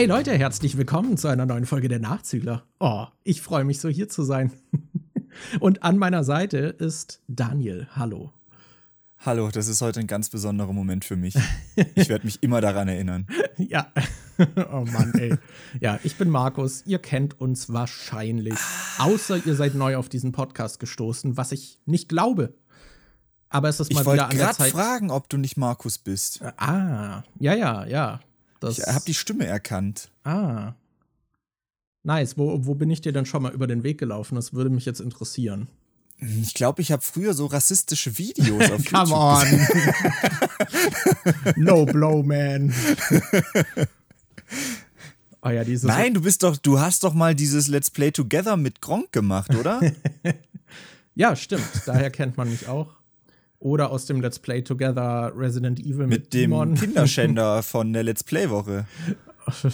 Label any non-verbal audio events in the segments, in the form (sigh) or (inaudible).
Hey Leute, herzlich willkommen zu einer neuen Folge der Nachzügler. Oh, ich freue mich so hier zu sein. (laughs) Und an meiner Seite ist Daniel. Hallo. Hallo, das ist heute ein ganz besonderer Moment für mich. Ich werde mich immer daran erinnern. (laughs) Ja. (laughs) Oh Mann, ey. Ja, ich bin Markus. Ihr kennt uns wahrscheinlich. Außer ihr seid neu auf diesen Podcast gestoßen, was ich nicht glaube. Aber es ist mal ich wieder an der Zeit. Ich fragen, ob du nicht Markus bist. Ah, ja, ja, ja. Das ich habe die Stimme erkannt. Ah. Nice. Wo, wo bin ich dir denn schon mal über den Weg gelaufen? Das würde mich jetzt interessieren. Ich glaube, ich habe früher so rassistische Videos (laughs) auf Come on. (laughs) no blow, man. (laughs) oh ja, Nein, du bist doch, du hast doch mal dieses Let's Play Together mit Gronk gemacht, oder? ja, stimmt. Daher kennt man mich auch. Oder aus dem Let's Play Together Resident Evil mit, mit dem Demon. Kinderschänder (laughs) von der Let's Play Woche. (laughs)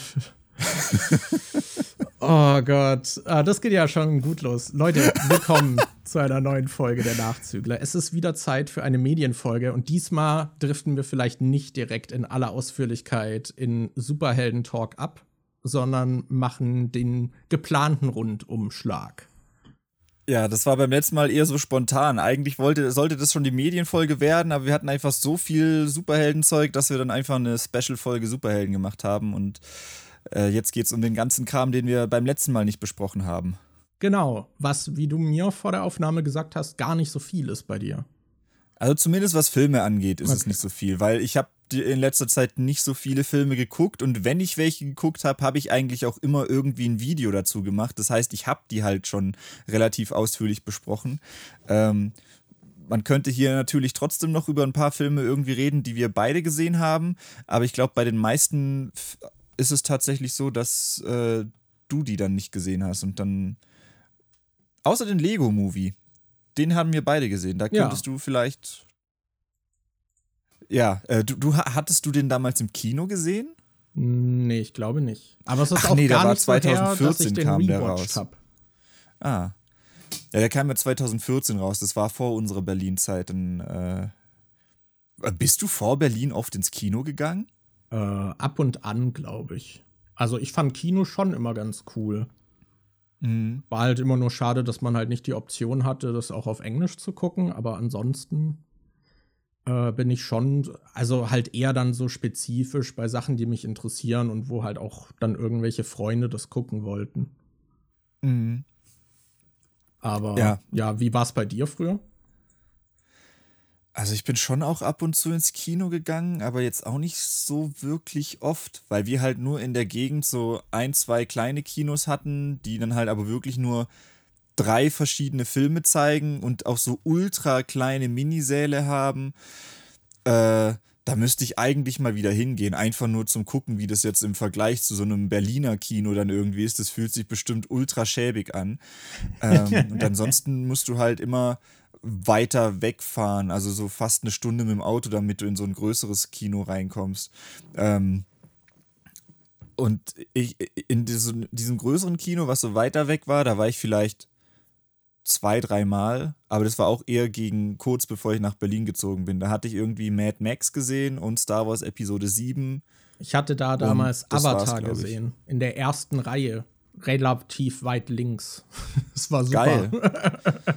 oh Gott, ah, das geht ja schon gut los. Leute, willkommen (laughs) zu einer neuen Folge der Nachzügler. Es ist wieder Zeit für eine Medienfolge und diesmal driften wir vielleicht nicht direkt in aller Ausführlichkeit in Superhelden-Talk ab, sondern machen den geplanten Rundumschlag. Ja, das war beim letzten Mal eher so spontan. Eigentlich wollte, sollte das schon die Medienfolge werden, aber wir hatten einfach so viel Superheldenzeug, dass wir dann einfach eine Special-Folge Superhelden gemacht haben. Und äh, jetzt geht es um den ganzen Kram, den wir beim letzten Mal nicht besprochen haben. Genau, was, wie du mir vor der Aufnahme gesagt hast, gar nicht so viel ist bei dir. Also zumindest was Filme angeht, ist okay. es nicht so viel, weil ich habe in letzter Zeit nicht so viele Filme geguckt und wenn ich welche geguckt habe, habe ich eigentlich auch immer irgendwie ein Video dazu gemacht. Das heißt, ich habe die halt schon relativ ausführlich besprochen. Ähm, man könnte hier natürlich trotzdem noch über ein paar Filme irgendwie reden, die wir beide gesehen haben, aber ich glaube, bei den meisten ist es tatsächlich so, dass äh, du die dann nicht gesehen hast und dann außer den Lego Movie, den haben wir beide gesehen. Da könntest ja. du vielleicht ja, äh, du, du, hattest du den damals im Kino gesehen? Nee, ich glaube nicht. Aber es ist Ach, auch nee, gar war nicht 2014 so her, dass ich den kam der raus. Hab. Ah. Ja, der kam ja 2014 raus. Das war vor unserer Berlin-Zeit. Äh, bist du vor Berlin oft ins Kino gegangen? Äh, ab und an, glaube ich. Also ich fand Kino schon immer ganz cool. Mhm. War halt immer nur schade, dass man halt nicht die Option hatte, das auch auf Englisch zu gucken. Aber ansonsten äh, bin ich schon, also halt eher dann so spezifisch bei Sachen, die mich interessieren und wo halt auch dann irgendwelche Freunde das gucken wollten. Mhm. Aber ja, ja wie war es bei dir früher? Also ich bin schon auch ab und zu ins Kino gegangen, aber jetzt auch nicht so wirklich oft, weil wir halt nur in der Gegend so ein, zwei kleine Kinos hatten, die dann halt aber wirklich nur drei verschiedene Filme zeigen und auch so ultra kleine Minisäle haben. Äh, da müsste ich eigentlich mal wieder hingehen, einfach nur zum Gucken, wie das jetzt im Vergleich zu so einem Berliner Kino dann irgendwie ist. Das fühlt sich bestimmt ultra schäbig an. Ähm, (laughs) und ansonsten musst du halt immer weiter wegfahren, also so fast eine Stunde mit dem Auto, damit du in so ein größeres Kino reinkommst. Ähm, und ich, in diesem, diesem größeren Kino, was so weiter weg war, da war ich vielleicht zwei, dreimal, aber das war auch eher gegen kurz bevor ich nach Berlin gezogen bin. Da hatte ich irgendwie Mad Max gesehen und Star Wars Episode 7. Ich hatte da damals Avatar gesehen, in der ersten Reihe, relativ weit links. (laughs) Das war super. Geil. (laughs)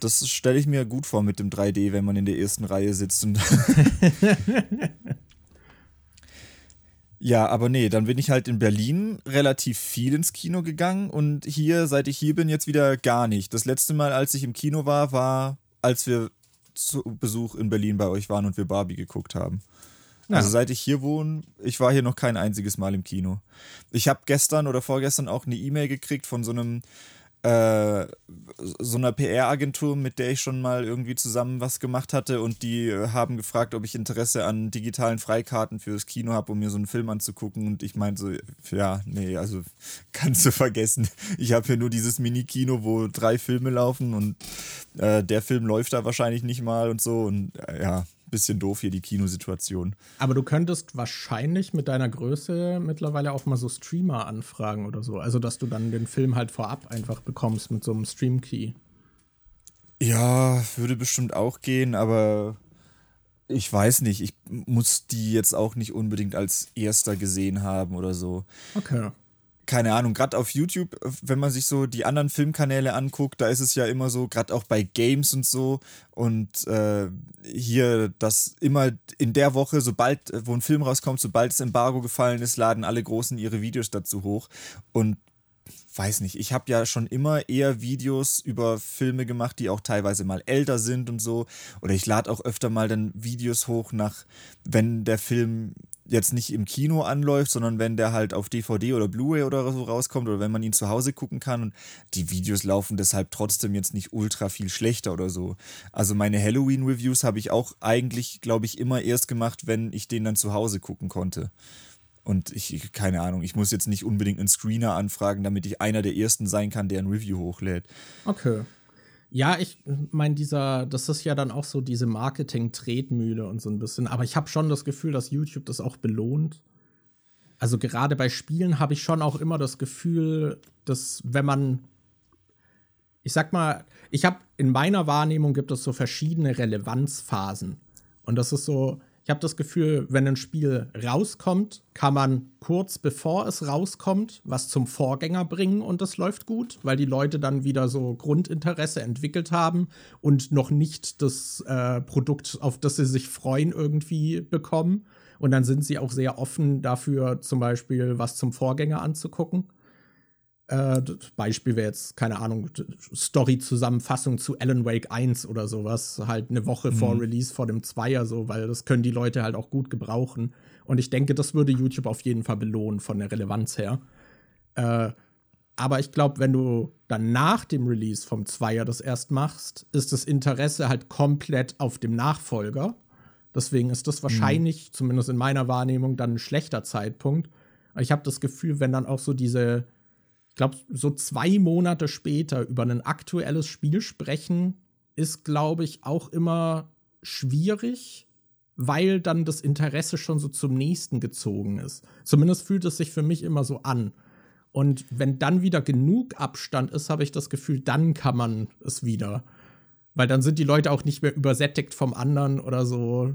Das stelle ich mir gut vor mit dem 3D, wenn man in der ersten Reihe sitzt und (laughs) Ja, aber nee, dann bin ich halt in Berlin relativ viel ins Kino gegangen und hier, seit ich hier bin, jetzt wieder gar nicht. Das letzte Mal, als ich im Kino war, war, als wir zu Besuch in Berlin bei euch waren und wir Barbie geguckt haben. Ja. Also seit ich hier wohne, ich war hier noch kein einziges Mal im Kino. Ich habe gestern oder vorgestern auch eine E-Mail gekriegt von so einem äh, so einer PR-Agentur, mit der ich schon mal irgendwie zusammen was gemacht hatte und die äh, haben gefragt, ob ich Interesse an digitalen Freikarten fürs Kino habe, um mir so einen Film anzugucken. Und ich meinte so, ja, nee, also (laughs) kannst du vergessen. Ich habe hier nur dieses Mini-Kino, wo drei Filme laufen und äh, der Film läuft da wahrscheinlich nicht mal und so. Und äh, ja, bisschen doof hier die Kinosituation. Aber du könntest wahrscheinlich mit deiner Größe mittlerweile auch mal so Streamer anfragen oder so. Also, dass du dann den Film halt vorab einfach bekommst mit so einem Stream-Key. Ja, würde bestimmt auch gehen, aber Ich weiß nicht, ich muss die jetzt auch nicht unbedingt als erster gesehen haben oder so. Okay keine Ahnung, gerade auf YouTube, wenn man sich so die anderen Filmkanäle anguckt, da ist es ja immer so, gerade auch bei Games und so. Und äh, hier, dass immer in der Woche, sobald, wo ein Film rauskommt, sobald das Embargo gefallen ist, laden alle Großen ihre Videos dazu hoch. Und weiß nicht, ich habe ja schon immer eher Videos über Filme gemacht, die auch teilweise mal älter sind und so. Oder ich lade auch öfter mal dann Videos hoch nach, wenn der Film jetzt nicht im Kino anläuft, sondern wenn der halt auf DVD oder Blu-ray oder so rauskommt oder wenn man ihn zu Hause gucken kann und die Videos laufen deshalb trotzdem jetzt nicht ultra viel schlechter oder so. Also meine Halloween-Reviews habe ich auch eigentlich, glaube ich, immer erst gemacht, wenn ich den dann zu Hause gucken konnte. Und ich, keine Ahnung, ich muss jetzt nicht unbedingt einen Screener anfragen, damit ich einer der ersten sein kann, der ein Review hochlädt. Okay. Ja, ich meine, dieser, das ist ja dann auch so diese Marketing-Tretmühle und so ein bisschen. Aber ich habe schon das Gefühl, dass YouTube das auch belohnt. Also gerade bei Spielen habe ich schon auch immer das Gefühl, dass wenn man, ich sag mal, ich habe in meiner Wahrnehmung gibt es so verschiedene Relevanzphasen. Und das ist so, ich habe das Gefühl, wenn ein Spiel rauskommt, kann man kurz bevor es rauskommt was zum Vorgänger bringen und das läuft gut, weil die Leute dann wieder so Grundinteresse entwickelt haben und noch nicht das äh, Produkt, auf das sie sich freuen, irgendwie bekommen. Und dann sind sie auch sehr offen dafür, zum Beispiel was zum Vorgänger anzugucken. Äh, Beispiel wäre jetzt, keine Ahnung, Story-Zusammenfassung zu Alan Wake 1 oder sowas, halt eine Woche mhm. vor Release vor dem Zweier so, weil das können die Leute halt auch gut gebrauchen. Und ich denke, das würde YouTube auf jeden Fall belohnen von der Relevanz her. Äh, aber ich glaube, wenn du dann nach dem Release vom Zweier das erst machst, ist das Interesse halt komplett auf dem Nachfolger. Deswegen ist das mhm. wahrscheinlich, mhm. zumindest in meiner Wahrnehmung, dann ein schlechter Zeitpunkt. Ich habe das Gefühl, wenn dann auch so diese glaube, so zwei Monate später über ein aktuelles Spiel sprechen, ist, glaube ich, auch immer schwierig, weil dann das Interesse schon so zum nächsten gezogen ist. Zumindest fühlt es sich für mich immer so an. Und wenn dann wieder genug Abstand ist, habe ich das Gefühl, dann kann man es wieder. Weil dann sind die Leute auch nicht mehr übersättigt vom anderen oder so.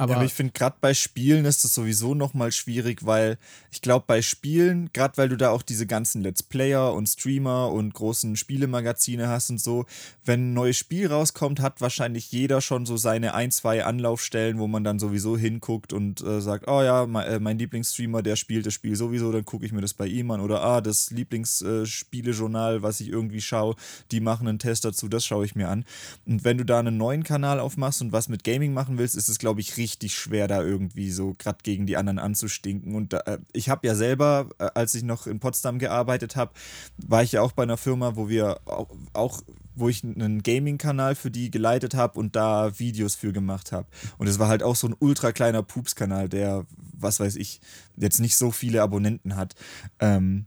Aber, ja, ich finde, gerade bei Spielen ist das sowieso nochmal schwierig, weil ich glaube, bei Spielen, gerade weil du da auch diese ganzen Let's Player und Streamer und großen Spielemagazine hast und so, wenn ein neues Spiel rauskommt, hat wahrscheinlich jeder schon so seine ein, zwei Anlaufstellen, wo man dann sowieso hinguckt und äh, sagt, oh ja, mein, äh, mein, Lieblingsstreamer, der spielt das Spiel sowieso, dann gucke ich mir das bei ihm an. Oder ah, das Lieblingsspielejournal, äh, was ich irgendwie schaue, die machen einen Test dazu, das schaue ich mir an. Und wenn du da einen neuen Kanal aufmachst und was mit Gaming machen willst, ist es, glaube ich, richtig richtig schwer, da irgendwie so gerade gegen die anderen anzustinken. Und äh, ich habe ja selber, äh, als ich noch in Potsdam gearbeitet habe, war ich ja auch bei einer Firma, wo wir auch, auch wo ich einen Gaming-Kanal für die geleitet habe und da Videos für gemacht habe. Und es war halt auch so ein ultra kleiner Pups-Kanal, der, was weiß ich, jetzt nicht so viele Abonnenten hat. Ähm,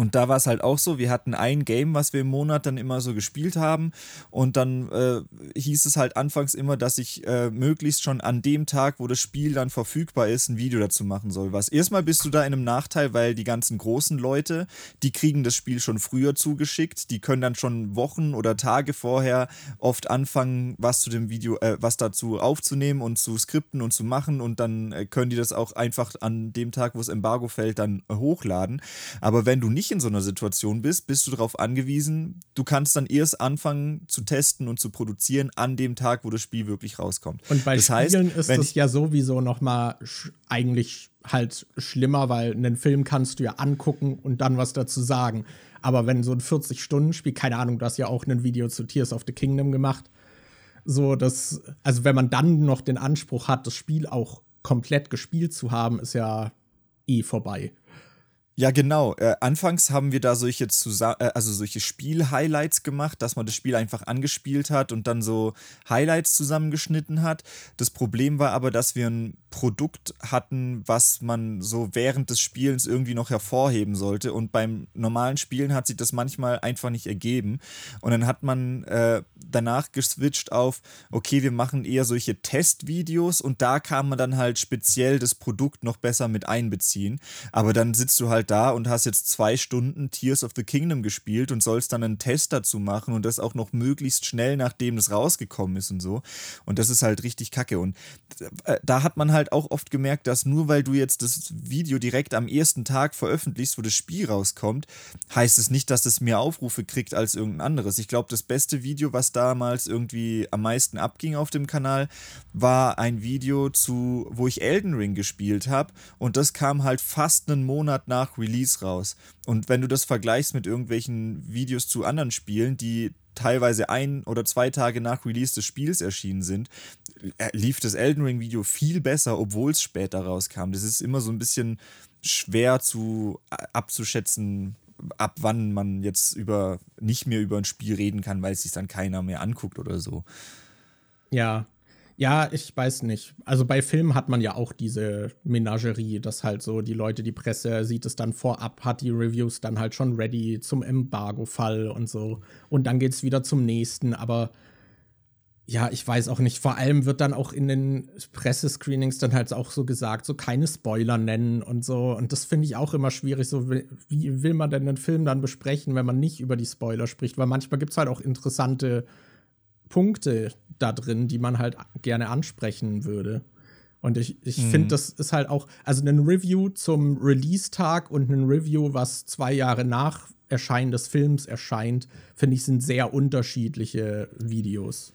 und da war es halt auch so, wir hatten ein Game, was wir im Monat dann immer so gespielt haben. Und dann äh, hieß es halt anfangs immer, dass ich äh, möglichst schon an dem Tag, wo das Spiel dann verfügbar ist, ein Video dazu machen soll. Was erstmal bist du da in einem Nachteil, weil die ganzen großen Leute, die kriegen das Spiel schon früher zugeschickt. Die können dann schon Wochen oder Tage vorher oft anfangen, was zu dem Video, äh, was dazu aufzunehmen und zu skripten und zu machen. Und dann äh, können die das auch einfach an dem Tag, wo es Embargo fällt, dann hochladen. Aber wenn du nicht in so einer Situation bist, bist du darauf angewiesen, du kannst dann erst anfangen zu testen und zu produzieren an dem Tag, wo das Spiel wirklich rauskommt. Und bei das Spielen heißt, ist es ja sowieso noch mal eigentlich halt schlimmer, weil einen Film kannst du ja angucken und dann was dazu sagen. Aber wenn so ein 40-Stunden-Spiel, keine Ahnung, du hast ja auch ein Video zu Tears of the Kingdom gemacht, so dass, also wenn man dann noch den Anspruch hat, das Spiel auch komplett gespielt zu haben, ist ja eh vorbei. Ja, genau. Äh, anfangs haben wir da solche, äh, also solche Spiel-Highlights gemacht, dass man das Spiel einfach angespielt hat und dann so Highlights zusammengeschnitten hat. Das Problem war aber, dass wir ein Produkt hatten, was man so während des Spielens irgendwie noch hervorheben sollte. Und beim normalen Spielen hat sich das manchmal einfach nicht ergeben. Und dann hat man äh, danach geswitcht auf, okay, wir machen eher solche Testvideos und da kann man dann halt speziell das Produkt noch besser mit einbeziehen. Aber dann sitzt du halt halt da und hast jetzt zwei Stunden Tears of the Kingdom gespielt und sollst dann einen Test dazu machen und das auch noch möglichst schnell, nachdem es rausgekommen ist und so. Und das ist halt richtig kacke. Und äh, da hat man halt auch oft gemerkt, dass nur weil du jetzt das Video direkt am ersten Tag veröffentlichst, wo das Spiel rauskommt, heißt es nicht, dass es mehr Aufrufe kriegt als irgendein anderes. Ich glaube, das beste Video, was damals irgendwie am meisten abging auf dem Kanal, war ein Video zu, wo ich Elden Ring gespielt habe und das kam halt fast einen Monat nach Release raus. Und wenn du das vergleichst mit irgendwelchen Videos zu anderen Spielen, die teilweise ein oder zwei Tage nach Release des Spiels erschienen sind, äh, lief das Elden Ring Video viel besser, obwohl es später rauskam. Das ist immer so ein bisschen schwer zu äh, abzuschätzen, ab wann man jetzt über nicht mehr über ein Spiel reden kann, weil es sich dann keiner mehr anguckt oder so. Ja, ja, ich weiß nicht. Also bei Filmen hat man ja auch diese Menagerie, dass halt so die Leute, die Presse sieht es dann vorab, hat die Reviews dann halt schon ready zum Embargo-Fall und so. Und dann geht es wieder zum nächsten. Aber ja, ich weiß auch nicht. Vor allem wird dann auch in den Pressescreenings dann halt auch so gesagt, so keine Spoiler nennen und so. Und das finde ich auch immer schwierig. So, wie will man denn einen Film dann besprechen, wenn man nicht über die Spoiler spricht? Weil manchmal gibt es halt auch interessante Punkte da drin, die man halt gerne ansprechen würde. Und ich, ich mhm. finde, das ist halt auch, also ein Review zum Release-Tag und ein Review, was zwei Jahre nach Erscheinen des Films erscheint, finde ich, sind sehr unterschiedliche Videos.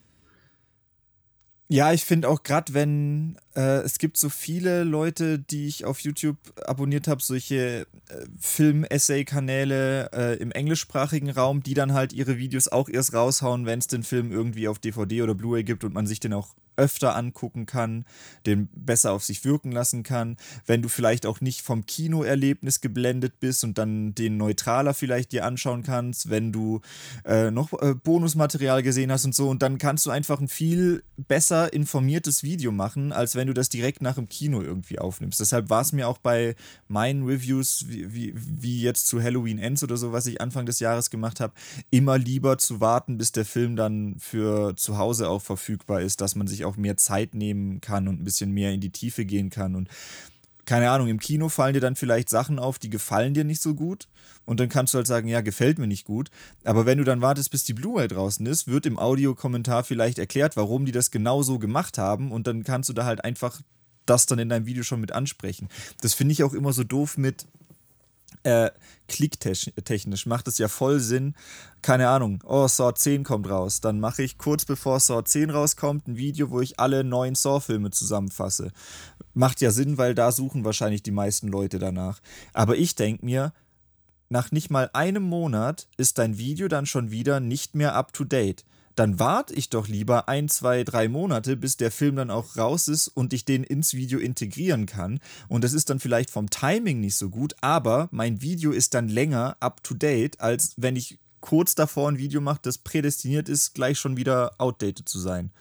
Ja, ich finde auch gerade, wenn äh, es gibt so viele Leute, die ich auf YouTube abonniert habe, solche äh, Film-Essay-Kanäle äh, im englischsprachigen Raum, die dann halt ihre Videos auch erst raushauen, wenn es den Film irgendwie auf DVD oder Blu-ray gibt und man sich den auch öfter angucken kann, den besser auf sich wirken lassen kann, wenn du vielleicht auch nicht vom Kinoerlebnis geblendet bist und dann den neutraler vielleicht dir anschauen kannst, wenn du äh, noch äh, Bonusmaterial gesehen hast und so und dann kannst du einfach ein viel besser informiertes Video machen, als wenn du das direkt nach dem Kino irgendwie aufnimmst. Deshalb war es mir auch bei meinen Reviews, wie, wie, wie jetzt zu Halloween Ends oder so, was ich Anfang des Jahres gemacht habe, immer lieber zu warten, bis der Film dann für zu Hause auch verfügbar ist, dass man sich auch mehr Zeit nehmen kann und ein bisschen mehr in die Tiefe gehen kann. Und keine Ahnung, im Kino fallen dir dann vielleicht Sachen auf, die gefallen dir nicht so gut. Und dann kannst du halt sagen, ja, gefällt mir nicht gut. Aber wenn du dann wartest, bis die Blu-ray draußen ist, wird im Audiokommentar vielleicht erklärt, warum die das genau so gemacht haben. Und dann kannst du da halt einfach das dann in deinem Video schon mit ansprechen. Das finde ich auch immer so doof mit, äh, klicktechnisch macht es ja voll Sinn. Keine Ahnung, oh, Saw 10 kommt raus. Dann mache ich kurz bevor Saw 10 rauskommt ein Video, wo ich alle neuen Saw-Filme zusammenfasse. Macht ja Sinn, weil da suchen wahrscheinlich die meisten Leute danach. Aber ich denke mir, nach nicht mal einem Monat ist dein Video dann schon wieder nicht mehr up to date dann warte ich doch lieber ein, zwei, drei Monate, bis der Film dann auch raus ist und ich den ins Video integrieren kann. Und das ist dann vielleicht vom Timing nicht so gut, aber mein Video ist dann länger up to date, als wenn ich kurz davor ein Video mache, das prädestiniert ist, gleich schon wieder outdated zu sein.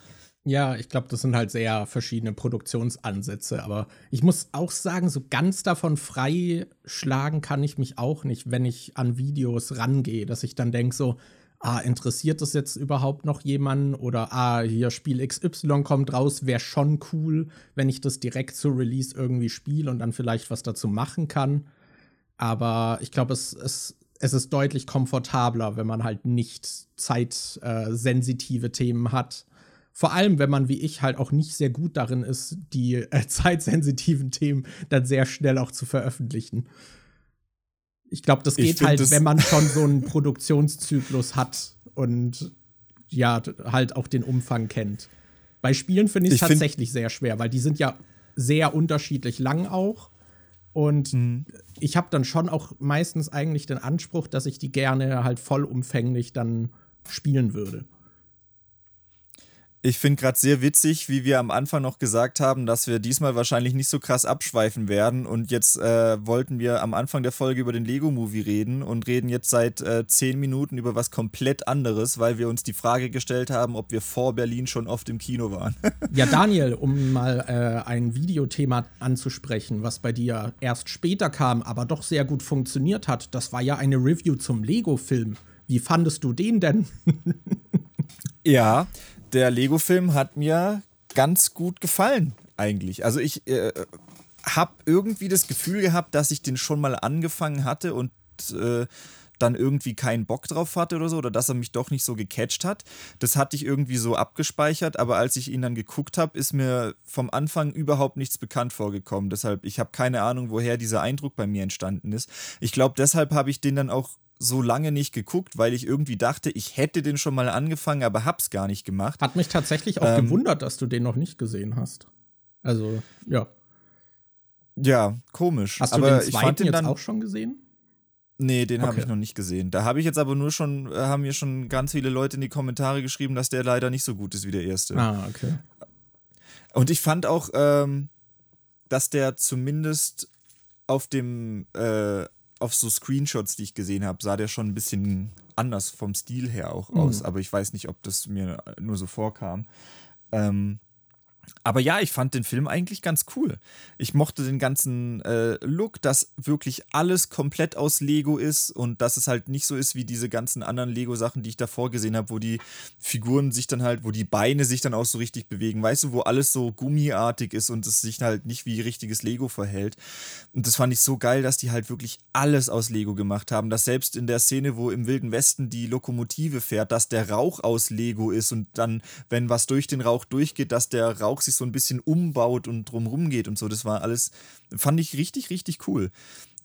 Ja, ich glaube, das sind halt sehr verschiedene Produktionsansätze, aber ich muss auch sagen, so ganz davon frei schlagen kann ich mich auch nicht, wenn ich an Videos rangehe, dass ich dann denke so, ah, interessiert das jetzt überhaupt noch jemanden? Oder ah, hier Spiel XY kommt raus, wäre schon cool, wenn ich das direkt zu Release irgendwie spiele und dann vielleicht was dazu machen kann. Aber ich glaube, es, es, es ist deutlich komfortabler, wenn man halt nicht zeitsensitive äh, Themen hat. Vor allem, wenn man wie ich halt auch nicht sehr gut darin ist, die äh, (laughs) zeitsensitiven Themen dann sehr schnell auch zu veröffentlichen. Ich glaube, das geht halt, das wenn man schon so einen Produktionszyklus hat und ja, halt auch den Umfang kennt. Bei Spielen finde ich es tatsächlich sehr schwer, weil die sind ja sehr unterschiedlich lang auch. Und mhm. ich habe dann schon auch meistens eigentlich den Anspruch, dass ich die gerne halt vollumfänglich dann spielen würde. Ich finde gerade sehr witzig, wie wir am Anfang noch gesagt haben, dass wir diesmal wahrscheinlich nicht so krass abschweifen werden. Und jetzt äh, wollten wir am Anfang der Folge über den Lego-Movie reden und reden jetzt seit äh, zehn Minuten über was komplett anderes, weil wir uns die Frage gestellt haben, ob wir vor Berlin schon oft im Kino waren. (laughs) ja, Daniel, um mal äh, ein Videothema anzusprechen, was bei dir erst später kam, aber doch sehr gut funktioniert hat, das war ja eine Review zum Lego-Film. Wie fandest du den denn? (laughs) ja, der Lego-Film hat mir ganz gut gefallen, eigentlich. Also ich, äh, habe irgendwie das Gefühl gehabt, dass ich den schon mal angefangen hatte und äh, dann irgendwie keinen Bock drauf hatte oder so, oder dass er mich doch nicht so gecatcht hat. Das hatte ich irgendwie so abgespeichert, aber als ich ihn dann geguckt habe, ist mir vom Anfang überhaupt nichts bekannt vorgekommen. Deshalb, ich habe keine Ahnung, woher dieser Eindruck bei mir entstanden ist. Ich glaube, deshalb habe ich den dann auch so lange nicht geguckt, weil ich irgendwie dachte, ich hätte den schon mal angefangen, aber hab's gar nicht gemacht. Hat mich tatsächlich auch ähm, gewundert, dass du den noch nicht gesehen hast. Also, ja. Ja, komisch. Hast du aber den zweiten jetzt auch schon gesehen? Nee, den okay. habe ich noch nicht gesehen. Da habe ich jetzt aber nur schon, äh, haben mir schon ganz viele Leute in die Kommentare geschrieben, dass der leider nicht so gut ist wie der erste. Ah, okay. Und ich fand auch, ähm, dass der zumindest auf dem, äh, auf so Screenshots, die ich gesehen habe, sah der schon ein bisschen anders vom Stil her auch mhm. aus. Aber ich weiß nicht, ob das mir nur so vorkam. Ähm, aber ja, ich fand den Film eigentlich ganz cool. Ich mochte den ganzen äh, Look, dass wirklich alles komplett aus Lego ist und dass es halt nicht so ist wie diese ganzen anderen Lego-Sachen, die ich davor gesehen habe, wo die Figuren sich dann halt, wo die Beine sich dann auch so richtig bewegen. Weißt du, wo alles so gummiartig ist und es sich halt nicht wie richtiges Lego verhält. Und das fand ich so geil, dass die halt wirklich alles aus Lego gemacht haben. Dass selbst in der Szene, wo im Wilden Westen die Lokomotive fährt, dass der Rauch aus Lego ist und dann, wenn was durch den Rauch durchgeht, dass der Rauch sich so ein bisschen umbaut und drumrum geht und so. Das war alles, fand ich richtig, richtig cool.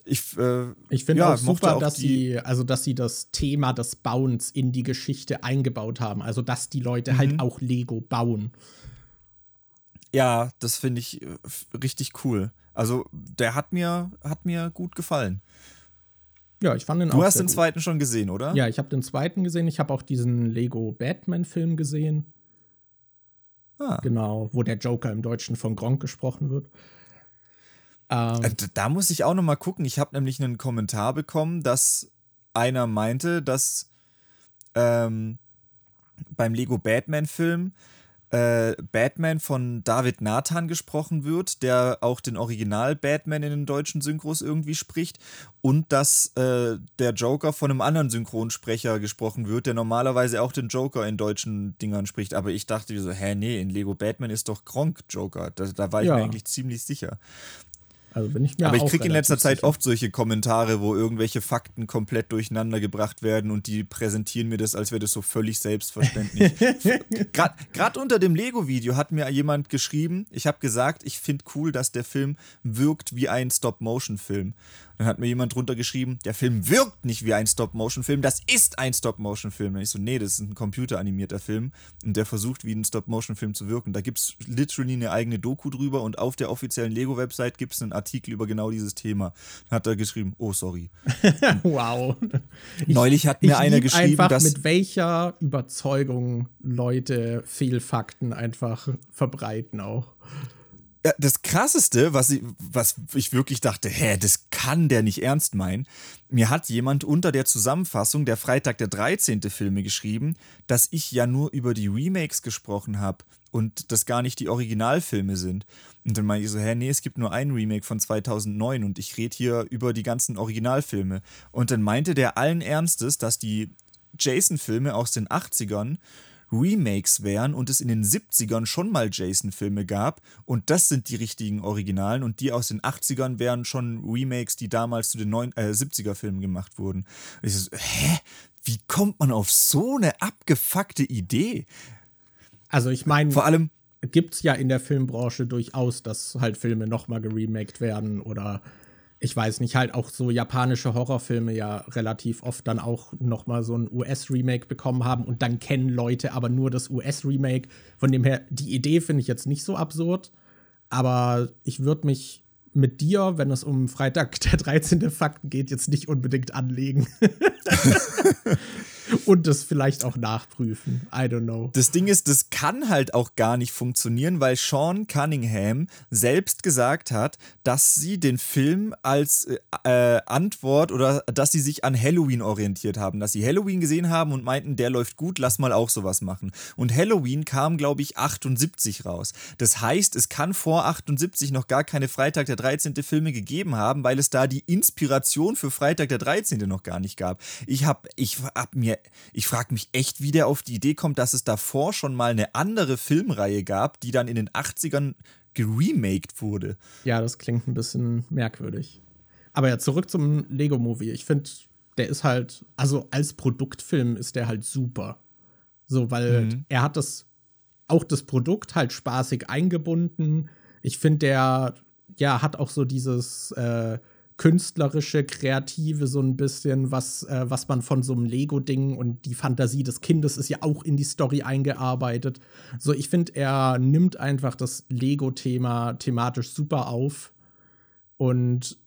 Ich, äh, ich finde ja, auch super, auch dass sie, also dass sie das Thema des Bauens in die Geschichte eingebaut haben. Also dass die Leute halt mhm. halt auch Lego bauen. Ja, das finde ich äh, richtig cool. Also der hat mir, hat mir gut gefallen. Ja, ich fand den du auch. Du hast den gut. zweiten schon gesehen, oder? Ja, ich habe den zweiten gesehen. Ich habe auch diesen Lego Batman-Film gesehen. Ah. Genau, wo der Joker im Deutschen von Gronk gesprochen wird. Ähm, äh, da muss ich auch noch mal gucken. Ich habe nämlich einen Kommentar bekommen, dass einer meinte, dass ähm, beim Lego Batman-Film äh, Batman von David Nathan gesprochen wird, der auch den Original Batman in den deutschen Synchros irgendwie spricht und dass äh, der Joker von einem anderen Synchronsprecher gesprochen wird, der normalerweise auch den Joker in deutschen Dingern spricht. Aber ich dachte so, hä, nee, in Lego Batman ist doch Gronk Joker. Da, da war ich ja. mir eigentlich ziemlich sicher. Also bin ich mir Aber ich kriege in letzter Zeit sicher. oft solche Kommentare, wo irgendwelche Fakten komplett durcheinander gebracht werden und die präsentieren mir das, als wäre das so völlig selbstverständlich. (laughs) Gerade unter dem Lego-Video hat mir jemand geschrieben, ich habe gesagt, ich finde cool, dass der Film wirkt wie ein Stop-Motion-Film. Dann hat mir jemand drunter geschrieben, der Film wirkt nicht wie ein Stop-Motion-Film, das ist ein Stop-Motion-Film. Und ich so, nee, das ist ein computeranimierter Film und der versucht, wie ein Stop-Motion-Film zu wirken. Da gibt es literally eine eigene Doku drüber und auf der offiziellen Lego-Website gibt es einen Artikel über genau dieses Thema. Dann hat er geschrieben, oh, sorry. (laughs) wow. Neulich hat mir einer geschrieben, einfach, dass. Mit welcher Überzeugung Leute Fehlfakten einfach verbreiten auch das krasseste, was ich, was ich wirklich dachte, hä, das kann der nicht ernst meinen. Mir hat jemand unter der Zusammenfassung der Freitag der 13. Filme geschrieben, dass ich ja nur über die Remakes gesprochen habe und das gar nicht die Originalfilme sind. Und dann meinte ich so, hä, nee, es gibt nur ein Remake von 2009 und ich rede hier über die ganzen Originalfilme. Und dann meinte der allen Ernstes, dass die Jason-Filme aus den 80ern Remakes wären und es in den 70ern schon mal Jason-Filme gab und das sind die richtigen Originalen und die aus den 80ern wären schon Remakes, die damals zu den äh, 70er-Filmen gemacht wurden. ich so, hä? Wie kommt man auf so eine abgefuckte Idee? Also ich meine, vor allem gibt es ja in der Filmbranche durchaus, dass halt Filme nochmal geremaked werden oder ich weiß nicht, halt auch so japanische Horrorfilme ja relativ oft dann auch noch mal so ein US-Remake bekommen haben und dann kennen Leute aber nur das US-Remake. Von dem her, die Idee finde ich jetzt nicht so absurd, aber ich würde mich mit dir, wenn es um Freitag der 13. Fakten geht, jetzt nicht unbedingt anlegen. (laughs) (laughs) und das vielleicht auch nachprüfen. I don't know. Das Ding ist, das kann halt auch gar nicht funktionieren, weil Sean Cunningham selbst gesagt hat, dass sie den Film als äh, äh, Antwort oder dass sie sich an Halloween orientiert haben, dass sie Halloween gesehen haben und meinten, der läuft gut, lass mal auch sowas machen. Und Halloween kam, glaube ich, 78 raus. Das heißt, es kann vor 78 noch gar keine Freitag der 13. Filme gegeben haben, weil es da die Inspiration für Freitag der 13. noch gar nicht gab. Ich habe ich hab mir ich frage mich echt, wie der auf die Idee kommt, dass es davor schon mal eine andere Filmreihe gab, die dann in den 80ern geremaked wurde. Ja, das klingt ein bisschen merkwürdig. Aber ja, zurück zum Lego-Movie. Ich finde, der ist halt, also als Produktfilm ist der halt super. So, weil mhm. er hat das, auch das Produkt halt spaßig eingebunden. Ich finde, der, ja, hat auch so dieses, äh, künstlerische, kreative so ein bisschen, was, äh, was man von so einem Lego-Ding und die Fantasie des Kindes ist ja auch in die Story eingearbeitet. So, ich finde, er nimmt einfach das Lego-Thema thematisch super auf und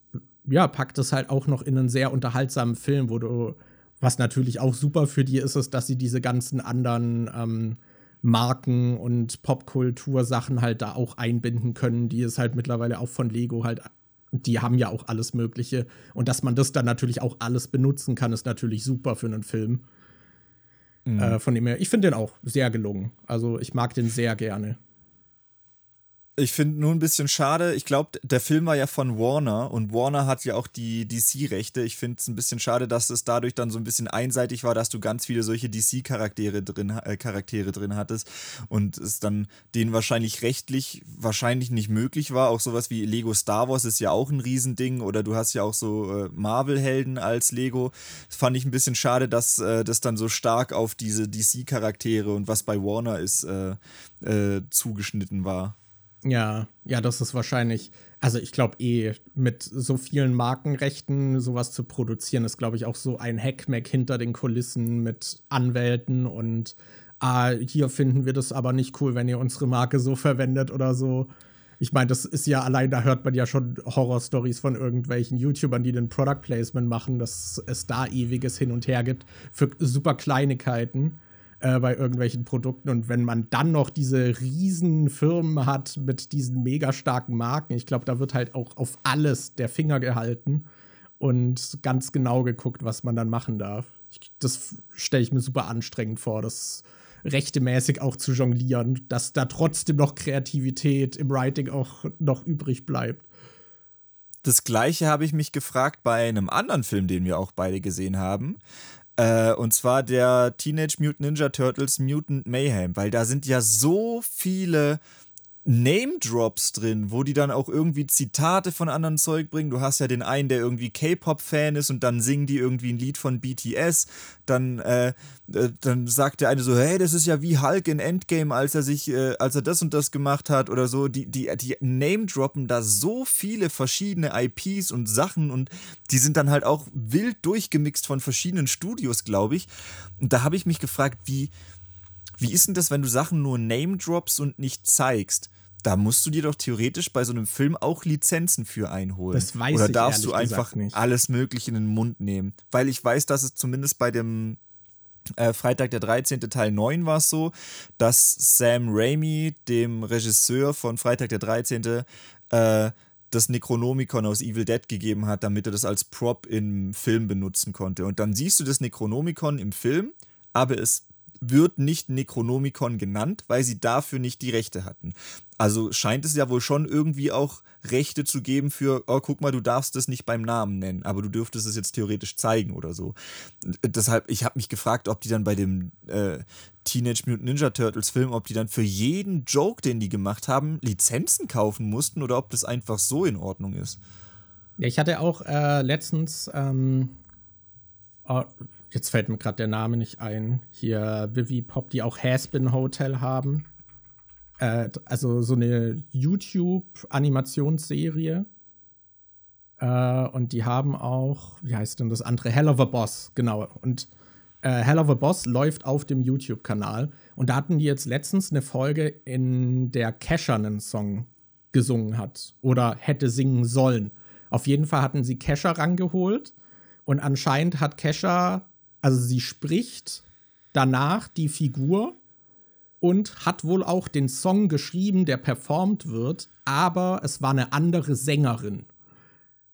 ja, packt es halt auch noch in einen sehr unterhaltsamen Film, wo du, was natürlich auch super für die ist, ist, dass sie diese ganzen anderen ähm, Marken und Popkultur-Sachen halt da auch einbinden können, die es halt mittlerweile auch von Lego halt die haben ja auch alles Mögliche. Und dass man das dann natürlich auch alles benutzen kann, ist natürlich super für einen Film. Mhm. Äh, von dem her, ich finde den auch sehr gelungen. Also ich mag den sehr gerne. Ich finde nur ein bisschen schade. Ich glaube, der Film war ja von Warner und Warner hat ja auch die DC-Rechte. Ich finde es ein bisschen schade, dass es dadurch dann so ein bisschen einseitig war, dass du ganz viele solche DC-Charaktere drin, äh, Charaktere drin hattest und es dann denen wahrscheinlich rechtlich wahrscheinlich nicht möglich war. Auch sowas wie Lego Star Wars ist ja auch ein Riesending oder du hast ja auch so äh, Marvel-Helden als Lego. Das fand ich ein bisschen schade, dass äh, das dann so stark auf diese DC-Charaktere und was bei Warner ist äh, äh, zugeschnitten war. Ja, ja, das ist wahrscheinlich, also ich glaube eh, mit so vielen Markenrechten sowas zu produzieren, ist, glaube ich, auch so ein Hackmack hinter den Kulissen mit Anwälten und ah, hier finden wir das aber nicht cool, wenn ihr unsere Marke so verwendet oder so. Ich meine, das ist ja allein, da hört man ja schon Horror-Stories von irgendwelchen YouTubern, die den Product Placement machen, dass es da ewiges Hin und Her gibt für super Kleinigkeiten äh, bei irgendwelchen Produkten. Und wenn man dann noch diese riesen Firmen hat mit diesen mega starken Marken, ich glaube, da wird halt auch auf alles der Finger gehalten und ganz genau geguckt, was man dann machen darf. Ich, das stelle ich mir super anstrengend vor, das rechtemäßig auch zu jonglieren, dass da trotzdem noch Kreativität im Writing auch noch übrig bleibt. Das gleiche habe ich mich gefragt bei einem anderen Film, den wir auch beide gesehen haben. Äh, und zwar der Teenage Mutant Ninja Turtles Mutant Mayhem, weil da sind ja so viele Name-Drops drin, wo die dann auch irgendwie Zitate von anderen Zeug bringen. Du hast ja den einen, der irgendwie K-Pop-Fan ist und dann singen die irgendwie ein Lied von BTS. Dann, äh, äh, dann sagt der eine so, hey, das ist ja wie Hulk in Endgame, als er sich, äh, als er das und das gemacht hat oder so. Die, die, die Name-Droppen da so viele verschiedene IPs und Sachen und die sind dann halt auch wild durchgemixt von verschiedenen Studios, glaube ich. Und da habe ich mich gefragt, wie, wie ist denn das, wenn du Sachen nur Name drops und nicht zeigst? Da musst du dir doch theoretisch bei so einem Film auch Lizenzen für einholen. Das weiß Oder ich darfst du einfach alles Mögliche in den Mund nehmen? Weil ich weiß, dass es zumindest bei dem äh, Freitag der 13. Teil 9 war es so, dass Sam Raimi, dem Regisseur von Freitag der 13., äh, das Necronomicon aus Evil Dead gegeben hat, damit er das als Prop im Film benutzen konnte. Und dann siehst du das Necronomicon im Film, aber es wird nicht Necronomicon genannt, weil sie dafür nicht die Rechte hatten. Also scheint es ja wohl schon irgendwie auch Rechte zu geben für, oh, guck mal, du darfst es nicht beim Namen nennen, aber du dürftest es jetzt theoretisch zeigen oder so. Deshalb, ich habe mich gefragt, ob die dann bei dem äh, Teenage Mutant Ninja Turtles Film, ob die dann für jeden Joke, den die gemacht haben, Lizenzen kaufen mussten oder ob das einfach so in Ordnung ist. Ja, ich hatte auch äh, letztens ähm, oh, jetzt fällt mir gerade der Name nicht ein, hier Vivi Pop, die auch Haspin Hotel haben. Äh, also so eine YouTube-Animationsserie. Äh, und die haben auch, wie heißt denn das andere? Hell of a Boss, genau. Und äh, Hell of a Boss läuft auf dem YouTube-Kanal. Und da hatten die jetzt letztens eine Folge, in der Kesha einen Song gesungen hat oder hätte singen sollen. Auf jeden Fall hatten sie Kesha rangeholt und anscheinend hat Kesha also sie spricht danach die Figur und hat wohl auch den Song geschrieben, der performt wird, aber es war eine andere Sängerin.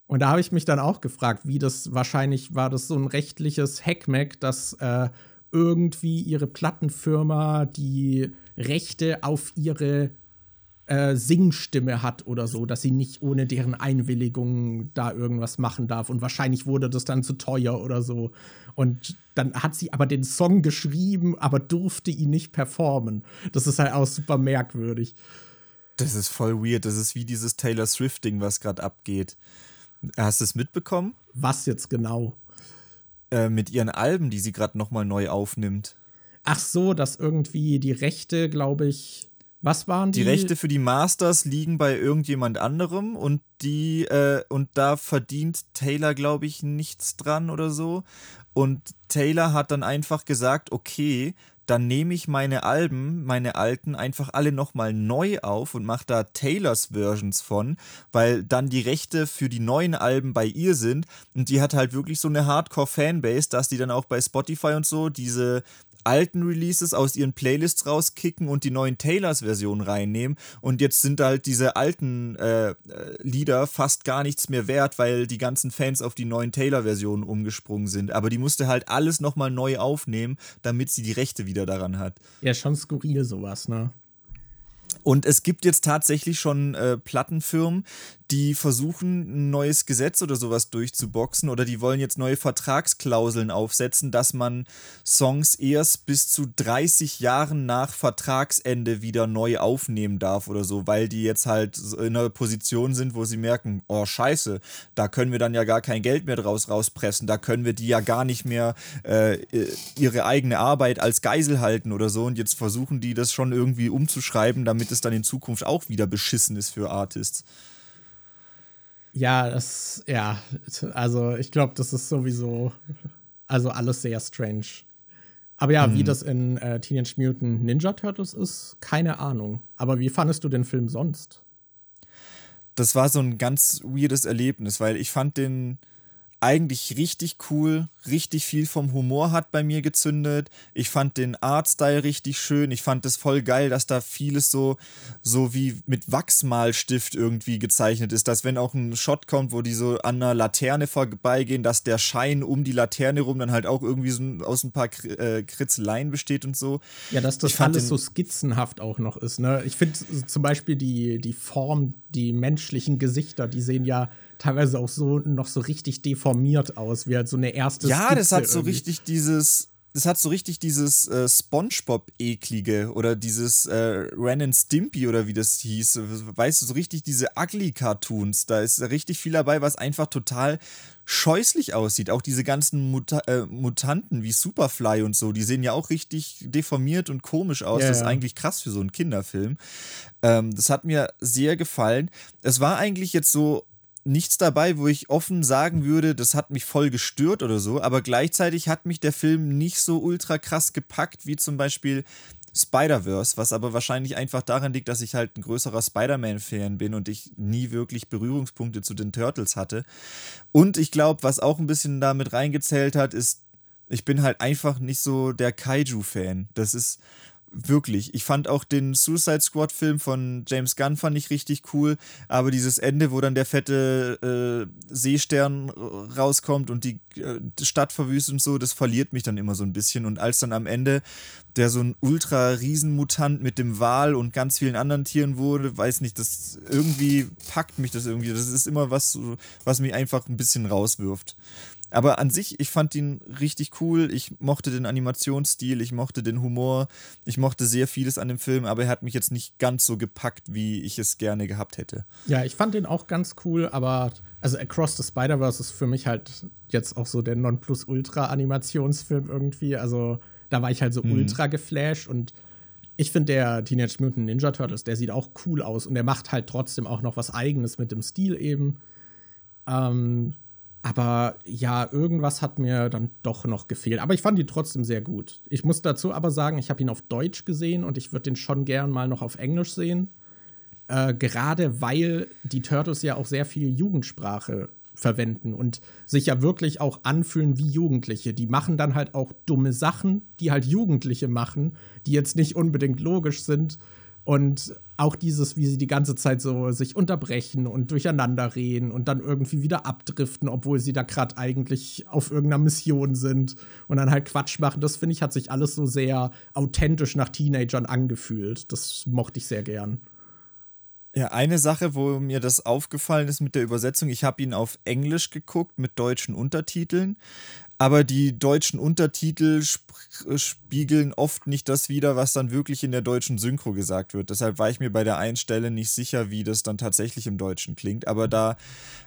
Und da habe ich mich dann auch gefragt, wie das wahrscheinlich war das so ein rechtliches Hackmack, dass äh, irgendwie ihre Plattenfirma die Rechte auf ihre äh, Singstimme hat oder so, dass sie nicht ohne deren Einwilligung da irgendwas machen darf. Und wahrscheinlich wurde das dann zu teuer oder so. Und dann hat sie aber den Song geschrieben, aber durfte ihn nicht performen. Das ist halt auch super merkwürdig. Das ist voll weird. Das ist wie dieses Taylor Swift-Ding, was gerade abgeht. Hast du es mitbekommen? Was jetzt genau? Äh, mit ihren Alben, die sie gerade nochmal neu aufnimmt. Ach so, dass irgendwie die Rechte, glaube ich, was waren die? Die Rechte für die Masters liegen bei irgendjemand anderem und die äh, und da verdient Taylor, glaube ich, nichts dran oder so. Und Taylor hat dann einfach gesagt, okay, dann nehme ich meine Alben, meine alten, einfach alle nochmal neu auf und mache da Taylors Versions von, weil dann die Rechte für die neuen Alben bei ihr sind. Und die hat halt wirklich so eine Hardcore-Fanbase, dass die dann auch bei Spotify und so diese alten Releases aus ihren Playlists rauskicken und die neuen Taylors-Versionen reinnehmen. Und jetzt sind halt diese alten äh, äh, Lieder fast gar nichts mehr wert, weil die ganzen Fans auf die neuen Taylor-Versionen umgesprungen sind. Aber die musste halt alles nochmal neu aufnehmen, damit sie die Rechte wieder daran hat. Ja, schon skurril sowas, ne? Und es gibt jetzt tatsächlich schon äh, Plattenfirmen, die versuchen, ein neues Gesetz oder sowas durchzuboxen oder die wollen jetzt neue Vertragsklauseln aufsetzen, dass man Songs erst bis zu 30 Jahren nach Vertragsende wieder neu aufnehmen darf oder so, weil die jetzt halt in einer Position sind, wo sie merken, oh scheiße, da können wir dann ja gar kein Geld mehr draus rauspressen, da können wir die ja gar nicht mehr äh, ihre eigene Arbeit als Geisel halten oder so und jetzt versuchen die das schon irgendwie umzuschreiben, damit es dann in Zukunft auch wieder beschissen ist für Artists. Ja, das, ja, also ich glaube, das ist sowieso, also alles sehr strange. Aber ja, mhm. wie das in äh, Teenage Mutant Ninja Turtles ist, keine Ahnung. Aber wie fandest du den Film sonst? Das war so ein ganz weirdes Erlebnis, weil ich fand den, eigentlich richtig cool, richtig viel vom Humor hat bei mir gezündet. Ich fand den Artstyle richtig schön. Ich fand es voll geil, dass da vieles so, so wie mit Wachsmalstift irgendwie gezeichnet ist. Dass wenn auch ein Shot kommt, wo die so an einer Laterne vorbeigehen, dass der Schein um die Laterne rum dann halt auch irgendwie so aus ein paar äh, Kritzeleien besteht und so. Ja, dass das alles so skizzenhaft auch noch ist. Ne? Ich finde zum Beispiel die, die Form, die menschlichen Gesichter, die sehen ja teilweise auch so noch so richtig deformiert aus, wie halt so eine erste Ja, Skizze das hat so richtig dieses das hat so richtig dieses äh, SpongeBob-eklige oder dieses äh, Ren and Stimpy oder wie das hieß. Weißt du, so richtig diese Ugly-Cartoons. Da ist richtig viel dabei, was einfach total scheußlich aussieht. Auch diese ganzen Muta äh, Mutanten wie Superfly und so, die sehen ja auch richtig deformiert und komisch aus. Yeah. Das ist eigentlich krass für so einen Kinderfilm. Ähm, das hat mir sehr gefallen. Es war eigentlich jetzt so nichts dabei, wo ich offen sagen würde, das hat mich voll gestört oder so, aber gleichzeitig hat mich der Film nicht so ultra krass gepackt, wie zum Beispiel Spider-Verse, was aber wahrscheinlich einfach daran liegt, dass ich halt ein größerer Spider-Man-Fan bin und ich nie wirklich Berührungspunkte zu den Turtles hatte. Und ich glaube, was auch ein bisschen damit reingezählt hat, ist, ich bin halt einfach nicht so der Kaiju-Fan. Das ist Wirklich. Ich fand auch den Suicide Squad-Film von James Gunn fand ich richtig cool, aber dieses Ende, wo dann der fette äh, Seestern rauskommt und die äh, Stadt verwüstet und so, das verliert mich dann immer so ein bisschen. Und als dann am Ende der so ein ultra-Riesenmutant mit dem Wal und ganz vielen anderen Tieren wurde, weiß nicht, das irgendwie packt mich das irgendwie. Das ist immer was, was mich einfach ein bisschen rauswirft. Aber an sich, ich fand ihn richtig cool. Ich mochte den Animationsstil, ich mochte den Humor, ich mochte sehr vieles an dem Film, aber er hat mich jetzt nicht ganz so gepackt, wie ich es gerne gehabt hätte. Ja, ich fand ihn auch ganz cool, aber also Across the Spider-Verse ist für mich halt jetzt auch so der Nonplusultra-Animationsfilm irgendwie. Also da war ich halt so mhm. ultra geflasht und ich finde, der Teenage Mutant Ninja Turtles, der sieht auch cool aus und der macht halt trotzdem auch noch was Eigenes mit dem Stil eben. Ähm, aber ja, irgendwas hat mir dann doch noch gefehlt. Aber ich fand ihn trotzdem sehr gut. Ich muss dazu aber sagen, ich habe ihn auf Deutsch gesehen und ich würde den schon gern mal noch auf Englisch sehen. Äh, gerade weil die Turtles ja auch sehr viel Jugendsprache verwenden und sich ja wirklich auch anfühlen wie Jugendliche. Die machen dann halt auch dumme Sachen, die halt Jugendliche machen, die jetzt nicht unbedingt logisch sind und auch dieses, wie sie die ganze Zeit so sich unterbrechen und durcheinander reden und dann irgendwie wieder abdriften, obwohl sie da gerade eigentlich auf irgendeiner Mission sind und dann halt Quatsch machen, das finde ich, hat sich alles so sehr authentisch nach Teenagern angefühlt. Das mochte ich sehr gern. Ja, eine Sache, wo mir das aufgefallen ist mit der Übersetzung, ich habe ihn auf Englisch geguckt mit deutschen Untertiteln, aber die deutschen Untertitel spiegeln oft nicht das wider, was dann wirklich in der deutschen Synchro gesagt wird. Deshalb war ich mir bei der einen Stelle nicht sicher, wie das dann tatsächlich im Deutschen klingt. Aber da,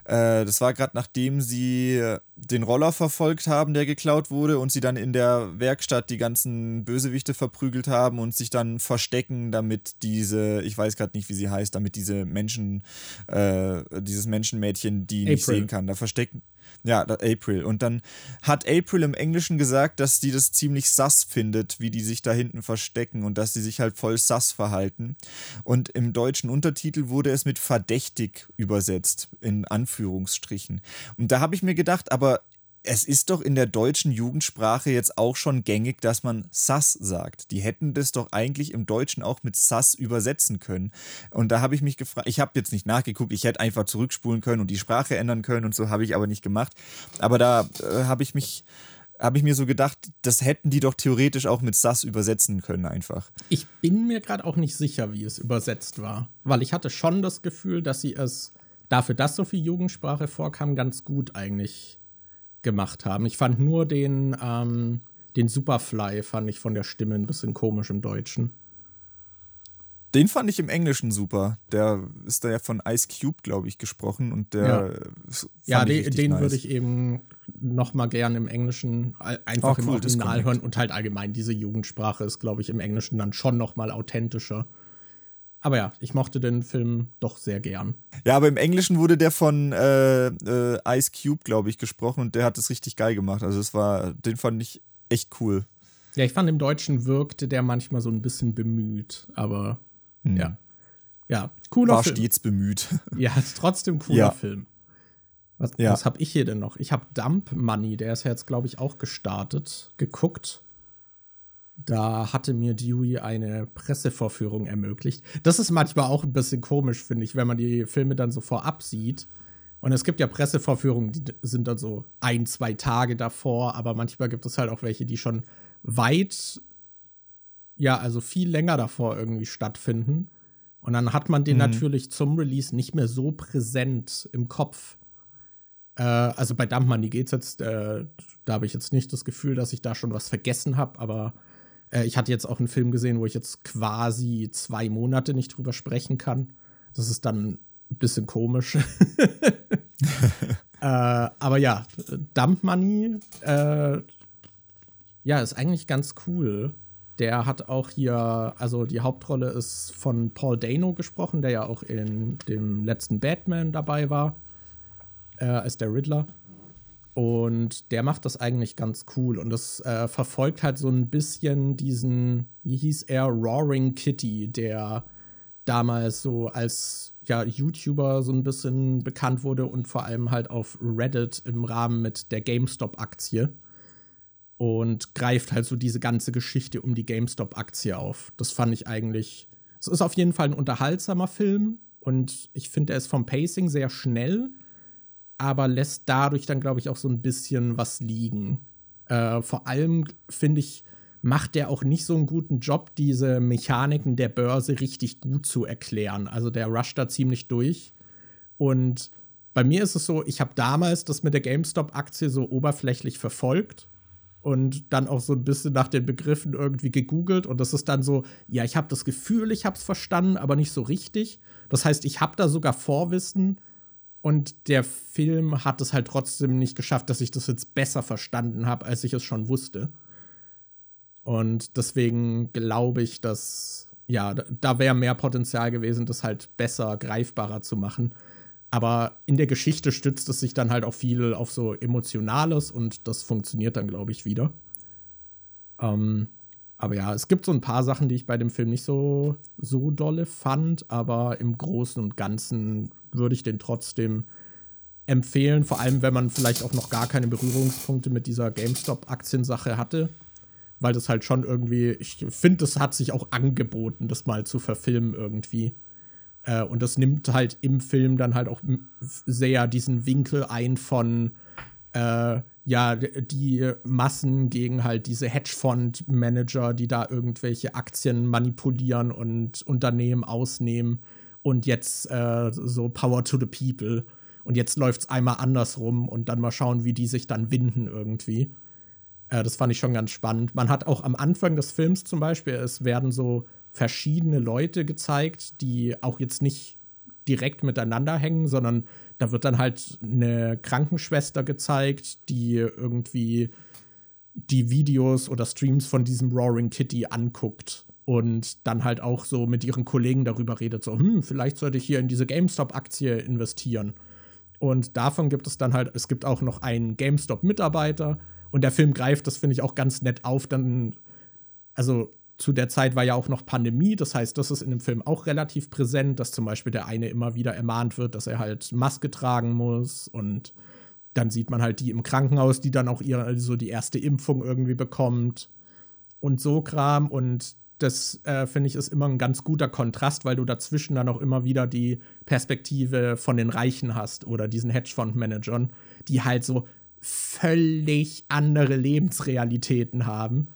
äh, das war gerade nachdem sie den Roller verfolgt haben, der geklaut wurde, und sie dann in der Werkstatt die ganzen Bösewichte verprügelt haben und sich dann verstecken, damit diese, ich weiß gerade nicht, wie sie heißt, damit diese Menschen, äh, dieses Menschenmädchen die April. nicht sehen kann. Da verstecken. Ja, April. Und dann hat April im Englischen gesagt, dass die das ziemlich sass findet, wie die sich da hinten verstecken und dass sie sich halt voll sass verhalten. Und im deutschen Untertitel wurde es mit verdächtig übersetzt, in Anführungsstrichen. Und da habe ich mir gedacht, aber es ist doch in der deutschen Jugendsprache jetzt auch schon gängig, dass man Sass sagt. Die hätten das doch eigentlich im Deutschen auch mit Sass übersetzen können. Und da habe ich mich gefragt, ich habe jetzt nicht nachgeguckt, ich hätte einfach zurückspulen können und die Sprache ändern können und so habe ich aber nicht gemacht. Aber da äh, habe ich mich habe ich mir so gedacht, das hätten die doch theoretisch auch mit Sass übersetzen können einfach. Ich bin mir gerade auch nicht sicher, wie es übersetzt war, weil ich hatte schon das Gefühl, dass sie es dafür, dass so viel Jugendsprache vorkam, ganz gut eigentlich gemacht haben. Ich fand nur den, ähm, den Superfly, fand ich von der Stimme ein bisschen komisch im Deutschen. Den fand ich im Englischen super. Der ist da ja von Ice Cube, glaube ich, gesprochen und der. Ja, ja den, den nice. würde ich eben noch mal gern im Englischen einfach oh, cool, im Original hören und halt allgemein diese Jugendsprache ist, glaube ich, im Englischen dann schon noch mal authentischer. Aber ja, ich mochte den Film doch sehr gern. Ja, aber im Englischen wurde der von äh, äh, Ice Cube, glaube ich, gesprochen und der hat es richtig geil gemacht. Also es war, den fand ich echt cool. Ja, ich fand im Deutschen wirkte der manchmal so ein bisschen bemüht, aber hm. ja. Ja, cooler war Film. War stets bemüht. (laughs) Ja, ist trotzdem cooler ja. Film. Was, ja. was habe ich hier denn noch? Ich habe Dump Money, der ist ja jetzt, glaube ich, auch gestartet, geguckt. Da hatte mir Dewey eine Pressevorführung ermöglicht. Das ist manchmal auch ein bisschen komisch, finde ich, wenn man die Filme dann so vorab sieht. Und es gibt ja Pressevorführungen, die sind dann so ein, zwei Tage davor, aber manchmal gibt es halt auch welche, die schon weit, ja, also viel länger davor irgendwie stattfinden. Und dann hat man den mhm. natürlich zum Release nicht mehr so präsent im Kopf. Äh, also bei Dump Money geht's jetzt, äh, da habe ich jetzt nicht das Gefühl, dass ich da schon was vergessen habe, aber äh, ich hatte jetzt auch einen Film gesehen, wo ich jetzt quasi zwei Monate nicht drüber sprechen kann. Das ist dann ein bisschen komisch. (laughs) äh, aber ja, Dump Money, äh, ja, ist eigentlich ganz cool. Der hat auch hier, also die Hauptrolle ist von Paul Dano gesprochen, der ja auch in dem letzten Batman dabei war, äh, als der Riddler. Und der macht das eigentlich ganz cool. Und das äh, verfolgt halt so ein bisschen diesen, wie hieß er, Roaring Kitty, der damals so als ja, YouTuber so ein bisschen bekannt wurde und vor allem halt auf Reddit im Rahmen mit der GameStop-Aktie. Und greift halt so diese ganze Geschichte um die GameStop-Aktie auf. Das fand ich eigentlich. Es ist auf jeden Fall ein unterhaltsamer Film und ich finde, er ist vom Pacing sehr schnell aber lässt dadurch dann, glaube ich, auch so ein bisschen was liegen. Äh, vor allem, finde ich, macht der auch nicht so einen guten Job, diese Mechaniken der Börse richtig gut zu erklären. Also der rusht da ziemlich durch. Und bei mir ist es so, ich habe damals das mit der GameStop-Aktie so oberflächlich verfolgt und dann auch so ein bisschen nach den Begriffen irgendwie gegoogelt und das ist dann so, ja, ich habe das Gefühl, ich habe es verstanden, aber nicht so richtig. Das heißt, ich habe da sogar Vorwissen, und der Film hat es halt trotzdem nicht geschafft, dass ich das jetzt besser verstanden habe, als ich es schon wusste. Und deswegen glaube ich, dass, ja, da wäre mehr Potenzial gewesen, das halt besser greifbarer zu machen. Aber in der Geschichte stützt es sich dann halt auch viel auf so Emotionales und das funktioniert dann, glaube ich, wieder. Ähm, aber ja, es gibt so ein paar Sachen, die ich bei dem Film nicht so, so dolle fand, aber im Großen und Ganzen würde ich den trotzdem empfehlen, vor allem wenn man vielleicht auch noch gar keine Berührungspunkte mit dieser GameStop-Aktiensache hatte, weil das halt schon irgendwie, ich finde, das hat sich auch angeboten, das mal zu verfilmen irgendwie. Äh, und das nimmt halt im Film dann halt auch sehr diesen Winkel ein von, äh, ja, die Massen gegen halt diese Hedgefonds-Manager, die da irgendwelche Aktien manipulieren und Unternehmen ausnehmen und jetzt äh, so Power to the People. Und jetzt läuft es einmal andersrum und dann mal schauen, wie die sich dann winden irgendwie. Äh, das fand ich schon ganz spannend. Man hat auch am Anfang des Films zum Beispiel, es werden so verschiedene Leute gezeigt, die auch jetzt nicht direkt miteinander hängen, sondern da wird dann halt eine Krankenschwester gezeigt, die irgendwie die Videos oder Streams von diesem Roaring Kitty anguckt und dann halt auch so mit ihren Kollegen darüber redet, so, hm, vielleicht sollte ich hier in diese GameStop-Aktie investieren. Und davon gibt es dann halt, es gibt auch noch einen GameStop-Mitarbeiter und der Film greift, das finde ich auch ganz nett auf, dann, also zu der Zeit war ja auch noch Pandemie, das heißt, das ist in dem Film auch relativ präsent, dass zum Beispiel der eine immer wieder ermahnt wird, dass er halt Maske tragen muss und dann sieht man halt die im Krankenhaus, die dann auch ihre, so die erste Impfung irgendwie bekommt und so Kram. Und das äh, finde ich ist immer ein ganz guter Kontrast, weil du dazwischen dann auch immer wieder die Perspektive von den Reichen hast oder diesen Hedgefondsmanagern, die halt so völlig andere Lebensrealitäten haben.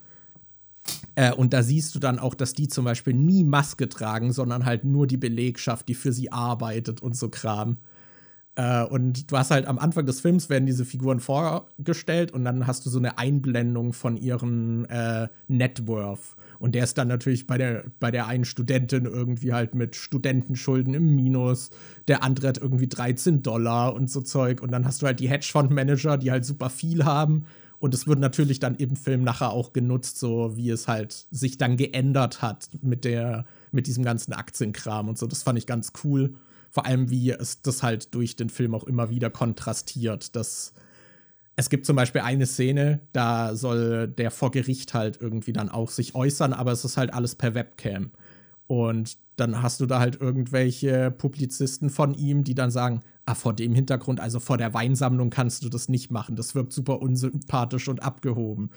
Äh, und da siehst du dann auch, dass die zum Beispiel nie Maske tragen, sondern halt nur die Belegschaft, die für sie arbeitet und so Kram. Äh, und du hast halt am Anfang des Films werden diese Figuren vorgestellt und dann hast du so eine Einblendung von ihrem äh, Networth. Und der ist dann natürlich bei der, bei der einen Studentin irgendwie halt mit Studentenschulden im Minus. Der andere hat irgendwie 13 Dollar und so Zeug. Und dann hast du halt die Hedgefondsmanager, die halt super viel haben. Und es wird natürlich dann im Film nachher auch genutzt, so wie es halt sich dann geändert hat mit der, mit diesem ganzen Aktienkram und so. Das fand ich ganz cool. Vor allem, wie es das halt durch den Film auch immer wieder kontrastiert. Dass es gibt zum Beispiel eine Szene, da soll der vor Gericht halt irgendwie dann auch sich äußern, aber es ist halt alles per Webcam. Und dann hast du da halt irgendwelche Publizisten von ihm, die dann sagen, ah, vor dem Hintergrund, also vor der Weinsammlung kannst du das nicht machen. Das wirkt super unsympathisch und abgehoben.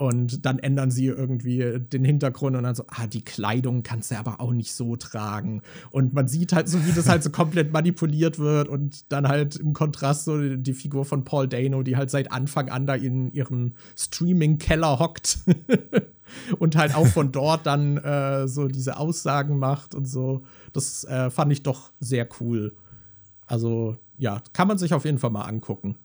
Und dann ändern sie irgendwie den Hintergrund und dann so, ah, die Kleidung kannst du aber auch nicht so tragen. Und man sieht halt so, wie das halt so komplett manipuliert wird und dann halt im Kontrast so die Figur von Paul Dano, die halt seit Anfang an da in ihrem Streaming-Keller hockt (laughs) und halt auch von dort dann äh, so diese Aussagen macht und so. Das äh, fand ich doch sehr cool. Also ja, kann man sich auf jeden Fall mal angucken.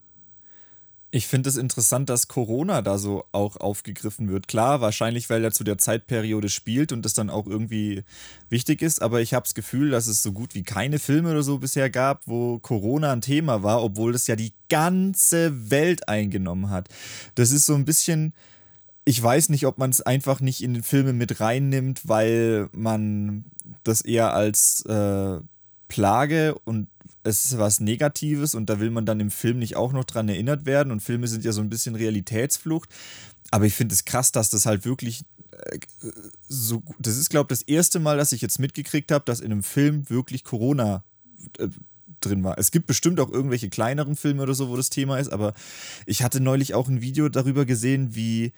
Ich finde es interessant, dass Corona da so auch aufgegriffen wird. Klar, wahrscheinlich, weil er zu der Zeitperiode spielt und das dann auch irgendwie wichtig ist, aber ich habe das Gefühl, dass es so gut wie keine Filme oder so bisher gab, wo Corona ein Thema war, obwohl das ja die ganze Welt eingenommen hat. Das ist so ein bisschen, ich weiß nicht, ob man es einfach nicht in den Filme mit reinnimmt, weil man das eher als äh, Plage und es ist was Negatives und da will man dann im Film nicht auch noch dran erinnert werden und Filme sind ja so ein bisschen Realitätsflucht. Aber ich finde es krass, dass das halt wirklich äh, so, das ist glaube ich das erste Mal, dass ich jetzt mitgekriegt habe, dass in einem Film wirklich Corona äh, drin war. Es gibt bestimmt auch irgendwelche kleineren Filme oder so, wo das Thema ist, aber ich hatte neulich auch ein Video darüber gesehen, wie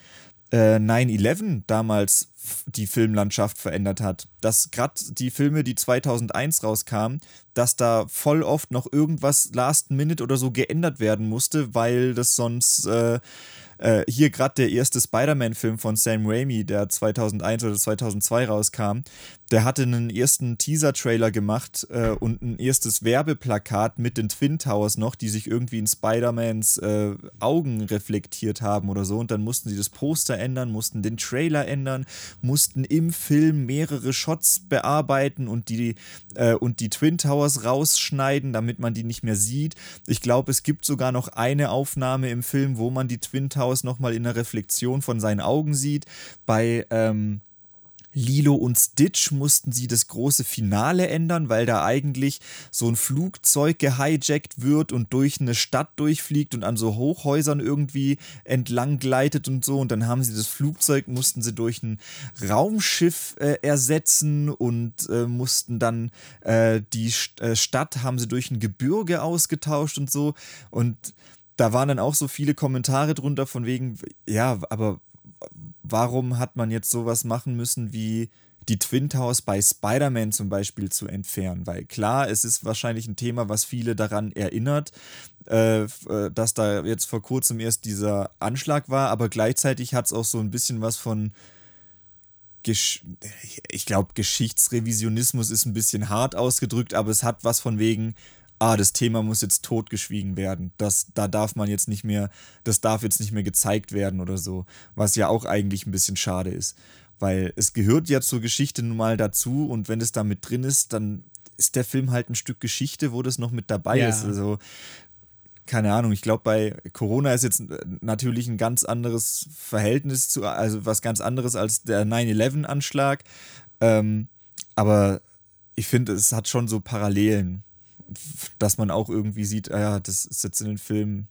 äh, 9-11 damals die Filmlandschaft verändert hat. Dass gerade die Filme, die 2001 rauskamen, dass da voll oft noch irgendwas Last Minute oder so geändert werden musste, weil das sonst äh, äh, hier gerade der erste Spider-Man-Film von Sam Raimi, der 2001 oder 2002 rauskam, der hatte einen ersten Teaser-Trailer gemacht äh, und ein erstes Werbeplakat mit den Twin Towers noch, die sich irgendwie in Spider-Mans äh, Augen reflektiert haben oder so. Und dann mussten sie das Poster ändern, mussten den Trailer ändern, mussten im Film mehrere Shots bearbeiten und die, äh, und die Twin Towers rausschneiden, damit man die nicht mehr sieht. Ich glaube, es gibt sogar noch eine Aufnahme im Film, wo man die Twin Towers nochmal in der Reflexion von seinen Augen sieht. Bei ähm, Lilo und Stitch mussten sie das große Finale ändern, weil da eigentlich so ein Flugzeug gehijackt wird und durch eine Stadt durchfliegt und an so Hochhäusern irgendwie entlang gleitet und so. Und dann haben sie das Flugzeug, mussten sie durch ein Raumschiff äh, ersetzen und äh, mussten dann äh, die St äh, Stadt haben sie durch ein Gebirge ausgetauscht und so. Und da waren dann auch so viele Kommentare drunter von wegen, ja, aber warum hat man jetzt sowas machen müssen wie die Twin Towers bei Spider-Man zum Beispiel zu entfernen? Weil klar, es ist wahrscheinlich ein Thema, was viele daran erinnert, äh, äh dass da jetzt vor kurzem erst dieser Anschlag war, aber gleichzeitig hat es auch so ein bisschen was von Gesch ich glaube, Geschichtsrevisionismus ist ein bisschen hart ausgedrückt, aber es hat was von wegen, ah, das Thema muss jetzt totgeschwiegen werden. Das, da darf man jetzt nicht mehr, das darf jetzt nicht mehr gezeigt werden oder so. Was ja auch eigentlich ein bisschen schade ist. Weil es gehört ja zur Geschichte nun mal dazu und wenn es da mit drin ist, dann ist der Film halt ein Stück Geschichte, wo das noch mit dabei ja. ist. Also, keine Ahnung, ich glaube, bei Corona ist jetzt natürlich ein ganz anderes Verhältnis zu, also was ganz anderes als der 9-11-Anschlag. Ähm, aber ich finde, es hat schon so Parallelen, dass man auch irgendwie sieht, ah ja, das ist jetzt in den Filmen.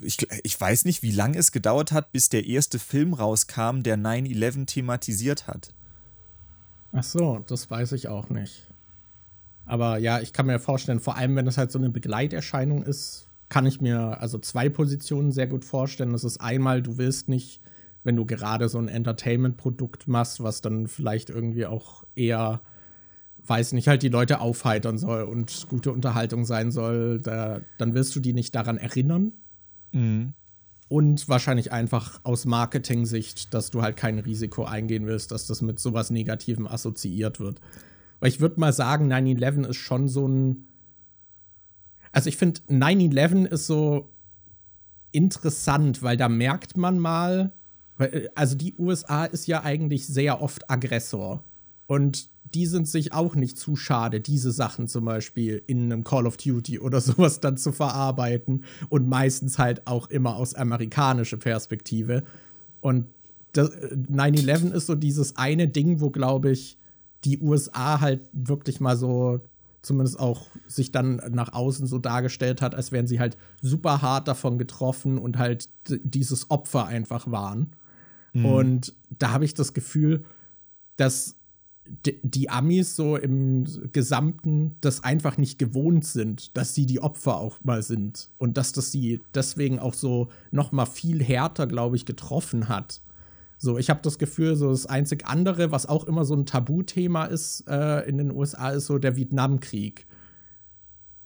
Ich, ich weiß nicht, wie lange es gedauert hat, bis der erste Film rauskam, der 9-11 thematisiert hat. Ach so, das weiß ich auch nicht. Aber ja, ich kann mir vorstellen, vor allem wenn es halt so eine Begleiterscheinung ist, kann ich mir also zwei Positionen sehr gut vorstellen. Das ist einmal, du willst nicht, wenn du gerade so ein Entertainment-Produkt machst, was dann vielleicht irgendwie auch eher, weiß nicht, halt die Leute aufheitern soll und gute Unterhaltung sein soll, da, dann wirst du die nicht daran erinnern. Mhm und wahrscheinlich einfach aus Marketing-Sicht, dass du halt kein Risiko eingehen willst, dass das mit sowas Negativem assoziiert wird. Weil ich würde mal sagen, 9-11 ist schon so ein. Also ich finde, 9-11 ist so interessant, weil da merkt man mal, also die USA ist ja eigentlich sehr oft Aggressor. Und die sind sich auch nicht zu schade, diese Sachen zum Beispiel in einem Call of Duty oder (laughs) sowas dann zu verarbeiten und meistens halt auch immer aus amerikanischer Perspektive. Und 9-11 ist so dieses eine Ding, wo, glaube ich, die USA halt wirklich mal so zumindest auch sich dann nach außen so dargestellt hat, als wären sie halt super hart davon getroffen und halt dieses Opfer einfach waren. Mhm. Und da habe ich das Gefühl, dass die Amis so im Gesamten das einfach nicht gewohnt sind, dass sie die Opfer auch mal sind und dass das sie deswegen auch so noch mal viel härter, glaube ich, getroffen hat. So, ich habe das Gefühl, so das einzig andere, was auch immer so ein Tabuthema ist äh, in den USA, ist so der Vietnamkrieg.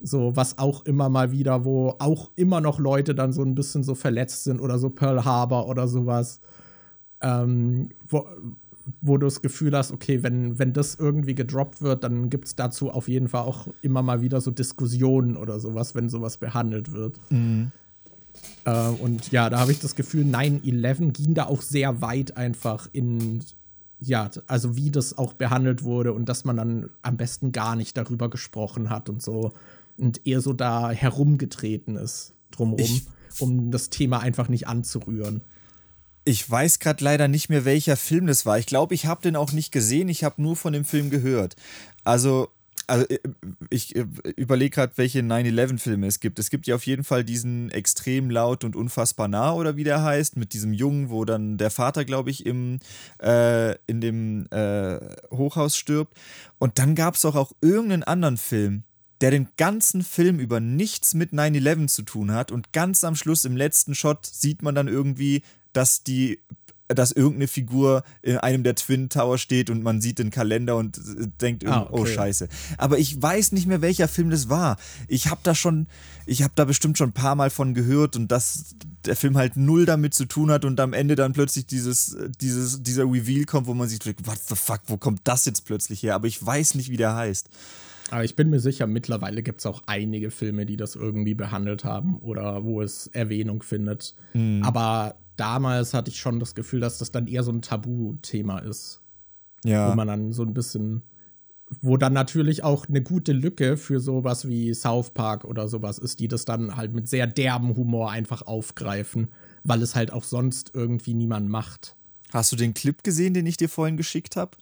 So, was auch immer mal wieder, wo auch immer noch Leute dann so ein bisschen so verletzt sind oder so Pearl Harbor oder sowas. Ähm, wo, wo du das Gefühl hast, okay, wenn, wenn das irgendwie gedroppt wird, dann gibt es dazu auf jeden Fall auch immer mal wieder so Diskussionen oder sowas, wenn sowas behandelt wird. Mhm. Äh, und ja, da habe ich das Gefühl, 9-11 ging da auch sehr weit einfach in, ja, also wie das auch behandelt wurde und dass man dann am besten gar nicht darüber gesprochen hat und so und eher so da herumgetreten ist drumherum, ich um das Thema einfach nicht anzurühren. Ich weiß gerade leider nicht mehr, welcher Film das war. Ich glaube, ich habe den auch nicht gesehen. Ich habe nur von dem Film gehört. Also, also äh, ich äh, überlege gerade, welche 9-11-Filme es gibt. Es gibt ja auf jeden Fall diesen extrem laut und unfassbar nah oder wie der heißt, mit diesem Jungen, wo dann der Vater, glaube ich, im, äh, in dem äh, Hochhaus stirbt. Und dann gab es auch, auch irgendeinen anderen Film, der den ganzen Film über nichts mit 9-11 zu tun hat. Und ganz am Schluss im letzten Shot sieht man dann irgendwie dass die dass irgendeine Figur in einem der Twin Tower steht und man sieht den Kalender und äh, denkt, ah, oh, okay. oh scheiße. Aber ich weiß nicht mehr, welcher Film das war. Ich habe da schon, ich habe da bestimmt schon ein paar Mal von gehört und dass der Film halt null damit zu tun hat und am Ende dann plötzlich dieses, dieses, dieser Reveal kommt, wo man sich denkt, what the fuck, wo kommt das jetzt plötzlich her? Aber ich weiß nicht, wie der heißt. Aber ich bin mir sicher, mittlerweile gibt es auch einige Filme, die das irgendwie behandelt haben oder wo es Erwähnung findet. Mhm. Aber damals hatte ich schon das Gefühl, dass das dann eher so ein Tabuthema ist. Ja. Wo man dann so ein bisschen, wo dann natürlich auch eine gute Lücke für sowas wie South Park oder sowas ist, die das dann halt mit sehr derben Humor einfach aufgreifen, weil es halt auch sonst irgendwie niemand macht. Hast du den Clip gesehen, den ich dir vorhin geschickt habe?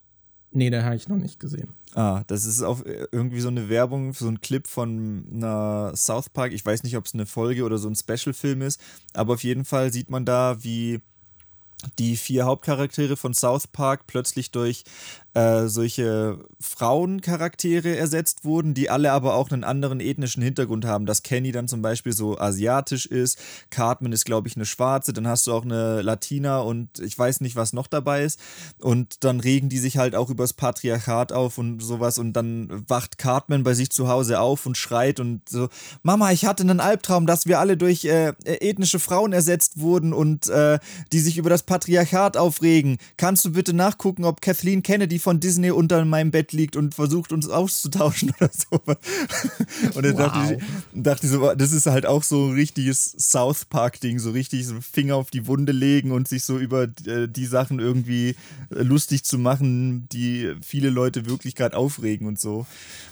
Nee, den habe ich noch nicht gesehen. Ah, das ist auch irgendwie so eine Werbung, so ein Clip von einer South Park. Ich weiß nicht, ob es eine Folge oder so ein Special-Film ist, aber auf jeden Fall sieht man da, wie die vier Hauptcharaktere von South Park plötzlich durch äh, solche Frauencharaktere ersetzt wurden, die alle aber auch einen anderen ethnischen Hintergrund haben. Dass Kenny dann zum Beispiel so asiatisch ist, Cartman ist, glaube ich, eine Schwarze, dann hast du auch eine Latina und ich weiß nicht, was noch dabei ist. Und dann regen die sich halt auch übers Patriarchat auf und sowas und dann wacht Cartman bei sich zu Hause auf und schreit und so, Mama, ich hatte einen Albtraum, dass wir alle durch äh, ethnische Frauen ersetzt wurden und äh, die sich über das Patriarchat aufregen. Kannst du bitte nachgucken, ob Kathleen Kennedy von Disney unter meinem Bett liegt und versucht uns auszutauschen (laughs) oder so. Und dann wow. dachte, ich, dachte ich so, das ist halt auch so ein richtiges South Park-Ding, so richtig so Finger auf die Wunde legen und sich so über äh, die Sachen irgendwie äh, lustig zu machen, die viele Leute wirklich gerade aufregen und so.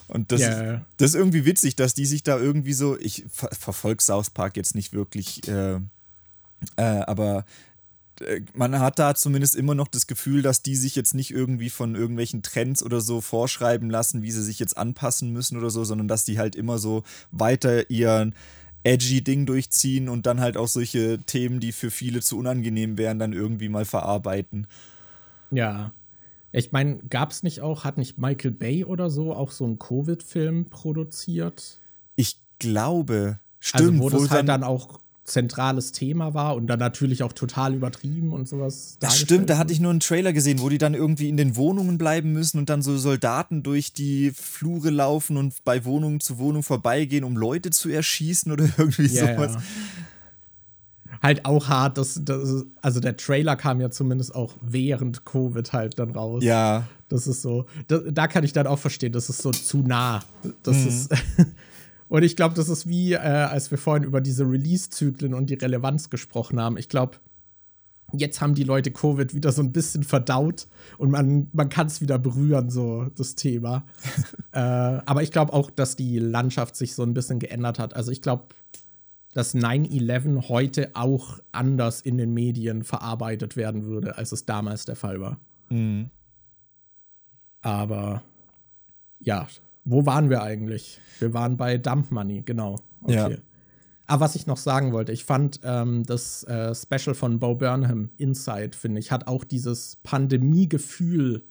Und das, yeah. das ist irgendwie witzig, dass die sich da irgendwie so, ich ver verfolge South Park jetzt nicht wirklich, äh, äh, aber man hat da zumindest immer noch das Gefühl, dass die sich jetzt nicht irgendwie von irgendwelchen Trends oder so vorschreiben lassen, wie sie sich jetzt anpassen müssen oder so, sondern dass die halt immer so weiter ihren edgy Ding durchziehen und dann halt auch solche Themen, die für viele zu unangenehm wären, dann irgendwie mal verarbeiten. Ja. Ich meine, gab es nicht auch, hat nicht Michael Bay oder so auch so einen Covid-Film produziert? Ich glaube, stimmt. Also, wo das halt dann auch zentrales Thema war und dann natürlich auch total übertrieben und sowas. Das stimmt, da hatte ich nur einen Trailer gesehen, wo die dann irgendwie in den Wohnungen bleiben müssen und dann so Soldaten durch die Flure laufen und bei Wohnung zu Wohnung vorbeigehen, um Leute zu erschießen oder (laughs) irgendwie yeah, sowas. Ja. Halt auch hart, dass, dass, also der Trailer kam ja zumindest auch während Covid halt dann raus. Ja. Das ist so, da, da kann ich dann auch verstehen, das ist so zu nah. Das mhm. ist (laughs) Und ich glaube, das ist wie, äh, als wir vorhin über diese Release-Zyklen und die Relevanz gesprochen haben. Ich glaube, jetzt haben die Leute Covid wieder so ein bisschen verdaut und man, man kann es wieder berühren, so das Thema. (laughs) äh, aber ich glaube auch, dass die Landschaft sich so ein bisschen geändert hat. Also ich glaube, dass 9-11 heute auch anders in den Medien verarbeitet werden würde, als es damals der Fall war. Mhm. Aber ja, wo waren wir eigentlich? Wir waren bei Dump Money, genau. Okay. Ja. Aber was ich noch sagen wollte, ich fand ähm, das äh, Special von Bo Burnham, Inside, finde ich, hat auch dieses Pandemie-Gefühl.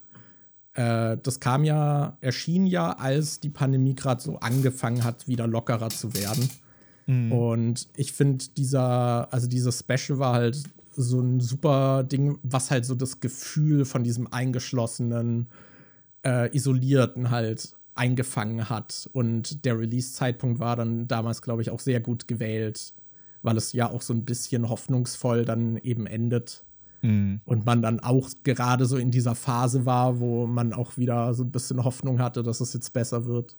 Äh, das kam ja, erschien ja, als die Pandemie gerade so angefangen hat, wieder lockerer zu werden. Mhm. Und ich finde, dieser, also dieses Special war halt so ein super Ding, was halt so das Gefühl von diesem eingeschlossenen, äh, isolierten halt eingefangen hat. Und der Release-Zeitpunkt war dann damals, glaube ich, auch sehr gut gewählt, weil es ja auch so ein bisschen hoffnungsvoll dann eben endet. Mhm. Und man dann auch gerade so in dieser Phase war, wo man auch wieder so ein bisschen Hoffnung hatte, dass es jetzt besser wird.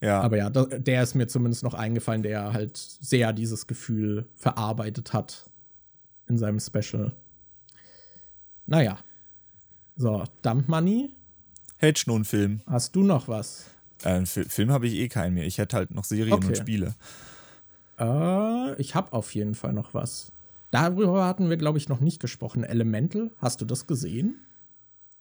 Ja. Aber ja, der ist mir zumindest noch eingefallen, der halt sehr dieses Gefühl verarbeitet hat in seinem Special. Naja. So, Dump Money Hättest du einen Film? Hast du noch was? Äh, Film habe ich eh keinen mehr. Ich hätte halt noch Serien okay. und Spiele. Äh, ich habe auf jeden Fall noch was. Darüber hatten wir, glaube ich, noch nicht gesprochen. Elemental, hast du das gesehen?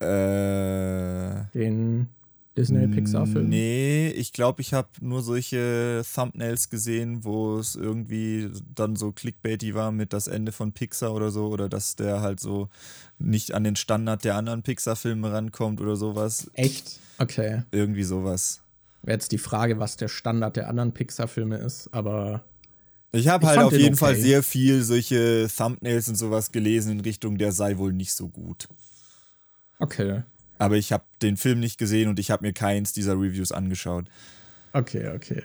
Äh. Den Disney-Pixar-Film? Nee, ich glaube, ich habe nur solche Thumbnails gesehen, wo es irgendwie dann so clickbaity war mit das Ende von Pixar oder so, oder dass der halt so nicht an den Standard der anderen Pixar-Filme rankommt oder sowas. Echt? Okay. Irgendwie sowas. Wäre jetzt die Frage, was der Standard der anderen Pixar-Filme ist, aber. Ich habe halt auf jeden okay. Fall sehr viel solche Thumbnails und sowas gelesen in Richtung, der sei wohl nicht so gut. Okay. Aber ich habe den Film nicht gesehen und ich habe mir keins dieser Reviews angeschaut. Okay, okay.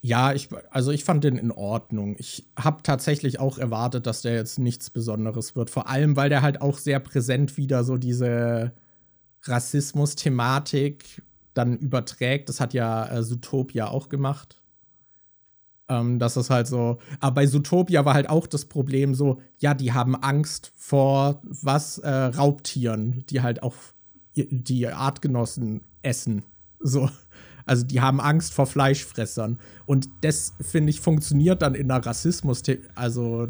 Ja, ich, also ich fand den in Ordnung. Ich habe tatsächlich auch erwartet, dass der jetzt nichts Besonderes wird. Vor allem, weil der halt auch sehr präsent wieder so diese Rassismus-Thematik dann überträgt. Das hat ja äh, Zootopia auch gemacht. Ähm, das ist halt so. Aber bei Zootopia war halt auch das Problem so, ja, die haben Angst vor was? Äh, Raubtieren, die halt auch die Artgenossen essen. So. Also die haben Angst vor Fleischfressern. Und das, finde ich, funktioniert dann in der Rassismus, also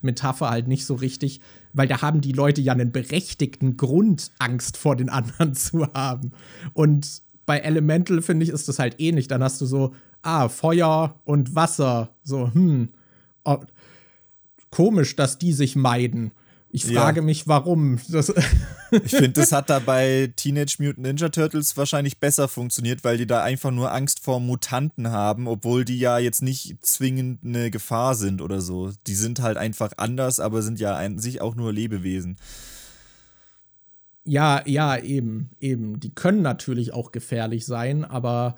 Metapher halt nicht so richtig, weil da haben die Leute ja einen berechtigten Grund, Angst vor den anderen (laughs) zu haben. Und bei Elemental, finde ich, ist das halt ähnlich. Dann hast du so, ah, Feuer und Wasser. So, hm. Oh, komisch, dass die sich meiden. Ich frage ja. mich, warum. Das (laughs) ich finde, das hat da bei Teenage Mutant Ninja Turtles wahrscheinlich besser funktioniert, weil die da einfach nur Angst vor Mutanten haben, obwohl die ja jetzt nicht zwingend eine Gefahr sind oder so. Die sind halt einfach anders, aber sind ja an sich auch nur Lebewesen. Ja, ja, eben, eben. Die können natürlich auch gefährlich sein, aber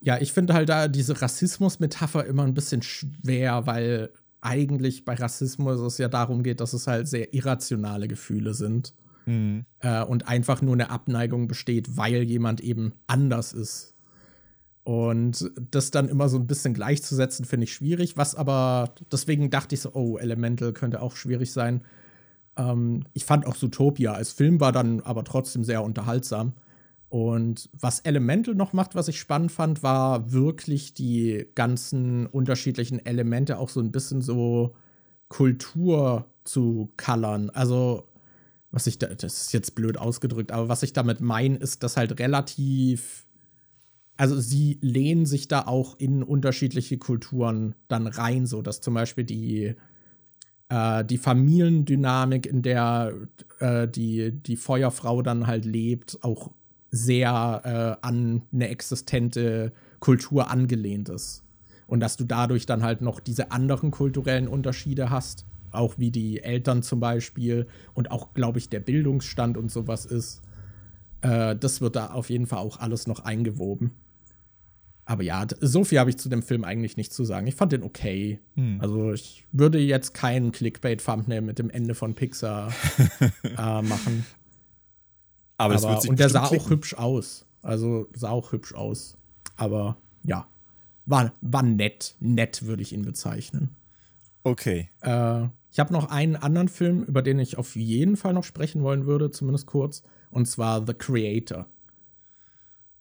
ja, ich finde halt da diese Rassismus-Metapher immer ein bisschen schwer, weil eigentlich bei Rassismus es ja darum geht, dass es halt sehr irrationale Gefühle sind. mhm. äh, und einfach nur eine Abneigung besteht, weil jemand eben anders ist. Und das dann immer so ein bisschen gleichzusetzen, finde ich schwierig. Was aber, deswegen dachte ich so, oh, Elemental könnte auch schwierig sein. Ähm, ich fand auch Zootopia als Film war dann aber trotzdem sehr unterhaltsam. Und was Elemental noch macht, was ich spannend fand, war wirklich die ganzen unterschiedlichen Elemente auch so ein bisschen so Kultur zu colorn. Also, was ich da, das ist jetzt blöd ausgedrückt, aber was ich damit meine, ist, dass halt relativ, also sie lehnen sich da auch in unterschiedliche Kulturen dann rein, so dass zum Beispiel die, äh, die Familiendynamik, in der äh, die, die Feuerfrau dann halt lebt, auch sehr äh, an eine existente Kultur angelehnt ist. Und dass du dadurch dann halt noch diese anderen kulturellen Unterschiede hast, auch wie die Eltern zum Beispiel und auch, glaube ich, der Bildungsstand und sowas ist. Äh, das wird da auf jeden Fall auch alles noch eingewoben. Aber ja, so viel habe ich zu dem Film eigentlich nicht zu sagen. Ich fand den okay. Hm. Also ich würde jetzt keinen Clickbait-Thumbnail mit dem Ende von Pixar (laughs) äh, machen. Aber, Aber und der sah klicken. auch hübsch aus. Also sah auch hübsch aus. Aber ja, war, war nett. Nett würde ich ihn bezeichnen. Okay. Äh, ich habe noch einen anderen Film, über den ich auf jeden Fall noch sprechen wollen würde, zumindest kurz. Und zwar The Creator.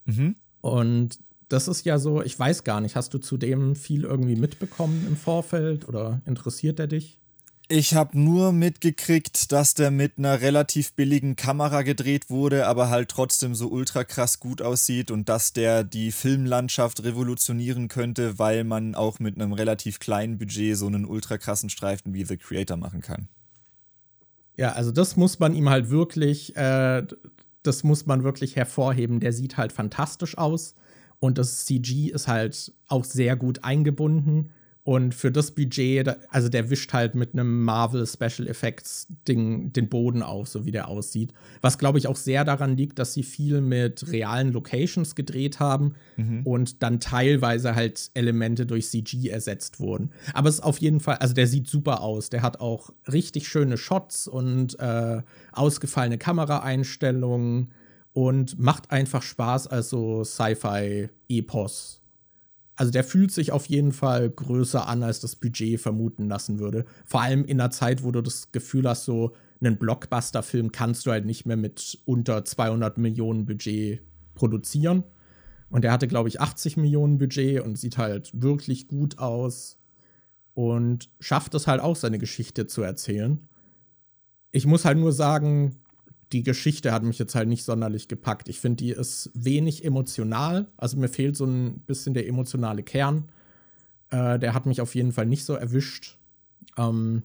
Mhm. Und das ist ja so, ich weiß gar nicht, hast du zu dem viel irgendwie mitbekommen im Vorfeld oder interessiert er dich? Ich habe nur mitgekriegt, dass der mit einer relativ billigen Kamera gedreht wurde, aber halt trotzdem so ultra krass gut aussieht und dass der die Filmlandschaft revolutionieren könnte, weil man auch mit einem relativ kleinen Budget so einen ultra krassen Streifen wie The Creator machen kann. Ja, also das muss man ihm halt wirklich, äh, das muss man wirklich hervorheben. Der sieht halt fantastisch aus und das CG ist halt auch sehr gut eingebunden. Und für das Budget, also der wischt halt mit einem Marvel Special Effects Ding den Boden auf, so wie der aussieht. Was glaube ich auch sehr daran liegt, dass sie viel mit realen Locations gedreht haben mhm. und dann teilweise halt Elemente durch CG ersetzt wurden. Aber es ist auf jeden Fall, also der sieht super aus. Der hat auch richtig schöne Shots und äh, ausgefallene Kameraeinstellungen und macht einfach Spaß als so Sci-Fi-Epos also der fühlt sich auf jeden Fall größer an, als das Budget vermuten lassen würde. Vor allem in einer Zeit, wo du das Gefühl hast, so einen Blockbuster-Film kannst du halt nicht mehr mit unter 200 Millionen Budget produzieren. Und er hatte, glaube ich, 80 Millionen Budget und sieht halt wirklich gut aus und schafft es halt auch, seine Geschichte zu erzählen. Ich muss halt nur sagen, die Geschichte hat mich jetzt halt nicht sonderlich gepackt. Ich finde, die ist wenig emotional. Also mir fehlt so ein bisschen der emotionale Kern. Äh, der hat mich auf jeden Fall nicht so erwischt. Ähm,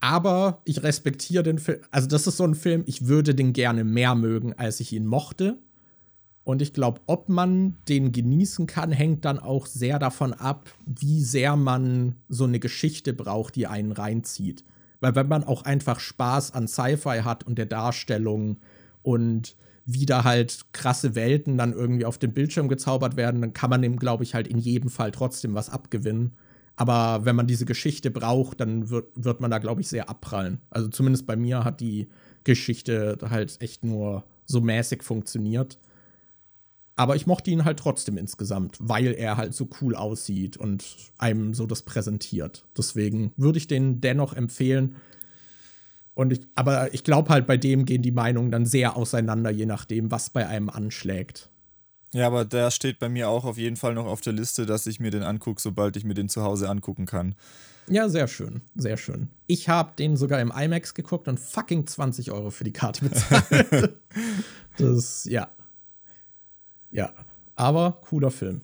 aber ich respektiere den Film. Also, das ist so ein Film, ich würde den gerne mehr mögen, als ich ihn mochte. Und ich glaube, ob man den genießen kann, hängt dann auch sehr davon ab, wie sehr man so eine Geschichte braucht, die einen reinzieht. Weil wenn man auch einfach Spaß an Sci-Fi hat und der Darstellung und wie da halt krasse Welten dann irgendwie auf dem Bildschirm gezaubert werden, dann kann man dem, glaube ich, halt in jedem Fall trotzdem was abgewinnen. Aber wenn man diese Geschichte braucht, dann wird, wird man da, glaube ich, sehr abprallen. Also zumindest bei mir hat die Geschichte halt echt nur so mäßig funktioniert. Aber ich mochte ihn halt trotzdem insgesamt, weil er halt so cool aussieht und einem so das präsentiert. Deswegen würde ich den dennoch empfehlen. Und ich, aber ich glaube halt, bei dem gehen die Meinungen dann sehr auseinander, je nachdem, was bei einem anschlägt. Ja, aber der steht bei mir auch auf jeden Fall noch auf der Liste, dass ich mir den angucke, sobald ich mir den zu Hause angucken kann. Ja, sehr schön, sehr schön. Ich habe den sogar im IMAX geguckt und fucking 20 Euro für die Karte bezahlt. (laughs) das, ja, ja, aber cooler Film.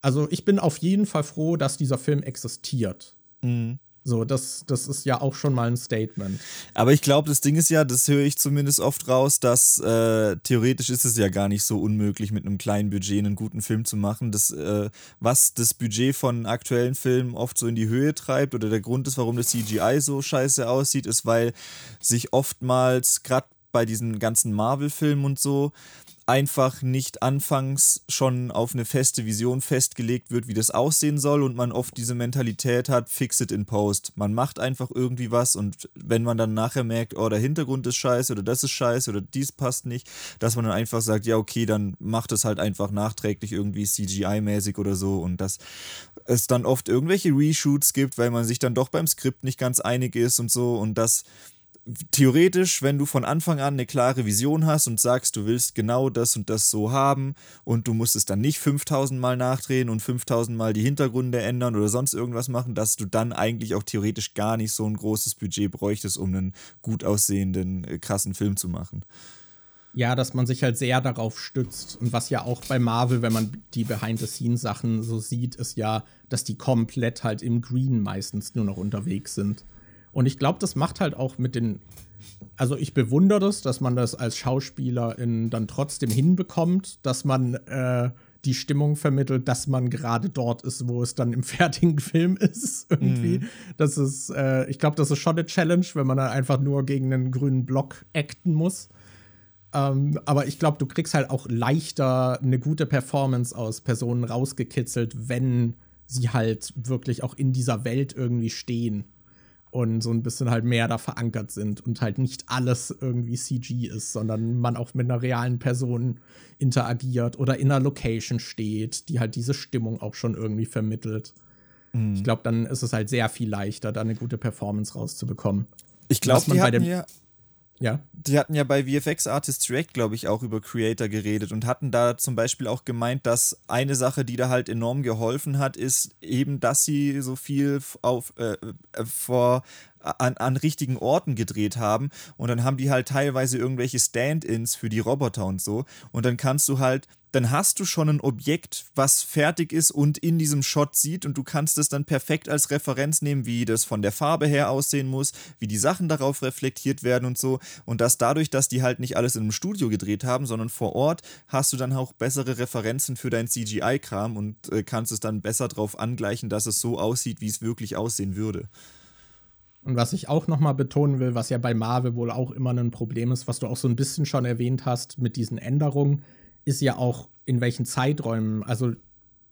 Also ich bin auf jeden Fall froh, dass dieser Film existiert. Mhm. So, das, das ist ja auch schon mal ein Statement. Aber ich glaube, das Ding ist ja, das höre ich zumindest oft raus, dass äh, theoretisch ist es ja gar nicht so unmöglich, mit einem kleinen Budget einen guten Film zu machen. Das, äh, was das Budget von aktuellen Filmen oft so in die Höhe treibt oder der Grund ist, warum das CGI so scheiße aussieht, ist, weil sich oftmals, gerade bei diesen ganzen Marvel-Filmen und so, einfach nicht anfangs schon auf eine feste Vision festgelegt wird, wie das aussehen soll und man oft diese Mentalität hat, fix it in post. Man macht einfach irgendwie was und wenn man dann nachher merkt, oh, der Hintergrund ist scheiße oder das ist scheiße oder dies passt nicht, dass man dann einfach sagt, ja, okay, dann macht es halt einfach nachträglich irgendwie CGI-mäßig oder so und dass es dann oft irgendwelche Reshoots gibt, weil man sich dann doch beim Skript nicht ganz einig ist und so und das theoretisch, wenn du von Anfang an eine klare Vision hast und sagst, du willst genau das und das so haben und du musst es dann nicht 5000 Mal nachdrehen und 5000 Mal die Hintergründe ändern oder sonst irgendwas machen, dass du dann eigentlich auch theoretisch gar nicht so ein großes Budget bräuchtest, um einen gut aussehenden, äh, krassen Film zu machen. Ja, dass man sich halt sehr darauf stützt. Und was ja auch bei Marvel, wenn man die Behind-the-Scenes-Sachen so sieht, ist ja, dass die komplett halt im Green meistens nur noch unterwegs sind. Und ich glaube, das macht halt auch mit den. Also ich bewundere das, dass man das als Schauspielerin dann trotzdem hinbekommt, dass man äh, die Stimmung vermittelt, dass man gerade dort ist, wo es dann im (laughs) fertigen Film ist. Irgendwie. Mhm. Das ist, äh, ich glaube, das ist schon eine Challenge, wenn man dann einfach nur gegen einen grünen Block acten muss. Ähm, aber ich glaube, du kriegst halt auch leichter eine gute Performance aus Personen rausgekitzelt, wenn sie halt wirklich auch in dieser Welt irgendwie stehen und so ein bisschen halt mehr da verankert sind und halt nicht alles irgendwie CG ist, sondern man auch mit einer realen Person interagiert oder in einer Location steht, die halt diese Stimmung auch schon irgendwie vermittelt. Mhm. Ich glaube, dann ist es halt sehr viel leichter, da eine gute Performance rauszubekommen. Ich glaube, die hatten ja ja. Die hatten ja bei VFX Artists Direct, glaube ich, auch über Creator geredet und hatten da zum Beispiel auch gemeint, dass eine Sache, die da halt enorm geholfen hat, ist eben, dass sie so viel auf, äh, äh vor an, an richtigen Orten gedreht haben und dann haben die halt teilweise irgendwelche Stand-ins für die Roboter und so und dann kannst du halt dann hast du schon ein Objekt, was fertig ist und in diesem Shot sieht und du kannst es dann perfekt als Referenz nehmen, wie das von der Farbe her aussehen muss, wie die Sachen darauf reflektiert werden und so und dass dadurch, dass die halt nicht alles in einem Studio gedreht haben, sondern vor Ort, hast du dann auch bessere Referenzen für dein CGI-Kram und äh, kannst es dann besser darauf angleichen, dass es so aussieht, wie es wirklich aussehen würde. Und was ich auch noch mal betonen will, was ja bei Marvel wohl auch immer ein Problem ist, was du auch so ein bisschen schon erwähnt hast mit diesen Änderungen, ist ja auch in welchen Zeiträumen. Also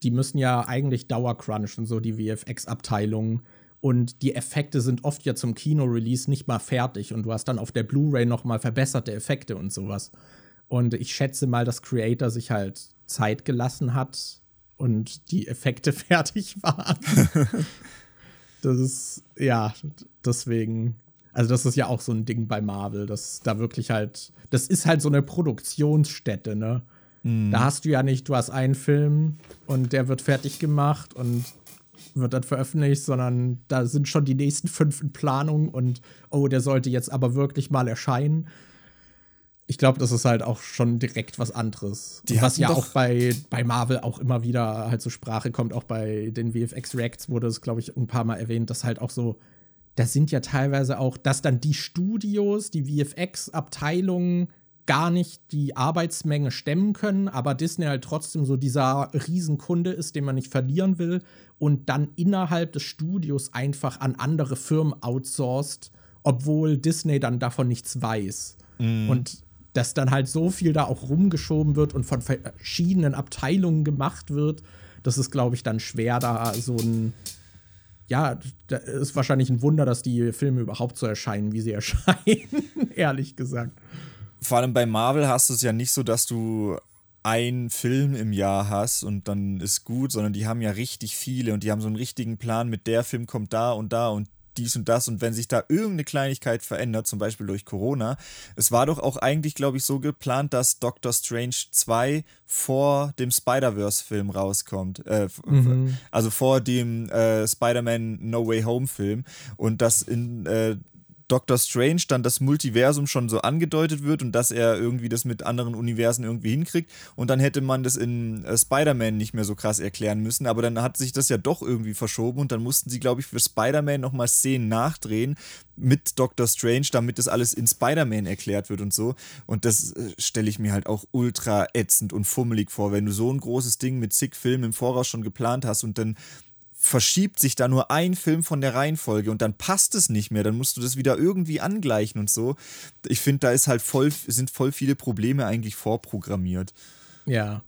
die müssen ja eigentlich Dauercrunchen, so die VFX-Abteilungen. Und die Effekte sind oft ja zum Kino-Release nicht mal fertig. Und du hast dann auf der Blu-ray noch mal verbesserte Effekte und sowas. Und ich schätze mal, dass Creator sich halt Zeit gelassen hat und die Effekte (laughs) fertig waren. Das ist, ja, deswegen. Also, das ist ja auch so ein Ding bei Marvel, dass da wirklich halt. Das ist halt so eine Produktionsstätte, ne? Mhm. Da hast du ja nicht, du hast einen Film und der wird fertig gemacht und wird dann veröffentlicht, sondern da sind schon die nächsten fünf in Planung und oh, der sollte jetzt aber wirklich mal erscheinen ich glaube, das ist halt auch schon direkt was anderes. Die was ja auch bei, bei Marvel auch immer wieder halt zur Sprache kommt, auch bei den VFX Reacts wurde es, glaube ich, ein paar Mal erwähnt, dass halt auch so, das sind ja teilweise auch, dass dann die Studios, die VFX-Abteilungen gar nicht die Arbeitsmenge stemmen können, aber Disney halt trotzdem so dieser Riesenkunde ist, den man nicht verlieren will und dann innerhalb des Studios einfach an andere Firmen outsourced, obwohl Disney dann davon nichts weiß. Mm. Und dass dann halt so viel da auch rumgeschoben wird und von verschiedenen Abteilungen gemacht wird, das ist, glaube ich, dann schwer, da so ein. Ja, da ist wahrscheinlich ein Wunder, dass die Filme überhaupt so erscheinen, wie sie erscheinen, (laughs) ehrlich gesagt. Vor allem bei Marvel hast du es ja nicht so, dass du einen Film im Jahr hast und dann ist gut, sondern die haben ja richtig viele und die haben so einen richtigen Plan mit der Film kommt da und da und dies und das und wenn sich da irgendeine Kleinigkeit verändert, zum Beispiel durch Corona, es war doch auch eigentlich, glaube ich, so geplant, dass Doctor Strange 2 vor dem Spider-Verse-Film rauskommt. Äh, mhm. Also vor dem äh, Spider-Man No Way Home-Film und dass in äh, Doctor Strange dann das Multiversum schon so angedeutet wird und dass er irgendwie das mit anderen Universen irgendwie hinkriegt. Und dann hätte man das in äh, Spider-Man nicht mehr so krass erklären müssen. Aber dann hat sich das ja doch irgendwie verschoben und dann mussten sie, glaube ich, für Spider-Man nochmal Szenen nachdrehen mit Doctor Strange, damit das alles in Spider-Man erklärt wird und so. Und das äh, stelle ich mir halt auch ultra ätzend und fummelig vor, wenn du so ein großes Ding mit zig Filmen im Voraus schon geplant hast und dann verschiebt sich da nur ein Film von der Reihenfolge und dann passt es nicht mehr, dann musst du das wieder irgendwie angleichen und so. Ich finde, da ist halt voll, sind voll viele Probleme eigentlich vorprogrammiert. Ja.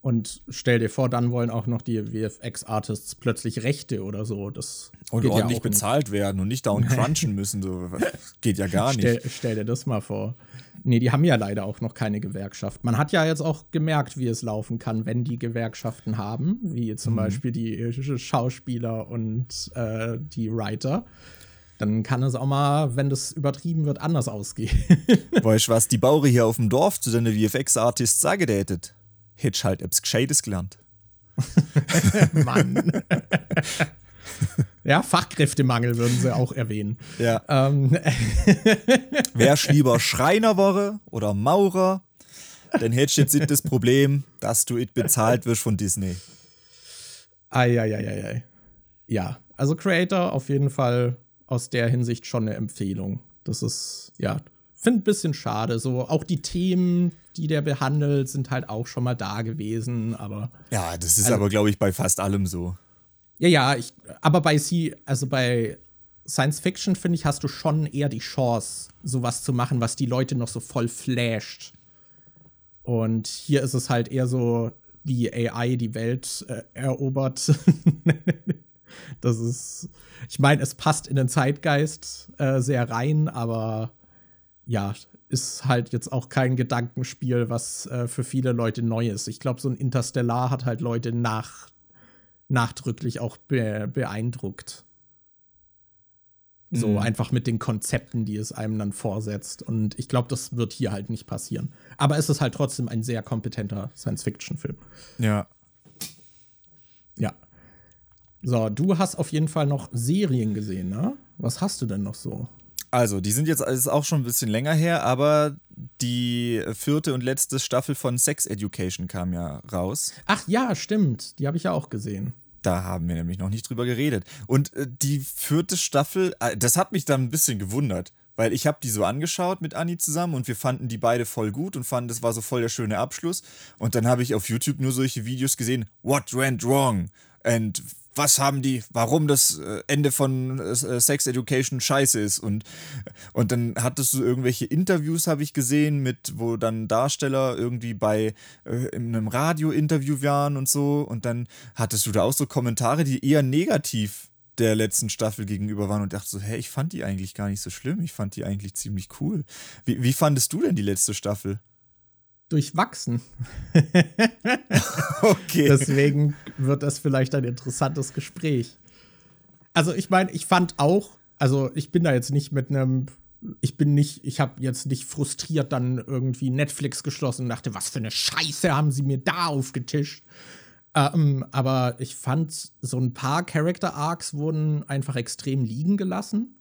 Und stell dir vor, dann wollen auch noch die VFX-Artists plötzlich Rechte oder so. Das und ordentlich ja bezahlt werden und nicht down (laughs) crunchen müssen. So. Geht ja gar nicht. Stell, stell, dir das mal vor. Nee, die haben ja leider auch noch keine Gewerkschaft. Man hat ja jetzt auch gemerkt, wie es laufen kann, wenn die Gewerkschaften haben, wie zum mhm. Beispiel die Schauspieler und äh, die Writer. Dann kann es auch mal, wenn das übertrieben wird, anders ausgehen. weißt du, was die Bauern hier auf dem Dorf zu den VFX-Artists sagen tätet? Hättest halt etwas Gescheites gelernt. (laughs) Mann. (laughs) (laughs) ja, Fachkräftemangel würden sie auch erwähnen. Ja. Ähm. (laughs) Wärst lieber Schreiner wäre oder Maurer, dann hättest du jetzt nicht das (laughs) Problem, dass du it bezahlt wirst von Disney. Eieieiei. Ja, also Creator auf jeden Fall aus der Hinsicht schon eine Empfehlung. Das ist, ja, finde ein bisschen schade. So, auch die Themen, die der behandelt, sind halt auch schon mal da gewesen, aber. Ja, das ist also, aber, glaube ich, bei fast allem so. Ja, ja, ich, aber bei sie, also bei Science Fiction, finde ich, hast du schon eher die Chance, sowas zu machen, was die Leute noch so voll flasht. Und hier ist es halt eher so, wie AI die Welt äh, erobert. (laughs) das ist, ich meine, es passt in den Zeitgeist äh, sehr rein, aber ja, ist halt jetzt auch kein Gedankenspiel, was äh, für viele Leute neu ist. Ich glaube, so ein Interstellar hat halt Leute nach, nachdrücklich auch be beeindruckt. So mhm. einfach mit den Konzepten, die es einem dann vorsetzt. Und ich glaube, das wird hier halt nicht passieren. Aber es ist halt trotzdem ein sehr kompetenter Science-Fiction-Film. Ja. Ja. So, du hast auf jeden Fall noch Serien gesehen, ne? Was hast du denn noch so? Also, die sind jetzt ist auch schon ein bisschen länger her, aber die vierte und letzte Staffel von Sex Education kam ja raus. Ach ja, stimmt. Die habe ich ja auch gesehen. Da haben wir nämlich noch nicht drüber geredet. Und äh, die vierte Staffel, äh, das hat mich dann ein bisschen gewundert, weil ich habe die so angeschaut mit Anni zusammen und wir fanden die beide voll gut und fanden, das war so voll der schöne Abschluss. Und dann habe ich auf YouTube nur solche Videos gesehen, What went wrong? Und was haben die, warum das äh, Ende von äh, Sex Education scheiße ist. Und, und dann hattest du irgendwelche Interviews, habe ich gesehen, mit, wo dann Darsteller irgendwie bei äh, in einem Radio-Interview waren und so. Und dann hattest du da auch so Kommentare, die eher negativ der letzten Staffel gegenüber waren und dachte so, hey, ich fand die eigentlich gar nicht so schlimm. Ich fand die eigentlich ziemlich cool. Wie, wie fandest du denn die letzte Staffel? Durchwachsen. (laughs) okay. Deswegen wird das vielleicht ein interessantes Gespräch. Also ich meine, ich fand auch, also ich bin da jetzt nicht mit einem, ich bin nicht, ich habe jetzt nicht frustriert dann irgendwie Netflix geschlossen und dachte, was für eine Scheiße haben sie mir da aufgetischt. Ähm, aber ich fand, so ein paar Character Arcs wurden einfach extrem liegen gelassen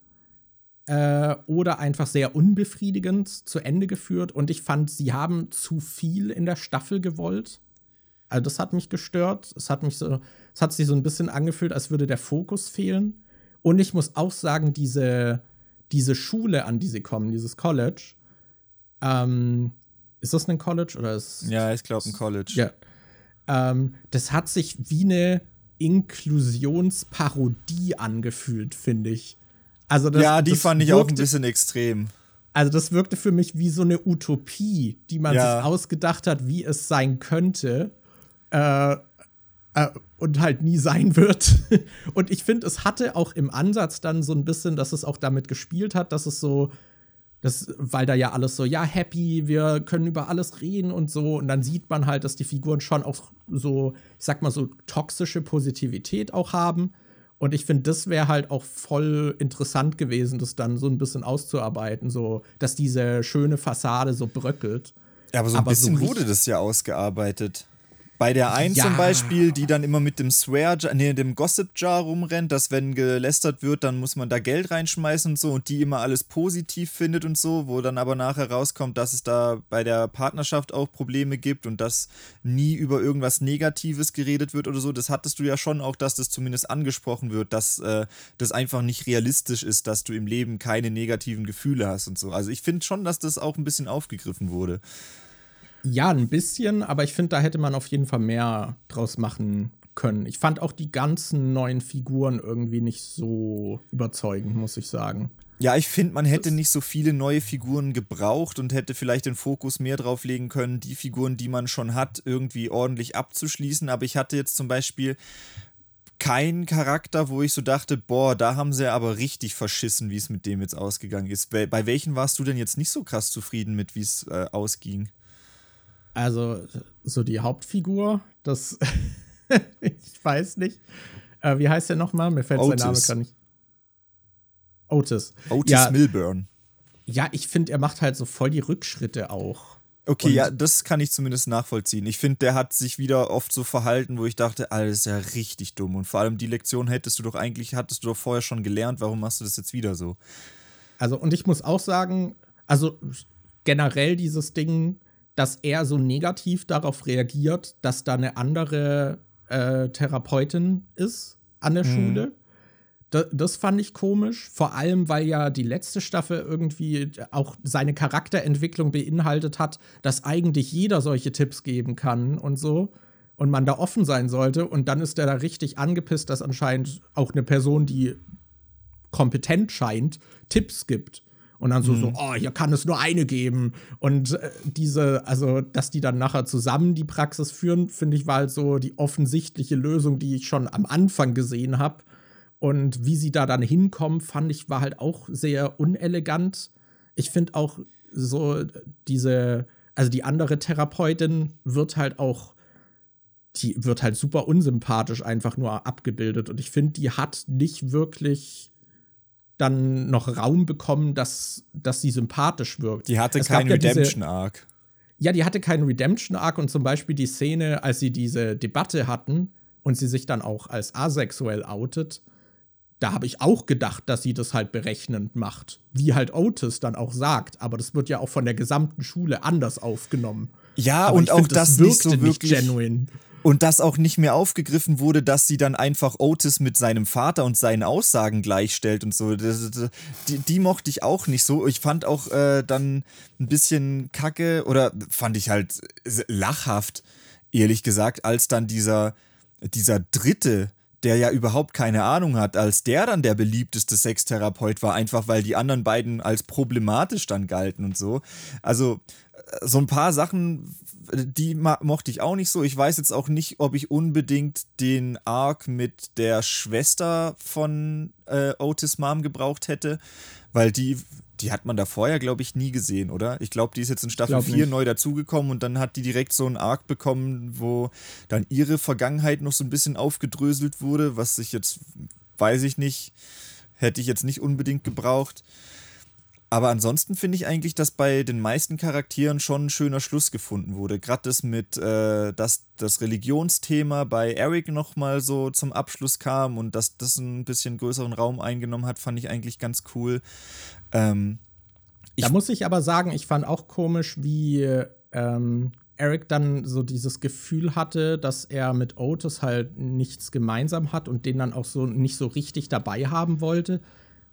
äh, oder einfach sehr unbefriedigend zu Ende geführt. Und ich fand, sie haben zu viel in der Staffel gewollt. Also das hat mich gestört. Es hat mich so, es hat sich so ein bisschen angefühlt, als würde der Fokus fehlen. Und ich muss auch sagen, diese, diese Schule, an die sie kommen, dieses College, ähm, ist das ein College oder ist Ja, ich glaube ein College. Ja. Ähm, das hat sich wie eine Inklusionsparodie angefühlt, finde ich. Also das, ja, die das fand ich wirkte, auch ein bisschen extrem. Also das wirkte für mich wie so eine Utopie, die man ja. sich ausgedacht hat, wie es sein könnte. Äh, äh, und halt nie sein wird. (laughs) und ich finde, es hatte auch im Ansatz dann so ein bisschen, dass es auch damit gespielt hat, dass es so, das, weil da ja alles so, ja, happy, wir können über alles reden und so. Und dann sieht man halt, dass die Figuren schon auch so, ich sag mal, so toxische Positivität auch haben. Und ich finde, das wäre halt auch voll interessant gewesen, das dann so ein bisschen auszuarbeiten, so dass diese schöne Fassade so bröckelt. Ja, aber so ein aber bisschen so wurde das ja ausgearbeitet. Bei der einen ja. zum Beispiel, die dann immer mit dem Swear, nee, dem Gossip Jar rumrennt, dass wenn gelästert wird, dann muss man da Geld reinschmeißen und so und die immer alles positiv findet und so, wo dann aber nachher rauskommt, dass es da bei der Partnerschaft auch Probleme gibt und dass nie über irgendwas Negatives geredet wird oder so. Das hattest du ja schon auch, dass das zumindest angesprochen wird, dass äh, das einfach nicht realistisch ist, dass du im Leben keine negativen Gefühle hast und so. Also ich finde schon, dass das auch ein bisschen aufgegriffen wurde. Ja, ein bisschen, aber ich finde, da hätte man auf jeden Fall mehr draus machen können. Ich fand auch die ganzen neuen Figuren irgendwie nicht so überzeugend, muss ich sagen. Ja, ich finde, man hätte nicht so viele neue Figuren gebraucht und hätte vielleicht den Fokus mehr drauf legen können, die Figuren, die man schon hat, irgendwie ordentlich abzuschließen. Aber ich hatte jetzt zum Beispiel keinen Charakter, wo ich so dachte, boah, da haben sie aber richtig verschissen, wie es mit dem jetzt ausgegangen ist. Bei, bei welchen warst du denn jetzt nicht so krass zufrieden mit, wie es äh, ausging? Also, so die Hauptfigur, das, (laughs) ich weiß nicht. Äh, wie heißt der nochmal? Mir fällt Otis. sein Name gerade nicht. Otis. Otis ja, Milburn. Ja, ich finde, er macht halt so voll die Rückschritte auch. Okay, und ja, das kann ich zumindest nachvollziehen. Ich finde, der hat sich wieder oft so verhalten, wo ich dachte, alles ist ja richtig dumm. Und vor allem die Lektion hättest du doch eigentlich, hattest du doch vorher schon gelernt, warum machst du das jetzt wieder so? Also, und ich muss auch sagen, also generell dieses Ding, dass er so negativ darauf reagiert, dass da eine andere äh, Therapeutin ist an der mhm. Schule. Das, das, fand ich komisch, vor allem weil ja die letzte Staffel irgendwie auch seine Charakterentwicklung beinhaltet hat, dass eigentlich jeder solche Tipps geben kann und so und man da offen sein sollte und dann ist er da richtig angepisst, dass anscheinend auch eine Person, die kompetent scheint, Tipps gibt. Und dann so, mhm. so, oh, hier kann es nur eine geben. Und äh, diese, also, dass die dann nachher zusammen die Praxis führen, finde ich, war halt so die offensichtliche Lösung, die ich schon am Anfang gesehen habe. Und wie sie da dann hinkommen, fand ich, war halt auch sehr unelegant. Ich finde auch so diese, also die andere Therapeutin wird halt auch, die wird halt super unsympathisch einfach nur abgebildet. Und ich finde, die hat nicht wirklich dann noch Raum bekommen, dass, dass sie sympathisch wirkt. Die hatte keinen ja Redemption-Arc. Ja, die hatte keinen Redemption-Arc und zum Beispiel die Szene, als sie diese Debatte hatten und sie sich dann auch als asexuell outet, da habe ich auch gedacht, dass sie das halt berechnend macht. Wie halt Otis dann auch sagt. Aber das wird ja auch von der gesamten Schule anders aufgenommen. Ja, Aber und auch find, das, das wirkte nicht, so wirklich, nicht genuin. Und dass auch nicht mehr aufgegriffen wurde, dass sie dann einfach Otis mit seinem Vater und seinen Aussagen gleichstellt und so. Das, das, die, die, mochte ich auch nicht so. Ich fand auch äh, dann ein bisschen kacke oder fand ich halt lachhaft, ehrlich gesagt, als dann dieser, dieser dritte der ja überhaupt keine Ahnung hat, als der dann der beliebteste Sextherapeut war, einfach weil die anderen beiden als problematisch dann galten und so. Also äh, so ein paar Sachen, die mochte ich auch nicht so. Ich weiß jetzt auch nicht, ob ich unbedingt den Arc mit der Schwester von äh, Otis Mom gebraucht hätte, weil die die hat man da vorher, glaube ich, nie gesehen, oder? Ich glaube, die ist jetzt in Staffel 4 neu dazugekommen und dann hat die direkt so einen Arc bekommen, wo dann ihre Vergangenheit noch so ein bisschen aufgedröselt wurde, was ich jetzt, weiß ich nicht, hätte ich jetzt nicht unbedingt gebraucht. Aber ansonsten finde ich eigentlich, dass bei den meisten Charakteren schon ein schöner Schluss gefunden wurde. Gerade das mit, äh, dass das Religionsthema bei Eric nochmal so zum Abschluss kam und dass das ein bisschen größeren Raum eingenommen hat, fand ich eigentlich ganz cool. Ähm, da muss ich aber sagen, ich fand auch komisch, wie ähm, Eric dann so dieses Gefühl hatte, dass er mit Otis halt nichts gemeinsam hat und den dann auch so nicht so richtig dabei haben wollte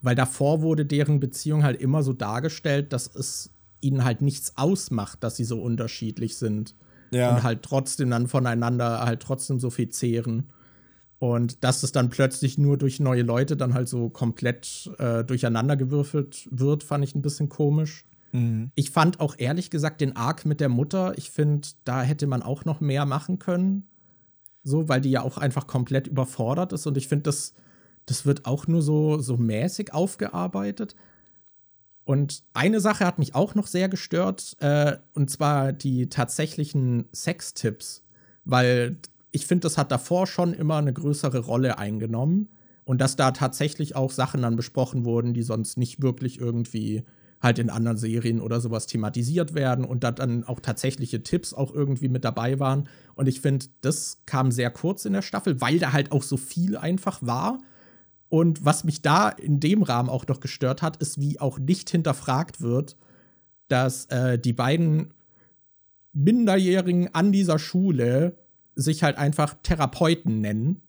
weil davor wurde deren Beziehung halt immer so dargestellt, dass es ihnen halt nichts ausmacht, dass sie so unterschiedlich sind. Ja. Und halt trotzdem dann voneinander halt trotzdem so viel zehren. Und dass es dann plötzlich nur durch neue Leute dann halt so komplett äh, durcheinandergewürfelt wird, fand ich ein bisschen komisch. Mhm. Ich fand auch ehrlich gesagt den Arc mit der Mutter, ich finde, da hätte man auch noch mehr machen können. So, weil die ja auch einfach komplett überfordert ist. Und ich finde, das das wird auch nur so, so mäßig aufgearbeitet. Und eine Sache hat mich auch noch sehr gestört, äh, und zwar die tatsächlichen Sextipps, weil ich finde, das hat davor schon immer eine größere Rolle eingenommen und dass da tatsächlich auch Sachen dann besprochen wurden, die sonst nicht wirklich irgendwie halt in anderen Serien oder sowas thematisiert werden und da dann auch tatsächliche Tipps auch irgendwie mit dabei waren. Und ich finde, das kam sehr kurz in der Staffel, weil da halt auch so viel einfach war und was mich da in dem Rahmen auch noch gestört hat, ist, wie auch nicht hinterfragt wird, dass äh, die beiden Minderjährigen an dieser Schule sich halt einfach Therapeuten nennen.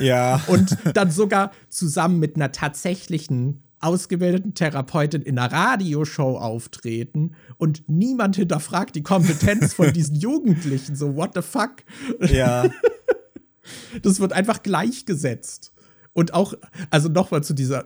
Ja. (laughs) und dann sogar zusammen mit einer tatsächlichen ausgebildeten Therapeutin in einer Radioshow auftreten und niemand hinterfragt die Kompetenz von diesen (laughs) Jugendlichen. So, what the fuck? Ja. (laughs) Das wird einfach gleichgesetzt. Und auch, also nochmal zu dieser,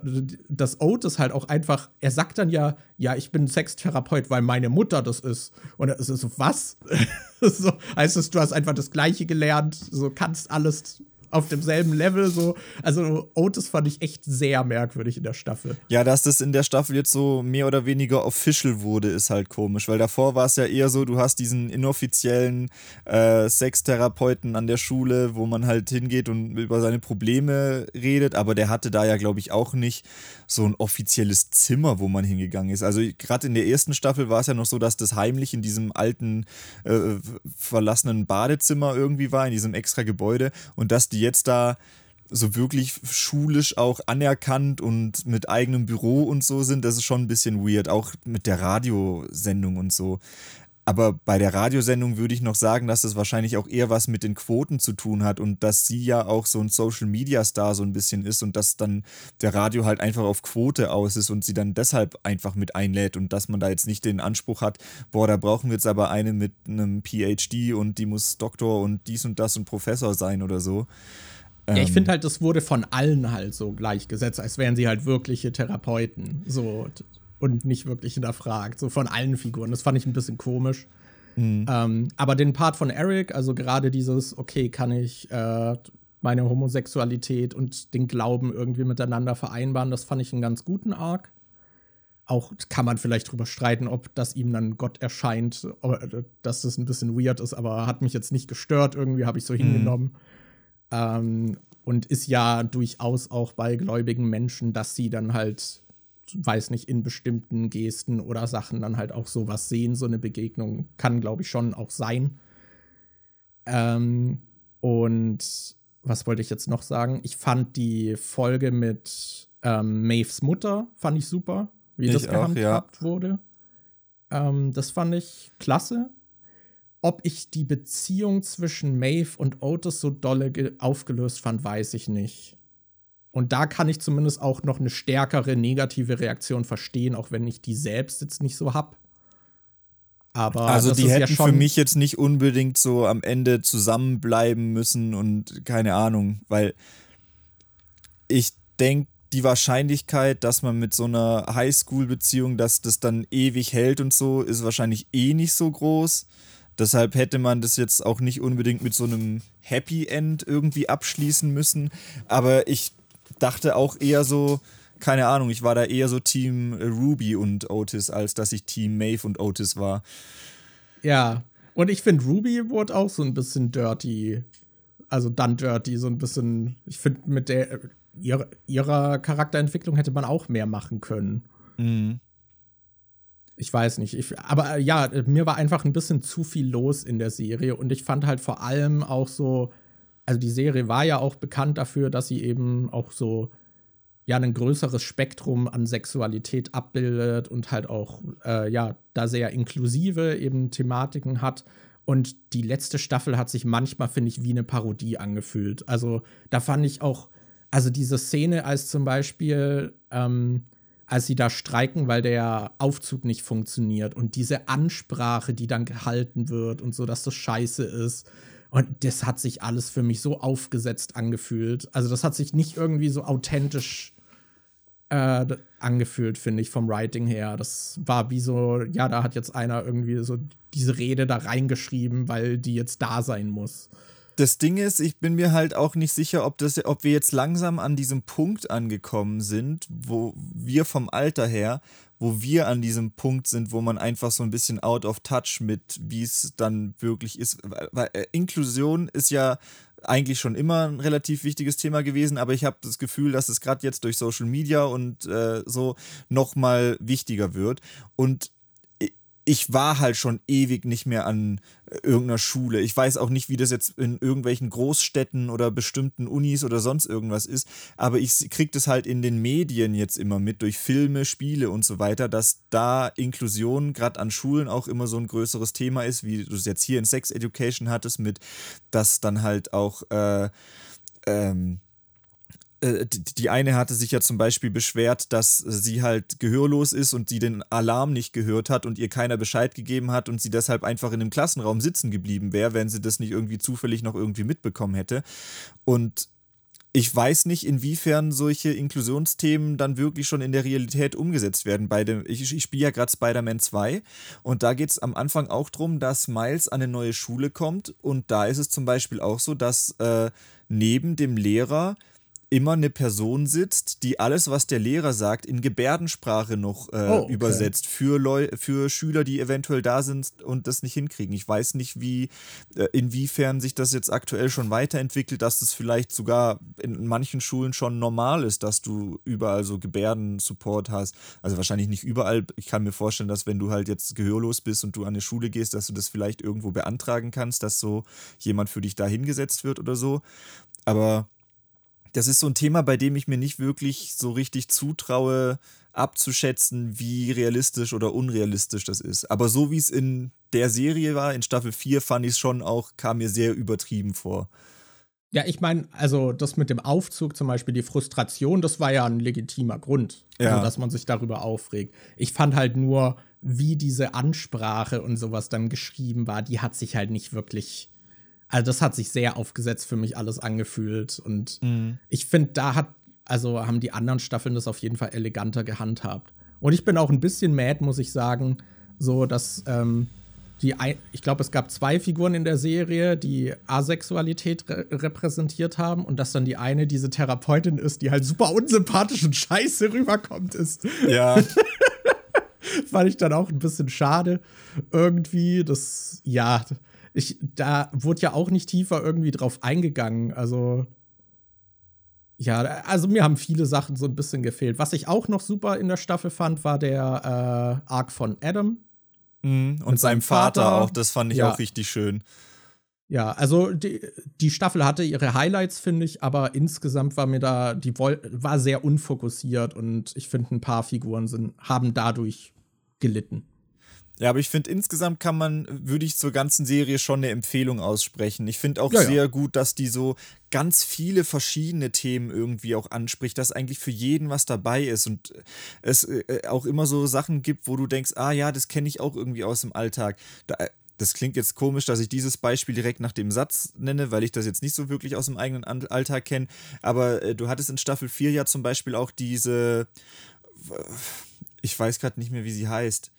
das Otis halt auch einfach, er sagt dann ja, ja, ich bin Sextherapeut, weil meine Mutter das ist. Und es ist so, was? (laughs) so, heißt es, du hast einfach das Gleiche gelernt, so kannst alles auf demselben Level. So. Also Otis fand ich echt sehr merkwürdig in der Staffel. Ja, dass das in der Staffel jetzt so mehr oder weniger official wurde, ist halt komisch, weil davor war es ja eher so, du hast diesen inoffiziellen äh, Sextherapeuten an der Schule, wo man halt hingeht und über seine Probleme redet, aber der hatte da ja, glaube ich, auch nicht so ein offizielles Zimmer, wo man hingegangen ist. Also gerade in der ersten Staffel war es ja noch so, dass das heimlich in diesem alten, äh, verlassenen Badezimmer irgendwie war, in diesem extra Gebäude und dass die jetzt da so wirklich schulisch auch anerkannt und mit eigenem Büro und so sind, das ist schon ein bisschen weird, auch mit der Radiosendung und so. Aber bei der Radiosendung würde ich noch sagen, dass das wahrscheinlich auch eher was mit den Quoten zu tun hat und dass sie ja auch so ein Social Media Star so ein bisschen ist und dass dann der Radio halt einfach auf Quote aus ist und sie dann deshalb einfach mit einlädt und dass man da jetzt nicht den Anspruch hat, boah, da brauchen wir jetzt aber eine mit einem PhD und die muss Doktor und dies und das und Professor sein oder so. Ja, ich finde ähm. halt, das wurde von allen halt so gleichgesetzt, als wären sie halt wirkliche Therapeuten. So und nicht wirklich hinterfragt, so von allen Figuren. Das fand ich ein bisschen komisch. Mhm. Ähm, aber den Part von Eric, also gerade dieses, okay, kann ich äh, meine Homosexualität und den Glauben irgendwie miteinander vereinbaren, das fand ich einen ganz guten Arc. Auch kann man vielleicht drüber streiten, ob das ihm dann Gott erscheint, äh, dass das ein bisschen weird ist, aber hat mich jetzt nicht gestört, irgendwie habe ich so mhm. hingenommen. Ähm, und ist ja durchaus auch bei gläubigen Menschen, dass sie dann halt weiß nicht, in bestimmten Gesten oder Sachen dann halt auch sowas sehen. So eine Begegnung kann, glaube ich, schon auch sein. Ähm, und was wollte ich jetzt noch sagen? Ich fand die Folge mit ähm, Maves Mutter, fand ich super, wie ich das gehandhabt ja. wurde. Ähm, das fand ich klasse. Ob ich die Beziehung zwischen Maeve und Otis so dolle aufgelöst fand, weiß ich nicht. Und da kann ich zumindest auch noch eine stärkere negative Reaktion verstehen, auch wenn ich die selbst jetzt nicht so hab. Aber also die hätten ja für mich jetzt nicht unbedingt so am Ende zusammenbleiben müssen und keine Ahnung, weil ich denke, die Wahrscheinlichkeit, dass man mit so einer Highschool-Beziehung, dass das dann ewig hält und so, ist wahrscheinlich eh nicht so groß. Deshalb hätte man das jetzt auch nicht unbedingt mit so einem Happy End irgendwie abschließen müssen. Aber ich dachte auch eher so, keine Ahnung, ich war da eher so Team Ruby und Otis, als dass ich Team Maeve und Otis war. Ja, und ich finde, Ruby wurde auch so ein bisschen dirty. Also dann dirty, so ein bisschen. Ich finde, mit der ihrer, ihrer Charakterentwicklung hätte man auch mehr machen können. Mhm. Ich weiß nicht. Ich, aber ja, mir war einfach ein bisschen zu viel los in der Serie und ich fand halt vor allem auch so also die Serie war ja auch bekannt dafür, dass sie eben auch so ja ein größeres Spektrum an Sexualität abbildet und halt auch äh, ja da sehr inklusive eben Thematiken hat. Und die letzte Staffel hat sich manchmal, finde ich, wie eine Parodie angefühlt. Also da fand ich auch, also diese Szene, als zum Beispiel, ähm, als sie da streiken, weil der Aufzug nicht funktioniert und diese Ansprache, die dann gehalten wird und so, dass das scheiße ist und das hat sich alles für mich so aufgesetzt angefühlt. Also das hat sich nicht irgendwie so authentisch äh, angefühlt, finde ich, vom Writing her. Das war wie so, ja, da hat jetzt einer irgendwie so diese Rede da reingeschrieben, weil die jetzt da sein muss. Das Ding ist, ich bin mir halt auch nicht sicher, ob, das, ob wir jetzt langsam an diesem Punkt angekommen sind, wo wir vom Alter her, wo wir an diesem Punkt sind, wo man einfach so ein bisschen out of touch mit, wie es dann wirklich ist. Weil äh, Inklusion ist ja eigentlich schon immer ein relativ wichtiges Thema gewesen, aber ich habe das Gefühl, dass es gerade jetzt durch Social Media und äh, so nochmal wichtiger wird. Und ich war halt schon ewig nicht mehr an äh, irgendeiner Schule. Ich weiß auch nicht, wie das jetzt in irgendwelchen Großstädten oder bestimmten Unis oder sonst irgendwas ist, aber ich kriege das halt in den Medien jetzt immer mit, durch Filme, Spiele und so weiter, dass da Inklusion gerade an Schulen auch immer so ein größeres Thema ist, wie du es jetzt hier in Sex Education hattest, mit dass dann halt auch äh, ähm, äh, die eine hatte sich ja zum Beispiel beschwert, dass sie halt gehörlos ist und sie den Alarm nicht gehört hat und ihr keiner Bescheid gegeben hat und sie deshalb einfach in einem Klassenraum sitzen geblieben wäre, wenn sie das nicht irgendwie zufällig noch irgendwie mitbekommen hätte. Und ich weiß nicht, inwiefern solche Inklusionsthemen dann wirklich schon in der Realität umgesetzt werden. Bei dem, ich, ich spiele ja gerade Spider-Man 2 und da geht es am Anfang auch darum, dass Miles an eine neue Schule kommt und da ist es zum Beispiel auch so, dass äh, neben dem Lehrer immer eine Person sitzt, die alles, was der Lehrer sagt, in Gebärdensprache noch äh, oh, okay. übersetzt für, Leu für Schüler, die eventuell da sind und das nicht hinkriegen. Ich weiß nicht, wie, äh, inwiefern sich das jetzt aktuell schon weiterentwickelt, dass es vielleicht sogar in manchen Schulen schon normal ist, dass du überall so Gebärdensupport hast. Also wahrscheinlich nicht überall. Ich kann mir vorstellen, dass wenn du halt jetzt gehörlos bist und du an eine Schule gehst, dass du das vielleicht irgendwo beantragen kannst, dass so jemand für dich da hingesetzt wird oder so. Aber das ist so ein Thema, bei dem ich mir nicht wirklich so richtig zutraue, abzuschätzen, wie realistisch oder unrealistisch das ist. Aber so wie es in der Serie war, in Staffel 4, fand ich es schon auch, kam mir sehr übertrieben vor. Ja, ich meine, also das mit dem Aufzug zum Beispiel, die Frustration, das war ja ein legitimer Grund, also ja. also, dass man sich darüber aufregt. Ich fand halt nur, wie diese Ansprache und sowas dann geschrieben war, die hat sich halt nicht wirklich also das hat sich sehr aufgesetzt für mich alles angefühlt. Und mhm. ich finde, da hat, also haben die anderen Staffeln das auf jeden Fall eleganter gehandhabt. Und ich bin auch ein bisschen mad, muss ich sagen, so dass ähm, die, ich glaube, es gab zwei Figuren in der Serie, die Asexualität re repräsentiert haben und dass dann die eine diese Therapeutin ist, die halt super unsympathisch und scheiße rüberkommt, ist. Ja. (laughs) Fand ich dann auch ein bisschen schade irgendwie. Das, ja, ich, da wurde ja auch nicht tiefer irgendwie drauf eingegangen. Also, ja, also mir haben viele Sachen so ein bisschen gefehlt. Was ich auch noch super in der Staffel fand, war der äh, Arc von Adam. Mhm, und seinem Vater, Vater, auch, das fand ich ja. auch richtig schön. Ja, also die, die Staffel hatte ihre Highlights, finde ich, aber insgesamt war mir da, die war sehr unfokussiert und ich finde, ein paar Figuren sind, haben dadurch gelitten. Ja, aber ich finde, insgesamt kann man, würde ich zur ganzen Serie schon eine Empfehlung aussprechen. Ich finde auch ja, sehr ja. gut, dass die so ganz viele verschiedene Themen irgendwie auch anspricht, dass eigentlich für jeden was dabei ist und es äh, auch immer so Sachen gibt, wo du denkst, ah ja, das kenne ich auch irgendwie aus dem Alltag. Da, äh, das klingt jetzt komisch, dass ich dieses Beispiel direkt nach dem Satz nenne, weil ich das jetzt nicht so wirklich aus dem eigenen Alltag kenne. Aber äh, du hattest in Staffel 4 ja zum Beispiel auch diese, ich weiß gerade nicht mehr, wie sie heißt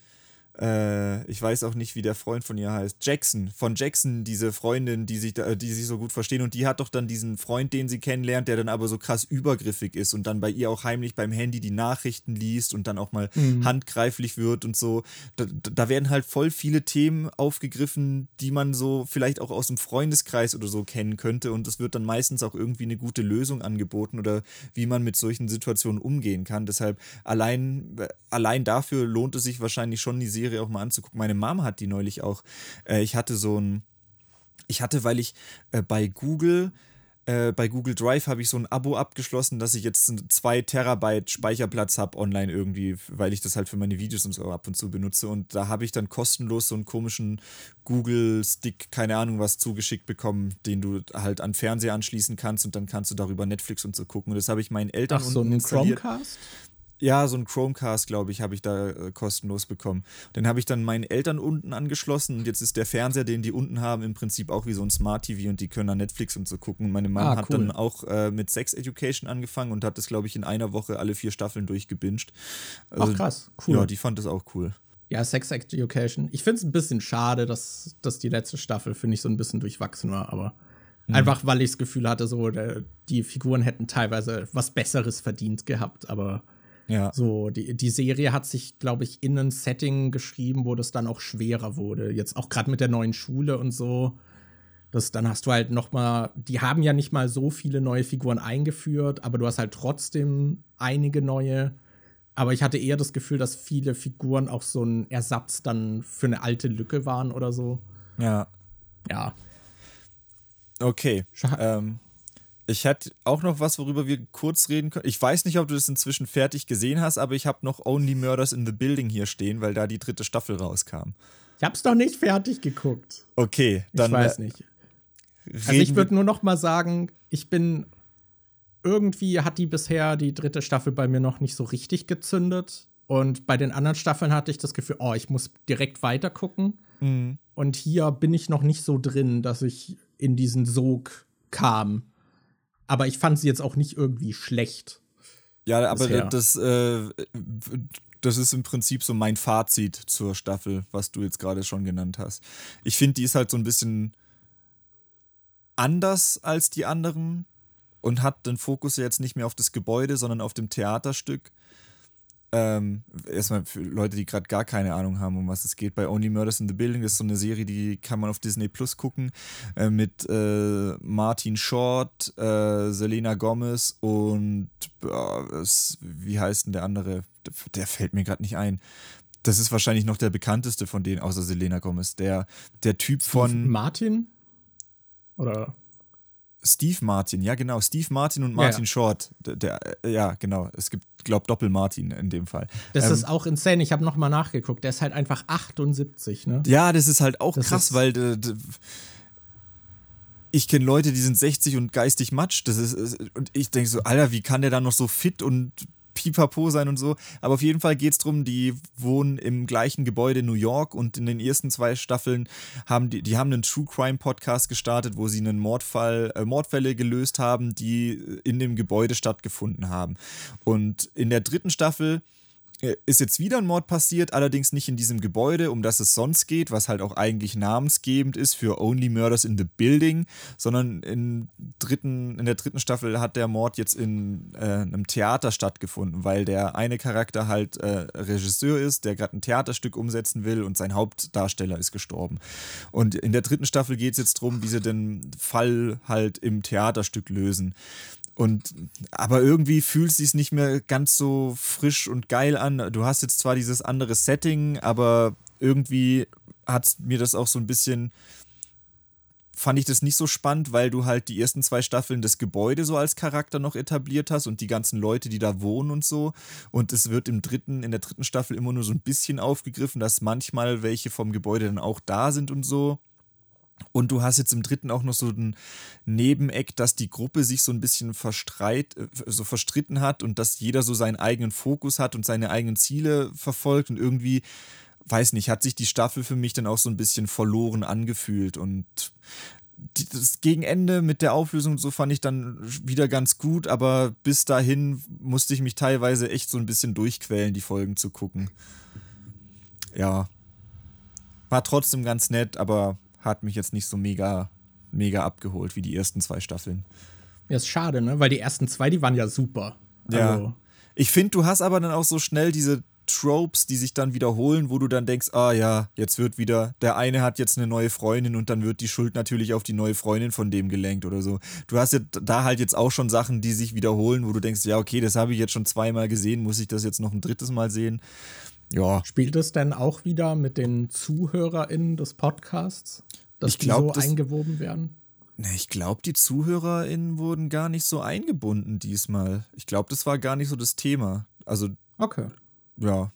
äh, ich weiß auch nicht, wie der Freund von ihr heißt. Jackson. Von Jackson, diese Freundin, die sich, da, die sich so gut verstehen. Und die hat doch dann diesen Freund, den sie kennenlernt, der dann aber so krass übergriffig ist und dann bei ihr auch heimlich beim Handy die Nachrichten liest und dann auch mal mhm. handgreiflich wird und so. Da, da, werden halt voll viele Themen aufgegriffen, die man so vielleicht auch aus dem Freundeskreis oder so kennen könnte. Und es wird dann meistens auch irgendwie eine gute Lösung angeboten oder wie man mit solchen Situationen umgehen kann. Deshalb allein, allein dafür lohnt es sich wahrscheinlich schon, die Serie Serie auch mal anzugucken. Meine Mama hat die neulich auch. Äh, ich hatte so ein, ich hatte, weil ich äh, bei Google äh, bei Google Drive habe ich so ein Abo abgeschlossen, dass ich jetzt zwei Terabyte Speicherplatz habe online irgendwie, weil ich das halt für meine Videos und so ab und zu benutze. Und da habe ich dann kostenlos so einen komischen Google Stick, keine Ahnung was, zugeschickt bekommen, den du halt an Fernseher anschließen kannst und dann kannst du darüber Netflix und so gucken. Und das habe ich meinen Eltern Ach, so einen Chromecast? Ja, so ein Chromecast, glaube ich, habe ich da äh, kostenlos bekommen. Den habe ich dann meinen Eltern unten angeschlossen und jetzt ist der Fernseher, den die unten haben, im Prinzip auch wie so ein Smart TV und die können dann Netflix und so gucken. Meine Mama ah, hat dann auch äh, mit Sex Education angefangen und hat das, glaube ich, in einer Woche alle vier Staffeln durchgebinged. Also, Ach krass, cool. Ja, die fand das auch cool. Ja, Sex Education. Ich finde es ein bisschen schade, dass, dass die letzte Staffel, finde ich, so ein bisschen durchwachsen war, aber mhm. einfach, weil ich das Gefühl hatte, so, die Figuren hätten teilweise was Besseres verdient gehabt, aber ja. So, die, die Serie hat sich, glaube ich, in ein Setting geschrieben, wo das dann auch schwerer wurde. Jetzt auch gerade mit der neuen Schule und so. Das, dann hast du halt noch mal, die haben ja nicht mal so viele neue Figuren eingeführt, aber du hast halt trotzdem einige neue. Aber ich hatte eher das Gefühl, dass viele Figuren auch so ein Ersatz dann für eine alte Lücke waren oder so. Ja. Ja. Okay. Ähm, ich hätte auch noch was, worüber wir kurz reden können. Ich weiß nicht, ob du das inzwischen fertig gesehen hast, aber ich habe noch Only Murders in the Building hier stehen, weil da die dritte Staffel rauskam. Ich habe es noch nicht fertig geguckt. Okay, dann. Ich weiß nicht. Also ich würde nur noch mal sagen, ich bin irgendwie hat die bisher die dritte Staffel bei mir noch nicht so richtig gezündet. Und bei den anderen Staffeln hatte ich das Gefühl, oh, ich muss direkt weiter gucken. Mhm. Und hier bin ich noch nicht so drin, dass ich in diesen Sog kam. Aber ich fand sie jetzt auch nicht irgendwie schlecht. Ja, aber bisher. das, äh, das ist im Prinzip so mein Fazit zur Staffel, was du jetzt gerade schon genannt hast. Ich finde, die ist halt so ein bisschen anders als die anderen und hat den Fokus jetzt nicht mehr auf das Gebäude, sondern auf dem Theaterstück. Ähm, erstmal für Leute, die gerade gar keine Ahnung haben, um was es geht. Bei Only Murders in the Building das ist so eine Serie, die kann man auf Disney Plus gucken. Äh, mit äh, Martin Short, äh, Selena Gomez und es, wie heißt denn der andere? Der, der fällt mir gerade nicht ein. Das ist wahrscheinlich noch der bekannteste von denen, außer Selena Gomez. Der, der Typ von. Martin? Oder? Steve Martin, ja genau, Steve Martin und Martin ja, ja. Short. Der, der, ja, genau. Es gibt, glaube Doppel Martin in dem Fall. Das ähm, ist auch insane. Ich habe noch mal nachgeguckt. Der ist halt einfach 78, ne? Ja, das ist halt auch das krass, weil ich kenne Leute, die sind 60 und geistig matsch. Das ist, und ich denke so, Alter, wie kann der dann noch so fit und pipapo sein und so. Aber auf jeden Fall geht es darum, die wohnen im gleichen Gebäude in New York und in den ersten zwei Staffeln haben die, die haben einen True Crime Podcast gestartet, wo sie einen Mordfall, äh, Mordfälle gelöst haben, die in dem Gebäude stattgefunden haben. Und in der dritten Staffel ist jetzt wieder ein Mord passiert, allerdings nicht in diesem Gebäude, um das es sonst geht, was halt auch eigentlich namensgebend ist für Only Murders in the Building, sondern in, dritten, in der dritten Staffel hat der Mord jetzt in äh, einem Theater stattgefunden, weil der eine Charakter halt äh, Regisseur ist, der gerade ein Theaterstück umsetzen will und sein Hauptdarsteller ist gestorben. Und in der dritten Staffel geht es jetzt darum, wie sie den Fall halt im Theaterstück lösen. Und aber irgendwie fühlt es sich nicht mehr ganz so frisch und geil an. Du hast jetzt zwar dieses andere Setting, aber irgendwie hat mir das auch so ein bisschen fand ich das nicht so spannend, weil du halt die ersten zwei Staffeln das Gebäude so als Charakter noch etabliert hast und die ganzen Leute, die da wohnen und so. Und es wird im dritten, in der dritten Staffel immer nur so ein bisschen aufgegriffen, dass manchmal welche vom Gebäude dann auch da sind und so. Und du hast jetzt im dritten auch noch so ein Nebeneck, dass die Gruppe sich so ein bisschen verstreit, äh, so verstritten hat und dass jeder so seinen eigenen Fokus hat und seine eigenen Ziele verfolgt und irgendwie, weiß nicht, hat sich die Staffel für mich dann auch so ein bisschen verloren angefühlt und das Gegenende mit der Auflösung so fand ich dann wieder ganz gut, aber bis dahin musste ich mich teilweise echt so ein bisschen durchquälen, die Folgen zu gucken. Ja. War trotzdem ganz nett, aber hat mich jetzt nicht so mega, mega abgeholt wie die ersten zwei Staffeln. Ja, ist schade, ne? Weil die ersten zwei, die waren ja super. Ja. Also. Ich finde, du hast aber dann auch so schnell diese Tropes, die sich dann wiederholen, wo du dann denkst, ah ja, jetzt wird wieder, der eine hat jetzt eine neue Freundin und dann wird die Schuld natürlich auf die neue Freundin von dem gelenkt oder so. Du hast ja da halt jetzt auch schon Sachen, die sich wiederholen, wo du denkst, ja, okay, das habe ich jetzt schon zweimal gesehen, muss ich das jetzt noch ein drittes Mal sehen? Ja. Spielt es denn auch wieder mit den ZuhörerInnen des Podcasts, dass ich glaub, die so das, eingewoben werden? Ne, ich glaube, die ZuhörerInnen wurden gar nicht so eingebunden diesmal. Ich glaube, das war gar nicht so das Thema. Also. Okay. Ja.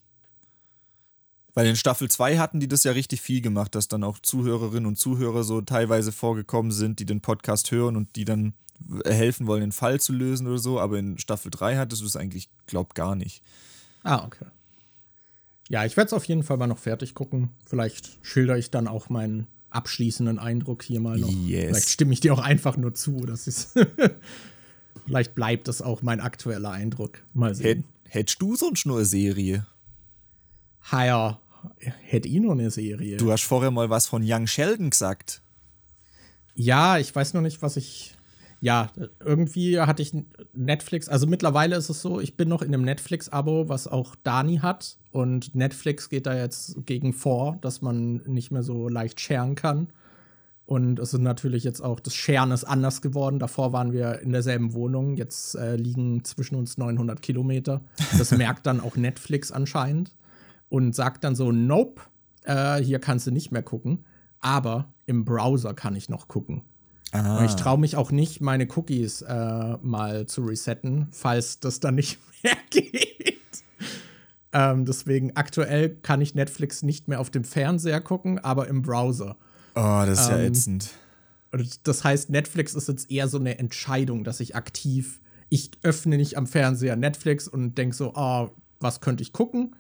Weil in Staffel 2 hatten die das ja richtig viel gemacht, dass dann auch Zuhörerinnen und Zuhörer so teilweise vorgekommen sind, die den Podcast hören und die dann helfen wollen, den Fall zu lösen oder so. Aber in Staffel 3 hattest du es eigentlich, glaub, gar nicht. Ah, okay. Ja, ich werde es auf jeden Fall mal noch fertig gucken. Vielleicht schilder ich dann auch meinen abschließenden Eindruck hier mal noch. Yes. Vielleicht stimme ich dir auch einfach nur zu. Das ist (laughs) Vielleicht bleibt es auch mein aktueller Eindruck. Mal sehen. hättest du sonst nur eine Serie? Ha ja, hätte ich nur eine Serie. Du hast vorher mal was von Young Sheldon gesagt. Ja, ich weiß noch nicht, was ich ja, irgendwie hatte ich Netflix, also mittlerweile ist es so, ich bin noch in einem Netflix-Abo, was auch Dani hat. Und Netflix geht da jetzt gegen vor, dass man nicht mehr so leicht sharen kann. Und es ist natürlich jetzt auch, das Sharen ist anders geworden. Davor waren wir in derselben Wohnung. Jetzt äh, liegen zwischen uns 900 Kilometer. Das (laughs) merkt dann auch Netflix anscheinend. Und sagt dann so: Nope, äh, hier kannst du nicht mehr gucken. Aber im Browser kann ich noch gucken. Ah. Ich traue mich auch nicht, meine Cookies äh, mal zu resetten, falls das dann nicht (laughs) mehr geht. ähm, deswegen aktuell kann ich Netflix nicht mehr auf dem Fernseher gucken, aber im Browser. Oh, das ist ähm, ja ätzend. Das heißt, Netflix ist jetzt eher so eine Entscheidung, dass ich aktiv ich öffne nicht am Fernseher Netflix und denke so, oh, was könnte ich gucken,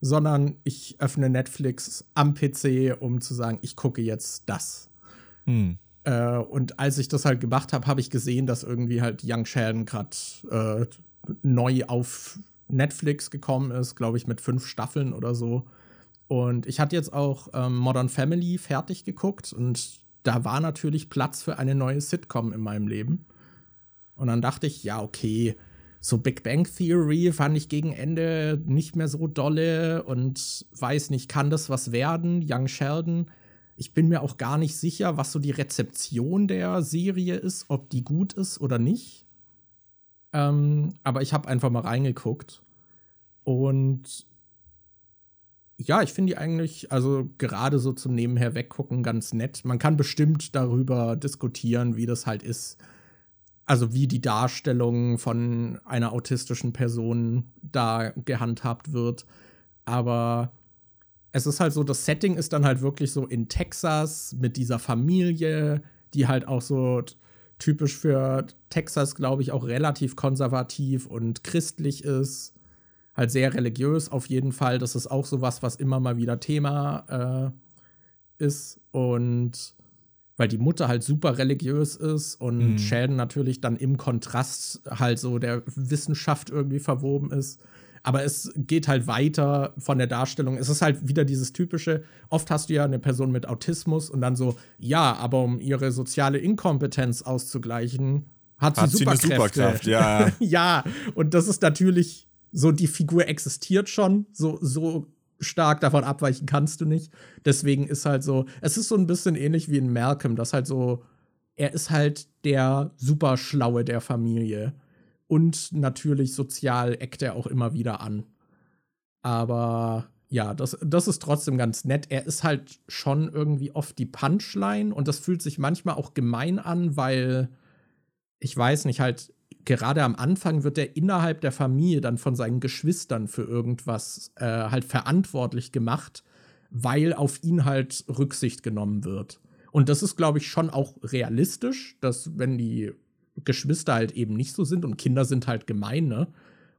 sondern ich öffne Netflix am PC, um zu sagen, ich gucke jetzt das. Hm. Äh, und als ich das halt gemacht habe, habe ich gesehen, dass irgendwie halt Young Sheldon gerade äh, neu auf Netflix gekommen ist, glaube ich, mit fünf Staffeln oder so. Und ich hatte jetzt auch ähm, Modern Family fertig geguckt und da war natürlich Platz für eine neue Sitcom in meinem Leben. Und dann dachte ich, ja, okay, so Big Bang Theory fand ich gegen Ende nicht mehr so dolle und weiß nicht, kann das was werden? Young Sheldon ich bin mir auch gar nicht sicher, was so die Rezeption der Serie ist, ob die gut ist oder nicht. Ähm, aber ich habe einfach mal reingeguckt. Und ja, ich finde die eigentlich, also gerade so zum Nebenher weggucken, ganz nett. Man kann bestimmt darüber diskutieren, wie das halt ist. Also wie die Darstellung von einer autistischen Person da gehandhabt wird. Aber es ist halt so, das Setting ist dann halt wirklich so in Texas mit dieser Familie, die halt auch so typisch für Texas, glaube ich, auch relativ konservativ und christlich ist. Halt sehr religiös auf jeden Fall. Das ist auch so was, was immer mal wieder Thema äh, ist. Und weil die Mutter halt super religiös ist und mhm. Sheldon natürlich dann im Kontrast halt so der Wissenschaft irgendwie verwoben ist. Aber es geht halt weiter von der Darstellung. Es ist halt wieder dieses typische, oft hast du ja eine Person mit Autismus und dann so, ja, aber um ihre soziale Inkompetenz auszugleichen, hat, hat sie, Superkräfte. eine Superkraft. Ja. (laughs) ja, und das ist natürlich so, die Figur existiert schon, so, so stark davon abweichen kannst du nicht. Deswegen ist halt so, es ist so ein bisschen ähnlich wie in Malcolm, das halt so, er ist halt der Superschlaue der Familie und natürlich sozial eckt er auch immer wieder an. Aber ja, das, das ist trotzdem ganz nett. Er ist halt schon irgendwie oft die Punchline und das fühlt sich manchmal auch gemein an, weil ich weiß nicht, halt gerade am Anfang wird er innerhalb der Familie dann von seinen Geschwistern für irgendwas äh, halt verantwortlich gemacht, weil auf ihn halt Rücksicht genommen wird. Und das ist, glaube ich, schon auch realistisch, dass wenn die Geschwister halt eben nicht so sind und Kinder sind halt gemein, ne?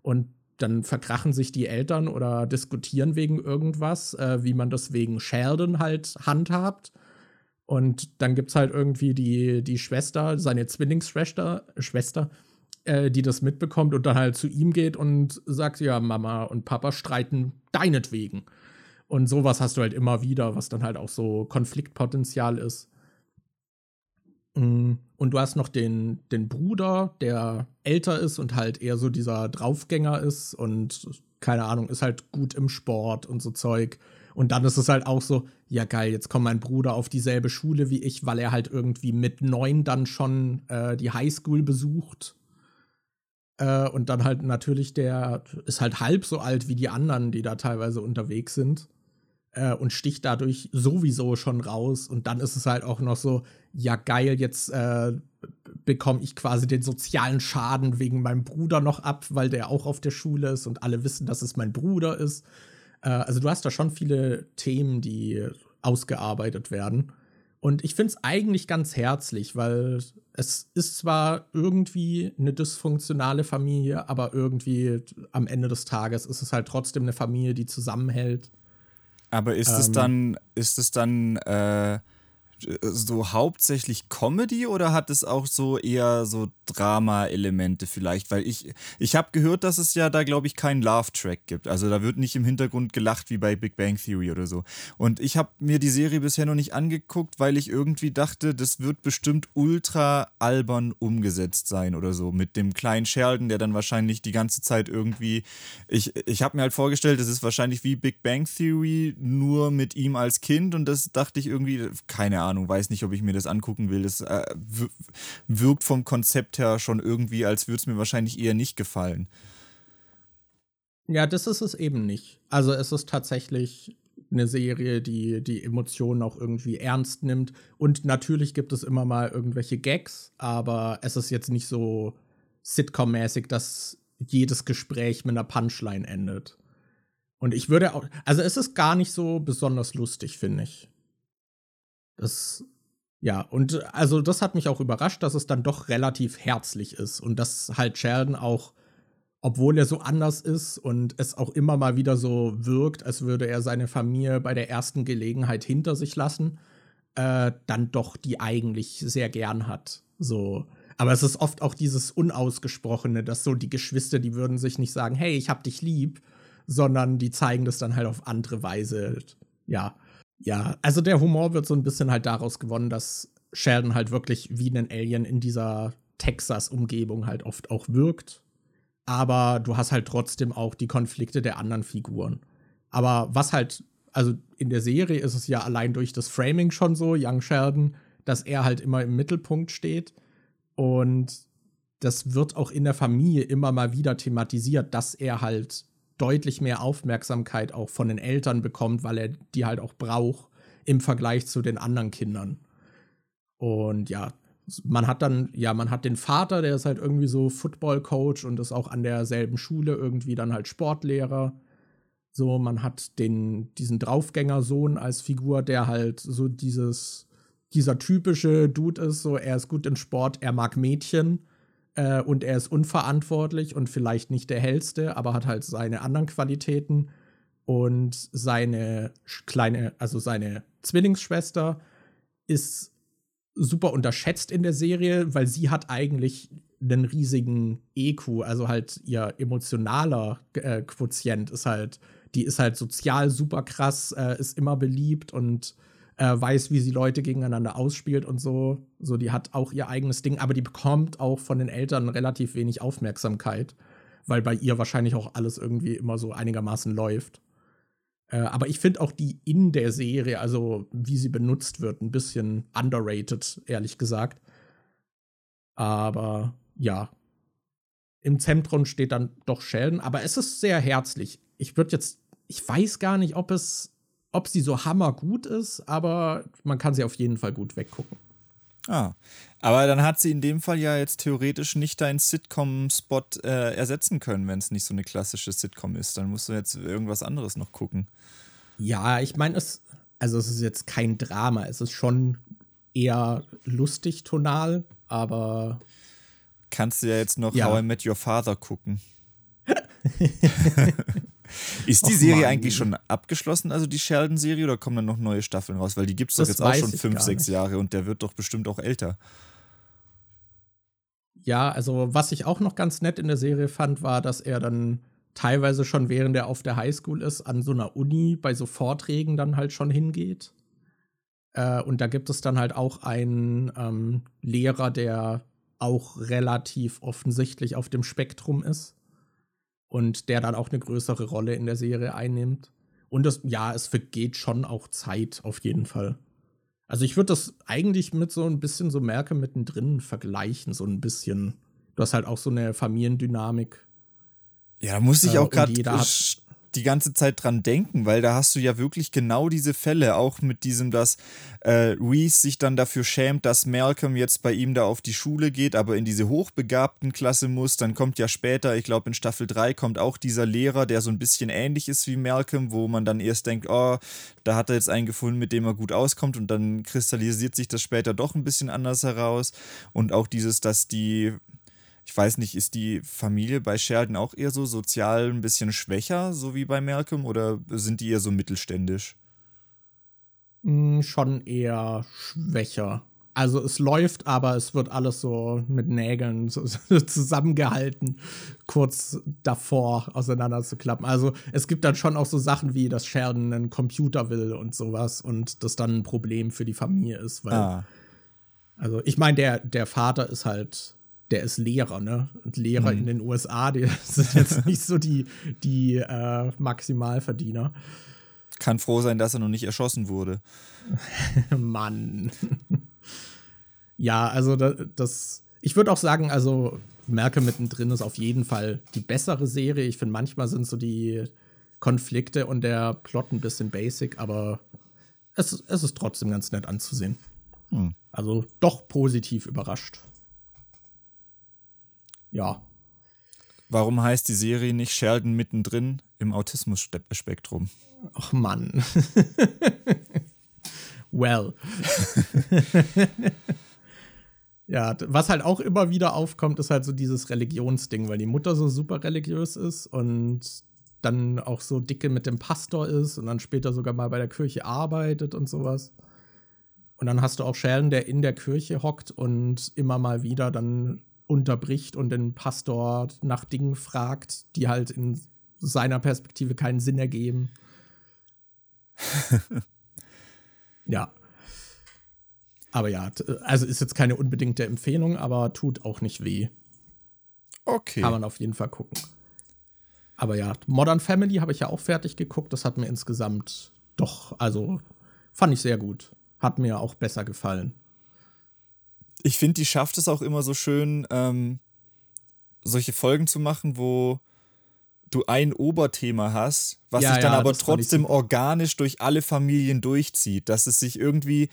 Und dann verkrachen sich die Eltern oder diskutieren wegen irgendwas, äh, wie man das wegen Sheldon halt handhabt. Und dann gibt es halt irgendwie die, die Schwester, seine Zwillingsschwester, Schwester, äh, die das mitbekommt und dann halt zu ihm geht und sagt, ja, Mama und Papa streiten deinetwegen. Und sowas hast du halt immer wieder, was dann halt auch so Konfliktpotenzial ist. Mm, und du hast noch den, den Bruder, der älter ist und halt eher so dieser Draufgänger ist und keine Ahnung, ist halt gut im Sport und so Zeug. Und dann ist es halt auch so, ja geil, jetzt kommt mein Bruder auf dieselbe Schule wie ich, weil er halt irgendwie mit neun dann schon äh, die Highschool besucht. Äh, und dann halt natürlich der ist halt halb so alt wie die anderen, die da teilweise unterwegs sind äh, und sticht dadurch sowieso schon raus. Und dann ist es halt auch noch so, ja geil, jetzt äh, bekomme ich quasi den sozialen Schaden wegen meinem Bruder noch ab, weil der auch auf der Schule ist und alle wissen, dass es mein Bruder ist. Äh, also du hast da schon viele Themen, die ausgearbeitet werden. Und ich finde es eigentlich ganz herzlich, weil es ist zwar irgendwie eine dysfunktionale Familie, aber irgendwie am Ende des Tages ist es halt trotzdem eine Familie, die zusammenhält. Aber ist ähm, es dann, ist es dann äh, so hauptsächlich Comedy oder hat es auch so eher so Drama-Elemente vielleicht? Weil ich, ich habe gehört, dass es ja da, glaube ich, keinen Love-Track gibt. Also da wird nicht im Hintergrund gelacht wie bei Big Bang Theory oder so. Und ich habe mir die Serie bisher noch nicht angeguckt, weil ich irgendwie dachte, das wird bestimmt ultra albern umgesetzt sein oder so. Mit dem kleinen Sheldon, der dann wahrscheinlich die ganze Zeit irgendwie. Ich, ich habe mir halt vorgestellt, das ist wahrscheinlich wie Big Bang Theory, nur mit ihm als Kind. Und das dachte ich irgendwie, keine Ahnung Ahnung, weiß nicht, ob ich mir das angucken will. Das äh, wirkt vom Konzept her schon irgendwie, als würde es mir wahrscheinlich eher nicht gefallen. Ja, das ist es eben nicht. Also es ist tatsächlich eine Serie, die die Emotionen auch irgendwie ernst nimmt. Und natürlich gibt es immer mal irgendwelche Gags, aber es ist jetzt nicht so Sitcom-mäßig, dass jedes Gespräch mit einer Punchline endet. Und ich würde auch, also es ist gar nicht so besonders lustig, finde ich. Das Ja, und also das hat mich auch überrascht, dass es dann doch relativ herzlich ist und dass halt Sheldon auch, obwohl er so anders ist und es auch immer mal wieder so wirkt, als würde er seine Familie bei der ersten Gelegenheit hinter sich lassen, äh, dann doch die eigentlich sehr gern hat. So. Aber es ist oft auch dieses Unausgesprochene, dass so die Geschwister, die würden sich nicht sagen, hey, ich hab dich lieb, sondern die zeigen das dann halt auf andere Weise. Ja. Ja, also der Humor wird so ein bisschen halt daraus gewonnen, dass Sheldon halt wirklich wie ein Alien in dieser Texas-Umgebung halt oft auch wirkt. Aber du hast halt trotzdem auch die Konflikte der anderen Figuren. Aber was halt, also in der Serie ist es ja allein durch das Framing schon so, Young Sheldon, dass er halt immer im Mittelpunkt steht. Und das wird auch in der Familie immer mal wieder thematisiert, dass er halt deutlich mehr Aufmerksamkeit auch von den Eltern bekommt, weil er die halt auch braucht im Vergleich zu den anderen Kindern. Und ja, man hat dann, ja, man hat den Vater, der ist halt irgendwie so Football-Coach und ist auch an derselben Schule irgendwie dann halt Sportlehrer. So, man hat den, diesen Draufgängersohn als Figur, der halt so dieses, dieser typische Dude ist, so, er ist gut in Sport, er mag Mädchen äh, und er ist unverantwortlich und vielleicht nicht der hellste, aber hat halt seine anderen Qualitäten. Und seine kleine, also seine Zwillingsschwester ist super unterschätzt in der Serie, weil sie hat eigentlich einen riesigen EQ, also halt ihr emotionaler äh, Quotient ist halt, die ist halt sozial super krass, äh, ist immer beliebt und äh, weiß, wie sie Leute gegeneinander ausspielt und so. So, die hat auch ihr eigenes Ding, aber die bekommt auch von den Eltern relativ wenig Aufmerksamkeit, weil bei ihr wahrscheinlich auch alles irgendwie immer so einigermaßen läuft. Äh, aber ich finde auch die in der Serie, also wie sie benutzt wird, ein bisschen underrated, ehrlich gesagt. Aber ja, im Zentrum steht dann doch Sheldon, aber es ist sehr herzlich. Ich würde jetzt, ich weiß gar nicht, ob es ob sie so hammergut ist, aber man kann sie auf jeden Fall gut weggucken. Ah, aber dann hat sie in dem Fall ja jetzt theoretisch nicht deinen Sitcom-Spot äh, ersetzen können, wenn es nicht so eine klassische Sitcom ist. Dann musst du jetzt irgendwas anderes noch gucken. Ja, ich meine, es, also es ist jetzt kein Drama, es ist schon eher lustig tonal, aber. Kannst du ja jetzt noch ja. How I Met Your Father gucken. (laughs) (laughs) Ist die Och, Serie Mann. eigentlich schon abgeschlossen, also die Sheldon-Serie, oder kommen dann noch neue Staffeln raus? Weil die gibt es doch jetzt auch schon fünf, sechs Jahre und der wird doch bestimmt auch älter. Ja, also was ich auch noch ganz nett in der Serie fand, war, dass er dann teilweise schon während er auf der Highschool ist, an so einer Uni bei so Vorträgen dann halt schon hingeht. Äh, und da gibt es dann halt auch einen ähm, Lehrer, der auch relativ offensichtlich auf dem Spektrum ist und der dann auch eine größere Rolle in der Serie einnimmt. Und das, ja, es vergeht schon auch Zeit auf jeden Fall. Also ich würde das eigentlich mit so ein bisschen so Merke mittendrin vergleichen, so ein bisschen. Du hast halt auch so eine Familiendynamik. Ja, da muss ich äh, auch gerade die ganze Zeit dran denken, weil da hast du ja wirklich genau diese Fälle, auch mit diesem, dass äh, Reese sich dann dafür schämt, dass Malcolm jetzt bei ihm da auf die Schule geht, aber in diese hochbegabten Klasse muss. Dann kommt ja später, ich glaube in Staffel 3 kommt auch dieser Lehrer, der so ein bisschen ähnlich ist wie Malcolm, wo man dann erst denkt, oh, da hat er jetzt einen gefunden, mit dem er gut auskommt und dann kristallisiert sich das später doch ein bisschen anders heraus. Und auch dieses, dass die ich weiß nicht, ist die Familie bei Sheldon auch eher so sozial ein bisschen schwächer, so wie bei Malcolm, oder sind die eher so mittelständisch? Mm, schon eher schwächer. Also es läuft, aber es wird alles so mit Nägeln so, (laughs) so zusammengehalten, kurz davor auseinanderzuklappen. Also es gibt dann schon auch so Sachen wie, dass Sheldon einen Computer will und sowas und das dann ein Problem für die Familie ist, weil ah. also ich meine, der, der Vater ist halt der ist Lehrer, ne? Und Lehrer mhm. in den USA, die (laughs) sind jetzt (laughs) nicht so die, die äh, Maximalverdiener. Kann froh sein, dass er noch nicht erschossen wurde. (laughs) Mann. ja, also das, das ich würde auch sagen, also Merke mittendrin ist auf jeden Fall die bessere Serie. Ich finde, manchmal sind so die Konflikte und der Plot ein bisschen basic, aber es, es ist trotzdem ganz nett anzusehen. Hm. Also doch positiv überrascht ja. Warum heißt die Serie nicht Sheldon mittendrin im Autismus-Spektrum? Ach Mann. (laughs) well. (laughs) ja, was halt auch immer wieder aufkommt, ist halt so dieses Religionsding, weil die Mutter so super religiös ist und dann auch so dicke mit dem Pastor ist und dann später sogar mal bei der Kirche arbeitet und sowas. Und dann hast du auch Sheldon, der in der Kirche hockt und immer mal wieder dann unterbricht und den Pastor nach Dingen fragt, die halt in seiner Perspektive keinen Sinn ergeben. (laughs) ja. Aber ja, also ist jetzt keine unbedingte Empfehlung, aber tut auch nicht weh. Okay. Kann man auf jeden Fall gucken. Aber ja, Modern Family habe ich ja auch fertig geguckt. Das hat mir insgesamt doch, also fand ich sehr gut. Hat mir auch besser gefallen. Ich finde, die schafft es auch immer so schön, ähm, solche Folgen zu machen, wo du ein Oberthema hast, was ja, sich dann ja, aber trotzdem organisch durch alle Familien durchzieht, dass es sich irgendwie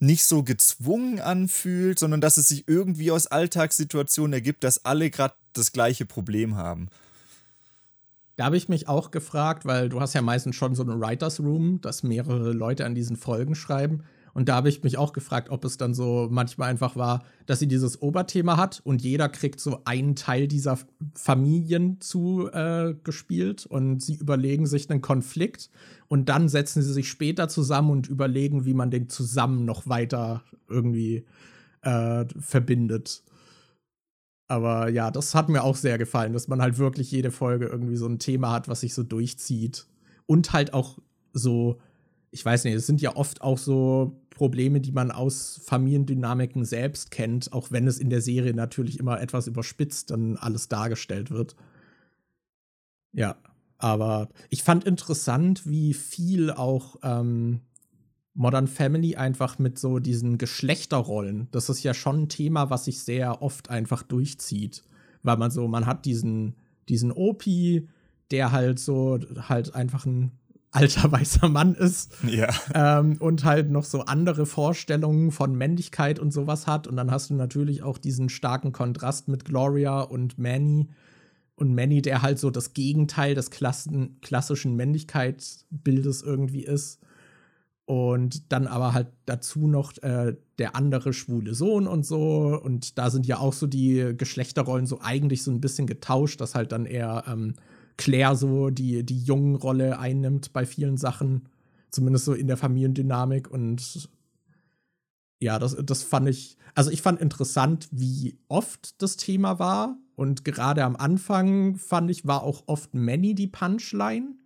nicht so gezwungen anfühlt, sondern dass es sich irgendwie aus Alltagssituationen ergibt, dass alle gerade das gleiche Problem haben. Da habe ich mich auch gefragt, weil du hast ja meistens schon so eine Writers Room, dass mehrere Leute an diesen Folgen schreiben. Und da habe ich mich auch gefragt, ob es dann so manchmal einfach war, dass sie dieses Oberthema hat und jeder kriegt so einen Teil dieser Familien zugespielt äh, und sie überlegen sich einen Konflikt und dann setzen sie sich später zusammen und überlegen, wie man den zusammen noch weiter irgendwie äh, verbindet. Aber ja, das hat mir auch sehr gefallen, dass man halt wirklich jede Folge irgendwie so ein Thema hat, was sich so durchzieht. Und halt auch so, ich weiß nicht, es sind ja oft auch so Probleme, die man aus Familiendynamiken selbst kennt, auch wenn es in der Serie natürlich immer etwas überspitzt dann alles dargestellt wird. Ja, aber ich fand interessant, wie viel auch ähm, Modern Family einfach mit so diesen Geschlechterrollen, das ist ja schon ein Thema, was sich sehr oft einfach durchzieht. Weil man so, man hat diesen, diesen Opi, der halt so, halt einfach ein alter weißer Mann ist. Ja. Ähm, und halt noch so andere Vorstellungen von Männlichkeit und sowas hat. Und dann hast du natürlich auch diesen starken Kontrast mit Gloria und Manny. Und Manny, der halt so das Gegenteil des Klassen, klassischen Männlichkeitsbildes irgendwie ist. Und dann aber halt dazu noch äh, der andere schwule Sohn und so. Und da sind ja auch so die Geschlechterrollen so eigentlich so ein bisschen getauscht, dass halt dann eher ähm, Claire so die, die jungen Rolle einnimmt bei vielen Sachen. Zumindest so in der Familiendynamik. Und ja, das, das fand ich, also ich fand interessant, wie oft das Thema war. Und gerade am Anfang fand ich, war auch oft Manny die Punchline.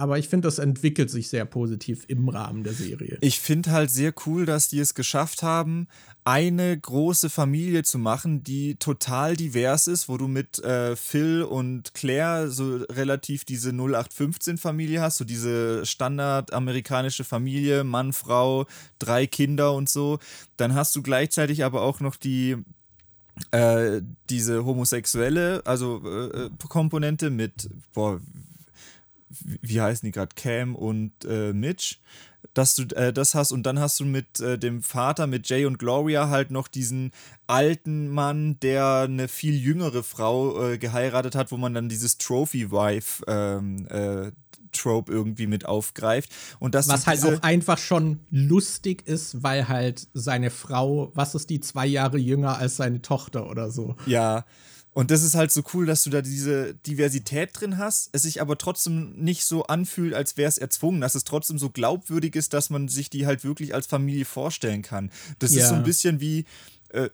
Aber ich finde, das entwickelt sich sehr positiv im Rahmen der Serie. Ich finde halt sehr cool, dass die es geschafft haben, eine große Familie zu machen, die total divers ist, wo du mit äh, Phil und Claire so relativ diese 0815-Familie hast, so diese standardamerikanische Familie, Mann, Frau, drei Kinder und so. Dann hast du gleichzeitig aber auch noch die äh, diese homosexuelle, also äh, äh Komponente mit, boah, wie heißen die gerade, Cam und äh, Mitch, dass du äh, das hast und dann hast du mit äh, dem Vater, mit Jay und Gloria halt noch diesen alten Mann, der eine viel jüngere Frau äh, geheiratet hat, wo man dann dieses Trophy-Wife ähm, äh, Trope irgendwie mit aufgreift. Und das was halt auch einfach schon lustig ist, weil halt seine Frau, was ist die, zwei Jahre jünger als seine Tochter oder so. Ja, und das ist halt so cool, dass du da diese Diversität drin hast, es sich aber trotzdem nicht so anfühlt, als wäre es erzwungen, dass es trotzdem so glaubwürdig ist, dass man sich die halt wirklich als Familie vorstellen kann. Das ja. ist so ein bisschen wie. Äh,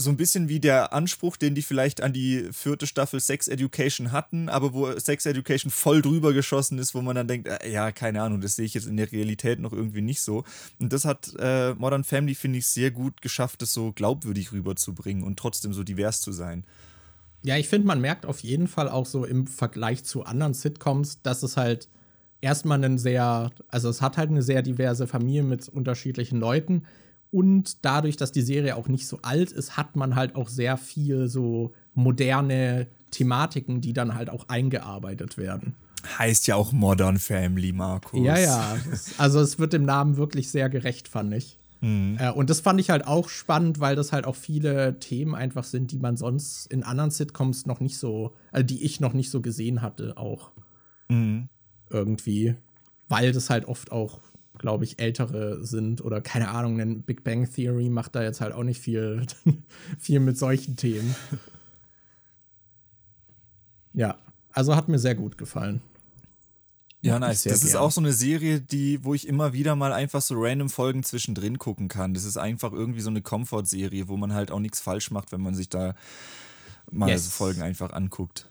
so ein bisschen wie der Anspruch, den die vielleicht an die vierte Staffel Sex Education hatten, aber wo Sex Education voll drüber geschossen ist, wo man dann denkt, äh, ja, keine Ahnung, das sehe ich jetzt in der Realität noch irgendwie nicht so. Und das hat äh, Modern Family, finde ich, sehr gut geschafft, das so glaubwürdig rüberzubringen und trotzdem so divers zu sein. Ja, ich finde, man merkt auf jeden Fall auch so im Vergleich zu anderen Sitcoms, dass es halt erstmal einen sehr, also es hat halt eine sehr diverse Familie mit unterschiedlichen Leuten. Und dadurch, dass die Serie auch nicht so alt ist, hat man halt auch sehr viel so moderne Thematiken, die dann halt auch eingearbeitet werden. Heißt ja auch Modern Family, Markus. Ja, ja. Also es wird dem Namen wirklich sehr gerecht, fand ich. Mhm. Äh, und das fand ich halt auch spannend, weil das halt auch viele Themen einfach sind, die man sonst in anderen Sitcoms noch nicht so, also die ich noch nicht so gesehen hatte, auch. Mhm. Irgendwie. Weil das halt oft auch glaube ich, ältere sind oder keine Ahnung, denn Big Bang Theory macht da jetzt halt auch nicht viel, (laughs) viel mit solchen Themen. ja, also hat mir sehr gut gefallen. Ja, nice. Das gern. ist auch so eine Serie, die, wo ich immer wieder mal einfach so random Folgen zwischendrin gucken kann. Das ist einfach irgendwie so eine Comfort-Serie, wo man halt auch nichts falsch macht, wenn man sich da mal yes. so Folgen einfach anguckt.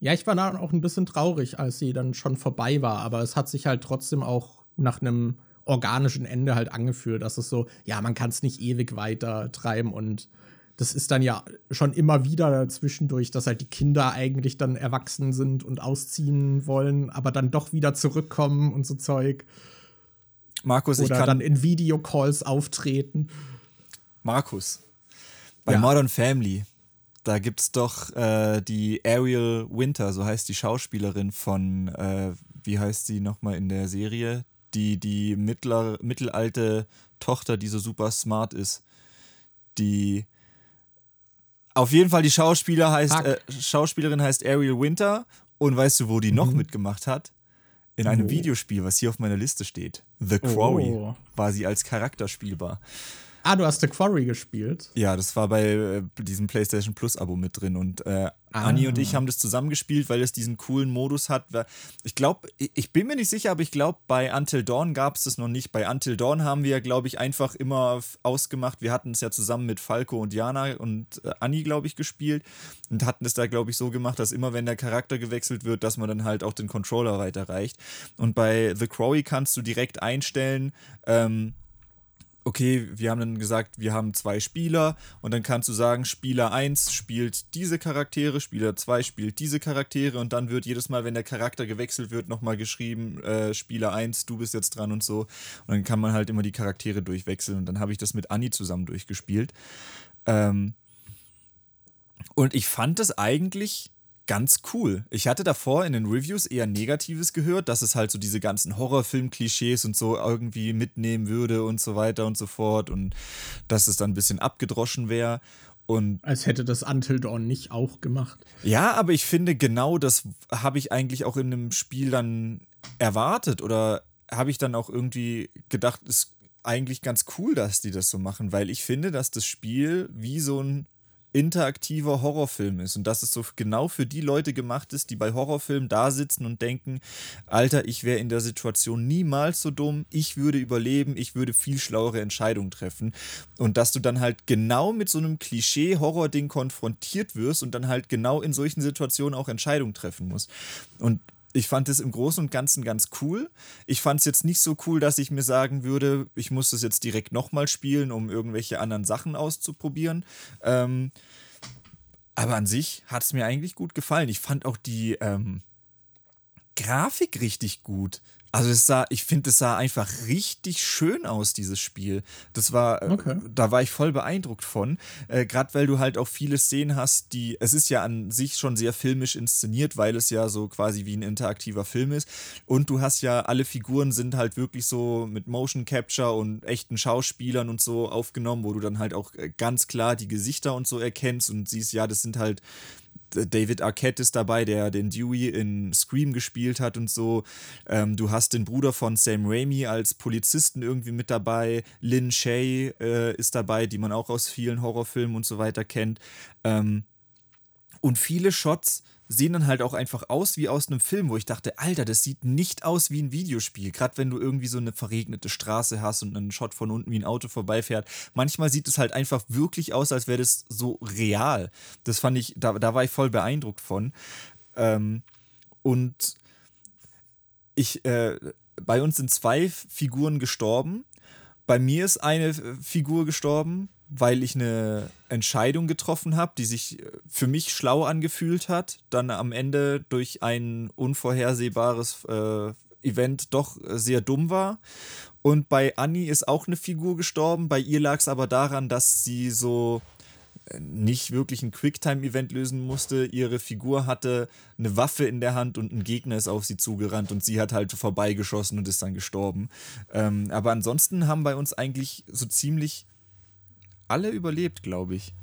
Ja, ich war dann auch ein bisschen traurig, als sie dann schon vorbei war, aber es hat sich halt trotzdem auch nach einem organischen Ende halt angefühlt, dass es so, ja, man kann es nicht ewig weiter treiben und das ist dann ja schon immer wieder zwischendurch, dass halt die Kinder eigentlich dann erwachsen sind und ausziehen wollen, aber dann doch wieder zurückkommen und so Zeug. Markus, Oder ich kann dann in Videocalls auftreten. Markus, bei ja. Modern Family, da gibt es doch äh, die Ariel Winter, so heißt die Schauspielerin von, äh, wie heißt sie nochmal in der Serie? Die, die mittler, mittelalte Tochter, die so super smart ist. Die. Auf jeden Fall, die Schauspieler heißt, äh, Schauspielerin heißt Ariel Winter. Und weißt du, wo die mhm. noch mitgemacht hat? In einem oh. Videospiel, was hier auf meiner Liste steht. The Quarry oh. war sie als Charakter spielbar. Ah, du hast The Quarry gespielt? Ja, das war bei äh, diesem PlayStation Plus-Abo mit drin. Und äh, ah. Anni und ich haben das zusammengespielt, weil es diesen coolen Modus hat. Ich glaube, ich bin mir nicht sicher, aber ich glaube, bei Until Dawn gab es das noch nicht. Bei Until Dawn haben wir ja, glaube ich, einfach immer ausgemacht. Wir hatten es ja zusammen mit Falco und Jana und äh, Anni, glaube ich, gespielt. Und hatten es da, glaube ich, so gemacht, dass immer, wenn der Charakter gewechselt wird, dass man dann halt auch den Controller weiterreicht. Und bei The Crowy kannst du direkt einstellen, ähm, okay, wir haben dann gesagt, wir haben zwei Spieler und dann kannst du sagen, Spieler 1 spielt diese Charaktere, Spieler 2 spielt diese Charaktere und dann wird jedes Mal, wenn der Charakter gewechselt wird, nochmal geschrieben, äh, Spieler 1, du bist jetzt dran und so. Und dann kann man halt immer die Charaktere durchwechseln und dann habe ich das mit Anni zusammen durchgespielt. Ähm, und ich fand das eigentlich ganz cool. Ich hatte davor in den Reviews eher Negatives gehört, dass es halt so diese ganzen Horrorfilm-Klischees und so irgendwie mitnehmen würde und so weiter und so fort und dass es dann ein bisschen abgedroschen wäre. Und Als hätte das Until Dawn nicht auch gemacht. Ja, aber ich finde, genau das habe ich eigentlich auch in einem Spiel dann erwartet oder habe ich dann auch irgendwie gedacht, ist eigentlich ganz cool, dass die das so machen, weil ich finde, dass das Spiel wie so ein interaktiver Horrorfilm ist und dass es so genau für die Leute gemacht ist, die bei Horrorfilmen da sitzen und denken, Alter, ich wäre in der Situation niemals so dumm, ich würde überleben, ich würde viel schlauere Entscheidungen treffen und dass du dann halt genau mit so einem Klischee-Horror-Ding konfrontiert wirst und dann halt genau in solchen Situationen auch Entscheidungen treffen musst. Und ich fand es im Großen und Ganzen ganz cool. Ich fand es jetzt nicht so cool, dass ich mir sagen würde, ich muss das jetzt direkt nochmal spielen, um irgendwelche anderen Sachen auszuprobieren. Ähm, aber an sich hat es mir eigentlich gut gefallen. Ich fand auch die ähm, Grafik richtig gut. Also es sah, ich finde, es sah einfach richtig schön aus, dieses Spiel. Das war, äh, okay. da war ich voll beeindruckt von. Äh, Gerade weil du halt auch viele Szenen hast, die, es ist ja an sich schon sehr filmisch inszeniert, weil es ja so quasi wie ein interaktiver Film ist. Und du hast ja, alle Figuren sind halt wirklich so mit Motion Capture und echten Schauspielern und so aufgenommen, wo du dann halt auch äh, ganz klar die Gesichter und so erkennst und siehst, ja, das sind halt David Arquette ist dabei, der den Dewey in Scream gespielt hat und so. Ähm, du hast den Bruder von Sam Raimi als Polizisten irgendwie mit dabei. Lynn Shay äh, ist dabei, die man auch aus vielen Horrorfilmen und so weiter kennt. Ähm, und viele Shots sehen dann halt auch einfach aus wie aus einem Film, wo ich dachte, Alter, das sieht nicht aus wie ein Videospiel. Gerade wenn du irgendwie so eine verregnete Straße hast und einen Shot von unten wie ein Auto vorbeifährt. Manchmal sieht es halt einfach wirklich aus, als wäre das so real. Das fand ich, da, da war ich voll beeindruckt von. Ähm, und ich, äh, bei uns sind zwei Figuren gestorben. Bei mir ist eine Figur gestorben weil ich eine Entscheidung getroffen habe, die sich äh, für mich schlau angefühlt hat, dann am Ende durch ein unvorhersehbares äh, Event doch sehr dumm war. Und bei Annie ist auch eine Figur gestorben. Bei ihr lag es aber daran, dass sie so äh, nicht wirklich ein Quicktime-Event lösen musste. Ihre Figur hatte eine Waffe in der Hand und ein Gegner ist auf sie zugerannt und sie hat halt vorbeigeschossen und ist dann gestorben. Ähm, aber ansonsten haben bei uns eigentlich so ziemlich alle überlebt, glaube ich.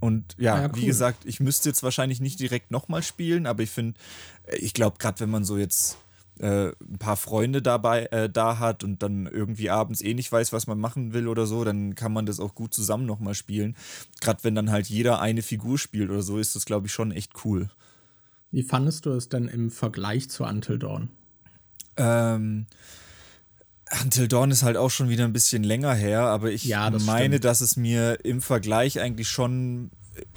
Und ja, ja cool. wie gesagt, ich müsste jetzt wahrscheinlich nicht direkt nochmal spielen, aber ich finde, äh, ich glaube, gerade wenn man so jetzt äh, ein paar Freunde dabei äh, da hat und dann irgendwie abends eh nicht weiß, was man machen will oder so, dann kann man das auch gut zusammen nochmal spielen. Gerade wenn dann halt jeder eine Figur spielt oder so, ist das, glaube ich, schon echt cool. Wie fandest du es denn im Vergleich zu Until Dawn? Ähm, Until Dawn ist halt auch schon wieder ein bisschen länger her, aber ich ja, das meine, stimmt. dass es mir im Vergleich eigentlich schon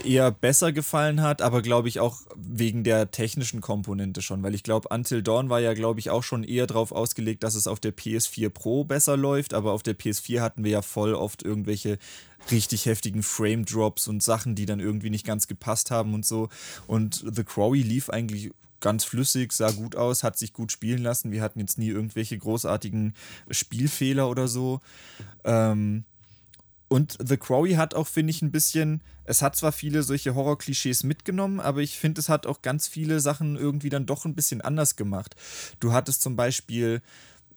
eher besser gefallen hat, aber glaube ich auch wegen der technischen Komponente schon, weil ich glaube, Until Dawn war ja, glaube ich, auch schon eher darauf ausgelegt, dass es auf der PS4 Pro besser läuft, aber auf der PS4 hatten wir ja voll oft irgendwelche richtig heftigen Frame Drops und Sachen, die dann irgendwie nicht ganz gepasst haben und so. Und The Crowy lief eigentlich ganz flüssig, sah gut aus, hat sich gut spielen lassen. Wir hatten jetzt nie irgendwelche großartigen Spielfehler oder so. Ähm, und The Crowy hat auch, finde ich, ein bisschen, es hat zwar viele solche Horror-Klischees mitgenommen, aber ich finde, es hat auch ganz viele Sachen irgendwie dann doch ein bisschen anders gemacht. Du hattest zum Beispiel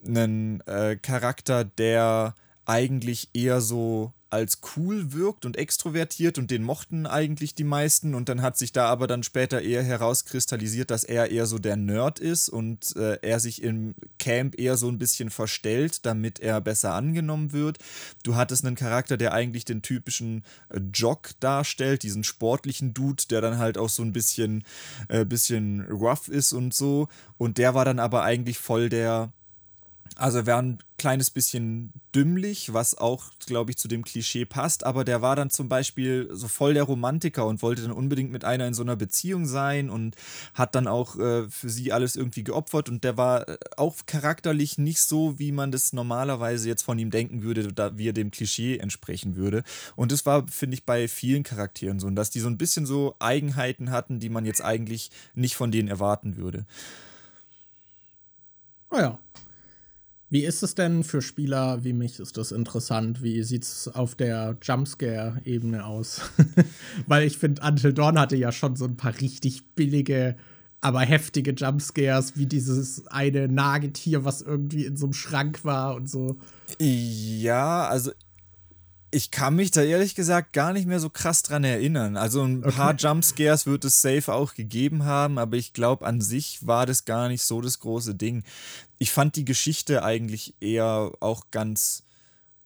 einen äh, Charakter, der eigentlich eher so als cool wirkt und extrovertiert und den mochten eigentlich die meisten und dann hat sich da aber dann später eher herauskristallisiert, dass er eher so der Nerd ist und äh, er sich im Camp eher so ein bisschen verstellt, damit er besser angenommen wird. Du hattest einen Charakter, der eigentlich den typischen äh, Jock darstellt, diesen sportlichen Dude, der dann halt auch so ein bisschen, äh, bisschen rough ist und so und der war dann aber eigentlich voll der also er war ein kleines bisschen dümmlich, was auch, glaube ich, zu dem Klischee passt, aber der war dann zum Beispiel so voll der Romantiker und wollte dann unbedingt mit einer in so einer Beziehung sein und hat dann auch äh, für sie alles irgendwie geopfert und der war äh, auch charakterlich nicht so, wie man das normalerweise jetzt von ihm denken würde, da, wie er dem Klischee entsprechen würde. Und das war, finde ich, bei vielen Charakteren so, dass die so ein bisschen so Eigenheiten hatten, die man jetzt eigentlich nicht von denen erwarten würde. Oh ja, wie ist es denn für Spieler wie mich? Ist das interessant? Wie sieht es auf der Jumpscare-Ebene aus? (laughs) Weil ich finde, Until Dawn hatte ja schon so ein paar richtig billige, aber heftige Jumpscares, wie dieses eine Nagetier, was irgendwie in so einem Schrank war und so. Ja, also ich kann mich da ehrlich gesagt gar nicht mehr so krass dran erinnern. Also ein okay. paar Jumpscares wird es safe auch gegeben haben, aber ich glaube, an sich war das gar nicht so das große Ding. Ich fand die Geschichte eigentlich eher auch ganz,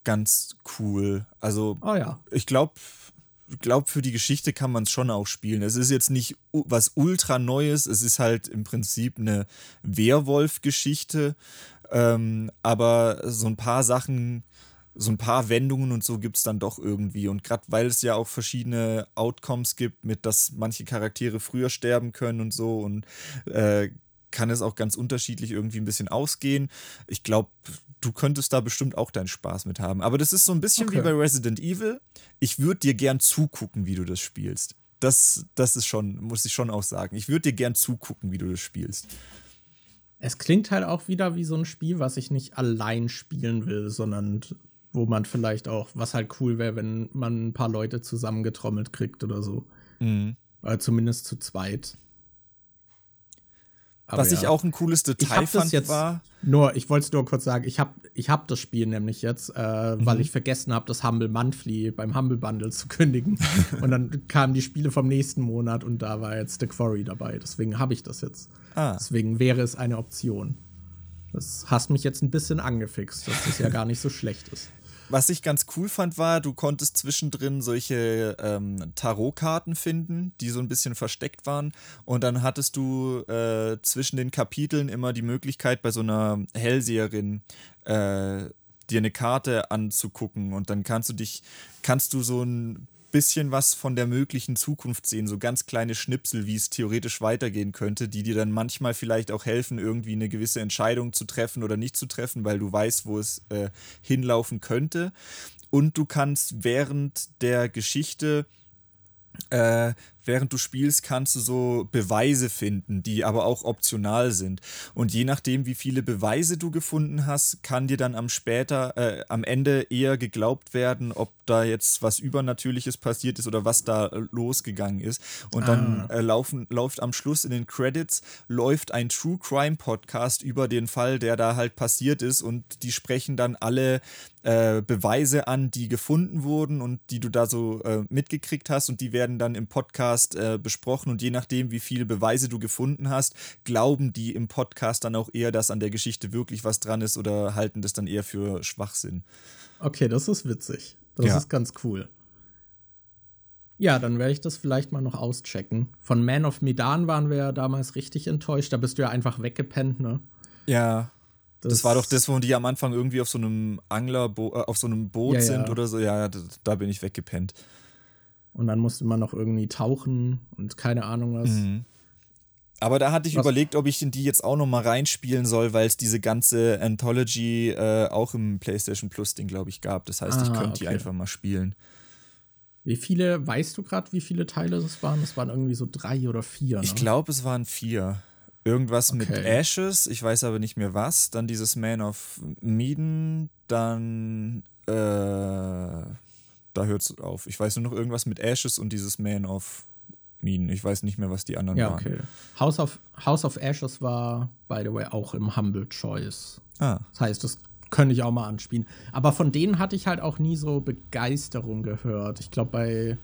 ganz cool. Also, oh ja. ich glaube, glaube, für die Geschichte kann man es schon auch spielen. Es ist jetzt nicht was ultra Neues, es ist halt im Prinzip eine Werwolf-Geschichte. Ähm, aber so ein paar Sachen so ein paar Wendungen und so gibt es dann doch irgendwie. Und gerade weil es ja auch verschiedene Outcomes gibt, mit dass manche Charaktere früher sterben können und so und äh, kann es auch ganz unterschiedlich irgendwie ein bisschen ausgehen. Ich glaube, du könntest da bestimmt auch deinen Spaß mit haben. Aber das ist so ein bisschen okay. wie bei Resident Evil. Ich würde dir gern zugucken, wie du das spielst. Das, das ist schon, muss ich schon auch sagen. Ich würde dir gern zugucken, wie du das spielst. Es klingt halt auch wieder wie so ein Spiel, was ich nicht allein spielen will, sondern wo man vielleicht auch, was halt cool wäre, wenn man ein paar Leute zusammengetrommelt kriegt oder so. Mhm. Oder zumindest zu zweit. Aber was ja. ich auch ein cooles Detail fand, jetzt war. Nur, ich wollte es nur kurz sagen, ich habe ich hab das Spiel nämlich jetzt, äh, mhm. weil ich vergessen habe, das Humble Monthly beim Humble Bundle zu kündigen. (laughs) und dann kamen die Spiele vom nächsten Monat und da war jetzt The Quarry dabei. Deswegen habe ich das jetzt. Ah. Deswegen wäre es eine Option. Das hast mich jetzt ein bisschen angefixt, dass das ja gar nicht so schlecht ist. Was ich ganz cool fand, war, du konntest zwischendrin solche ähm, Tarotkarten finden, die so ein bisschen versteckt waren. Und dann hattest du äh, zwischen den Kapiteln immer die Möglichkeit, bei so einer Hellseherin äh, dir eine Karte anzugucken. Und dann kannst du dich, kannst du so ein bisschen was von der möglichen Zukunft sehen, so ganz kleine Schnipsel, wie es theoretisch weitergehen könnte, die dir dann manchmal vielleicht auch helfen, irgendwie eine gewisse Entscheidung zu treffen oder nicht zu treffen, weil du weißt, wo es äh, hinlaufen könnte. Und du kannst während der Geschichte äh, während du spielst, kannst du so Beweise finden, die aber auch optional sind. Und je nachdem, wie viele Beweise du gefunden hast, kann dir dann am später, äh, am Ende eher geglaubt werden, ob da jetzt was Übernatürliches passiert ist oder was da losgegangen ist. Und ah. dann äh, laufen, läuft am Schluss in den Credits läuft ein True Crime Podcast über den Fall, der da halt passiert ist. Und die sprechen dann alle äh, Beweise an, die gefunden wurden und die du da so äh, mitgekriegt hast. Und die werden dann im Podcast Podcast äh, besprochen und je nachdem, wie viele Beweise du gefunden hast, glauben die im Podcast dann auch eher, dass an der Geschichte wirklich was dran ist oder halten das dann eher für Schwachsinn. Okay, das ist witzig. Das ja. ist ganz cool. Ja, dann werde ich das vielleicht mal noch auschecken. Von Man of Medan waren wir ja damals richtig enttäuscht. Da bist du ja einfach weggepennt, ne? Ja. Das, das war doch das, wo die am Anfang irgendwie auf so einem Angler, äh, auf so einem Boot ja, sind ja. oder so. Ja, da, da, bin ich weggepennt. Und dann musste man noch irgendwie tauchen und keine Ahnung was. Mhm. Aber da hatte ich was? überlegt, ob ich in die jetzt auch noch mal reinspielen soll, weil es diese ganze Anthology äh, auch im PlayStation Plus Ding, glaube ich, gab. Das heißt, ah, ich könnte okay. die einfach mal spielen. Wie viele, weißt du gerade, wie viele Teile es waren? Es waren irgendwie so drei oder vier. Ne? Ich glaube, es waren vier. Irgendwas okay. mit Ashes, ich weiß aber nicht mehr was. Dann dieses Man of Medan, dann äh, da hört es auf. Ich weiß nur noch irgendwas mit Ashes und dieses Man of Medan. Ich weiß nicht mehr, was die anderen ja, waren. Okay. House of, House of Ashes war, by the way, auch im Humble Choice. Ah. Das heißt, das könnte ich auch mal anspielen. Aber von denen hatte ich halt auch nie so Begeisterung gehört. Ich glaube, bei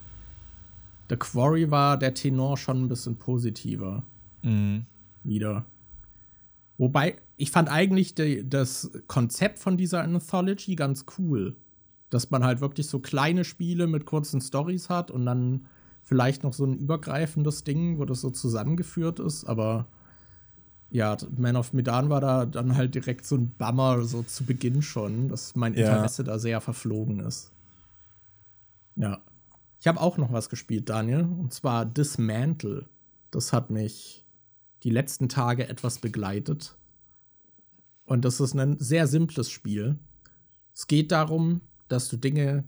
The Quarry war der Tenor schon ein bisschen positiver. Mhm. Wieder. Wobei, ich fand eigentlich die, das Konzept von dieser Anthology ganz cool. Dass man halt wirklich so kleine Spiele mit kurzen Stories hat und dann vielleicht noch so ein übergreifendes Ding, wo das so zusammengeführt ist, aber ja, Man of Medan war da dann halt direkt so ein Bummer, so zu Beginn schon, dass mein Interesse ja. da sehr verflogen ist. Ja. Ich habe auch noch was gespielt, Daniel, und zwar Dismantle. Das hat mich die letzten Tage etwas begleitet. Und das ist ein sehr simples Spiel. Es geht darum, dass du Dinge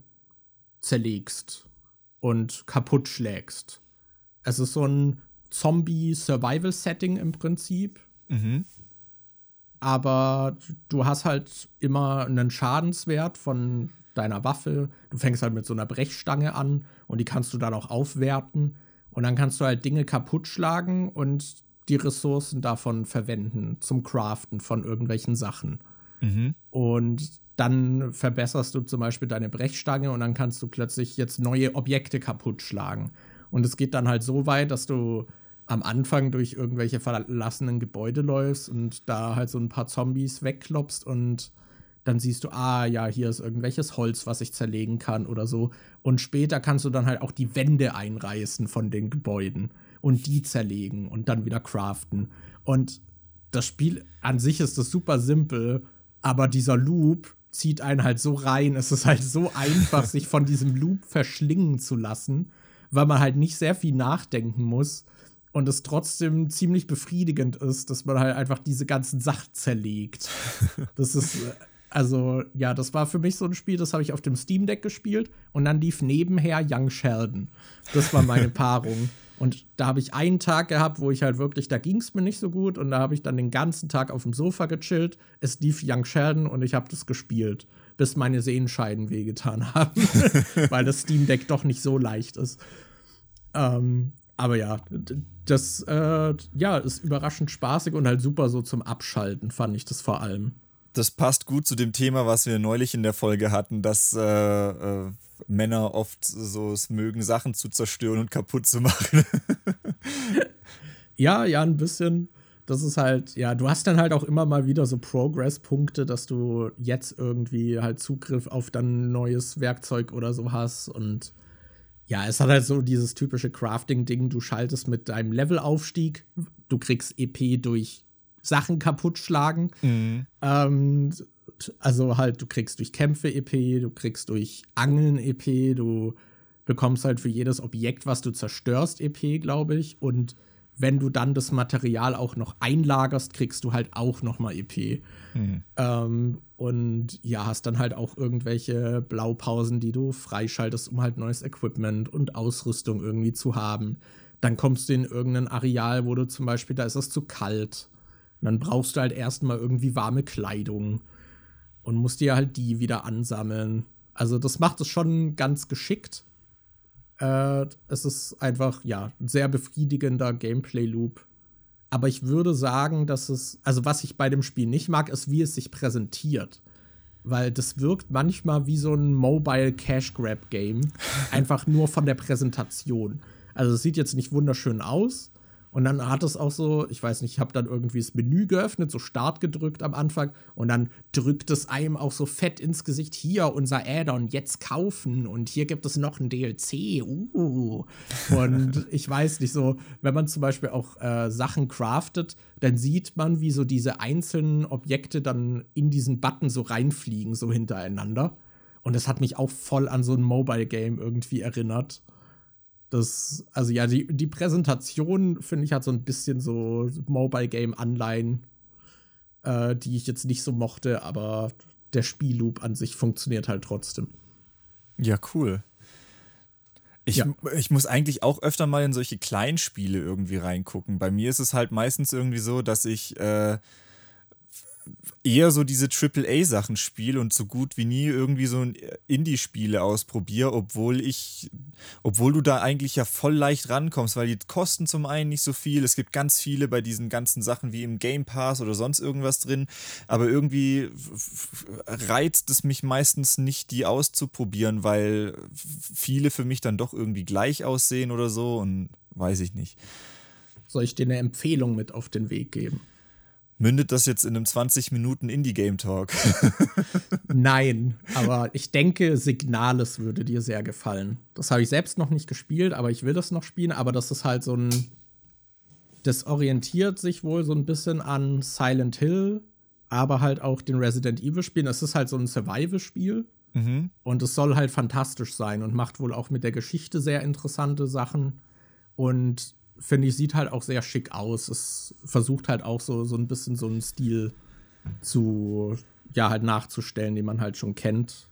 zerlegst und kaputt schlägst. Es ist so ein Zombie-Survival-Setting im Prinzip. Mhm. Aber du hast halt immer einen Schadenswert von deiner Waffe. Du fängst halt mit so einer Brechstange an und die kannst du dann auch aufwerten. Und dann kannst du halt Dinge kaputt schlagen und die Ressourcen davon verwenden zum Craften von irgendwelchen Sachen. Mhm. Und dann verbesserst du zum Beispiel deine Brechstange und dann kannst du plötzlich jetzt neue Objekte kaputt schlagen. Und es geht dann halt so weit, dass du am Anfang durch irgendwelche verlassenen Gebäude läufst und da halt so ein paar Zombies wegklopst und dann siehst du, ah ja, hier ist irgendwelches Holz, was ich zerlegen kann oder so. Und später kannst du dann halt auch die Wände einreißen von den Gebäuden und die zerlegen und dann wieder craften. Und das Spiel an sich ist das super simpel, aber dieser Loop zieht einen halt so rein. Es ist halt so einfach, sich von diesem Loop verschlingen zu lassen, weil man halt nicht sehr viel nachdenken muss und es trotzdem ziemlich befriedigend ist, dass man halt einfach diese ganzen Sachen zerlegt. Das ist, äh, also, ja, das war für mich so ein Spiel, das habe ich auf dem Steam Deck gespielt und dann lief nebenher Young Sheldon. Das war meine Paarung. Und da habe ich einen Tag gehabt, wo ich halt wirklich, da ging es mir nicht so gut und da habe ich dann den ganzen Tag auf dem Sofa gechillt. Es lief Young Sheldon und ich habe das gespielt, bis meine Sehenscheiden wehgetan (laughs) haben, weil das Steam Deck doch nicht so leicht ist. Ähm, aber ja, das äh, ja, ist überraschend spaßig und halt super so zum Abschalten, fand ich das vor allem. Das passt gut zu dem Thema, was wir neulich in der Folge hatten, dass äh, äh, Männer oft so es mögen, Sachen zu zerstören und kaputt zu machen. ja, ja, ein bisschen. Das ist halt, ja, du hast dann halt auch immer mal wieder so Progress-Punkte, dass du jetzt irgendwie halt Zugriff auf dann neues Werkzeug oder so hast und ja, es hat halt so dieses typische Crafting-Ding. Du schaltest mit deinem Levelaufstieg, du kriegst EP durch Sachen kaputt schlagen. Mhm. Ähm, also halt, du kriegst durch Kämpfe EP, du kriegst durch Angeln EP, du bekommst halt für jedes Objekt, was du zerstörst, EP, glaube ich. Und wenn du dann das Material auch noch einlagerst, kriegst du halt auch noch mal EP. Mhm. Ähm, und ja, hast dann halt auch irgendwelche Blaupausen, die du freischaltest, um halt neues Equipment und Ausrüstung irgendwie zu haben. Dann kommst du in irgendein Areal, wo du zum Beispiel, da ist es zu kalt. Und dann brauchst du halt erstmal irgendwie warme Kleidung und musst dir halt die wieder ansammeln. Also das macht es schon ganz geschickt. Äh, es ist einfach, ja, ein sehr befriedigender Gameplay-Loop. Aber ich würde sagen, dass es, also was ich bei dem Spiel nicht mag, ist, wie es sich präsentiert. Weil das wirkt manchmal wie so ein Mobile Cash Grab Game. (laughs) einfach nur von der Präsentation. Also es sieht jetzt nicht wunderschön aus, und dann hat es auch so, ich weiß nicht, ich habe dann irgendwie das Menü geöffnet, so Start gedrückt am Anfang und dann drückt es einem auch so fett ins Gesicht, hier unser Add-on, jetzt kaufen und hier gibt es noch ein DLC. Uh. Und (laughs) ich weiß nicht, so, wenn man zum Beispiel auch äh, Sachen craftet, dann sieht man, wie so diese einzelnen Objekte dann in diesen Button so reinfliegen, so hintereinander. Und das hat mich auch voll an so ein Mobile-Game irgendwie erinnert. Das, also ja, die, die Präsentation, finde ich, hat so ein bisschen so Mobile-Game-Anleihen, äh, die ich jetzt nicht so mochte, aber der Spielloop an sich funktioniert halt trotzdem. Ja, cool. Ich, ja. ich muss eigentlich auch öfter mal in solche Kleinspiele irgendwie reingucken. Bei mir ist es halt meistens irgendwie so, dass ich äh, eher so diese AAA-Sachen spiele und so gut wie nie irgendwie so Indie-Spiele ausprobiere, obwohl ich, obwohl du da eigentlich ja voll leicht rankommst, weil die kosten zum einen nicht so viel. Es gibt ganz viele bei diesen ganzen Sachen wie im Game Pass oder sonst irgendwas drin, aber irgendwie reizt es mich meistens nicht, die auszuprobieren, weil viele für mich dann doch irgendwie gleich aussehen oder so und weiß ich nicht. Soll ich dir eine Empfehlung mit auf den Weg geben? Mündet das jetzt in einem 20 Minuten Indie-Game-Talk? (laughs) Nein, aber (laughs) ich denke, Signales würde dir sehr gefallen. Das habe ich selbst noch nicht gespielt, aber ich will das noch spielen. Aber das ist halt so ein. Das orientiert sich wohl so ein bisschen an Silent Hill, aber halt auch den Resident Evil-Spielen. Es ist halt so ein Survival-Spiel. Mhm. Und es soll halt fantastisch sein und macht wohl auch mit der Geschichte sehr interessante Sachen. Und finde ich, sieht halt auch sehr schick aus. Es versucht halt auch so, so ein bisschen so einen Stil zu, ja, halt nachzustellen, den man halt schon kennt.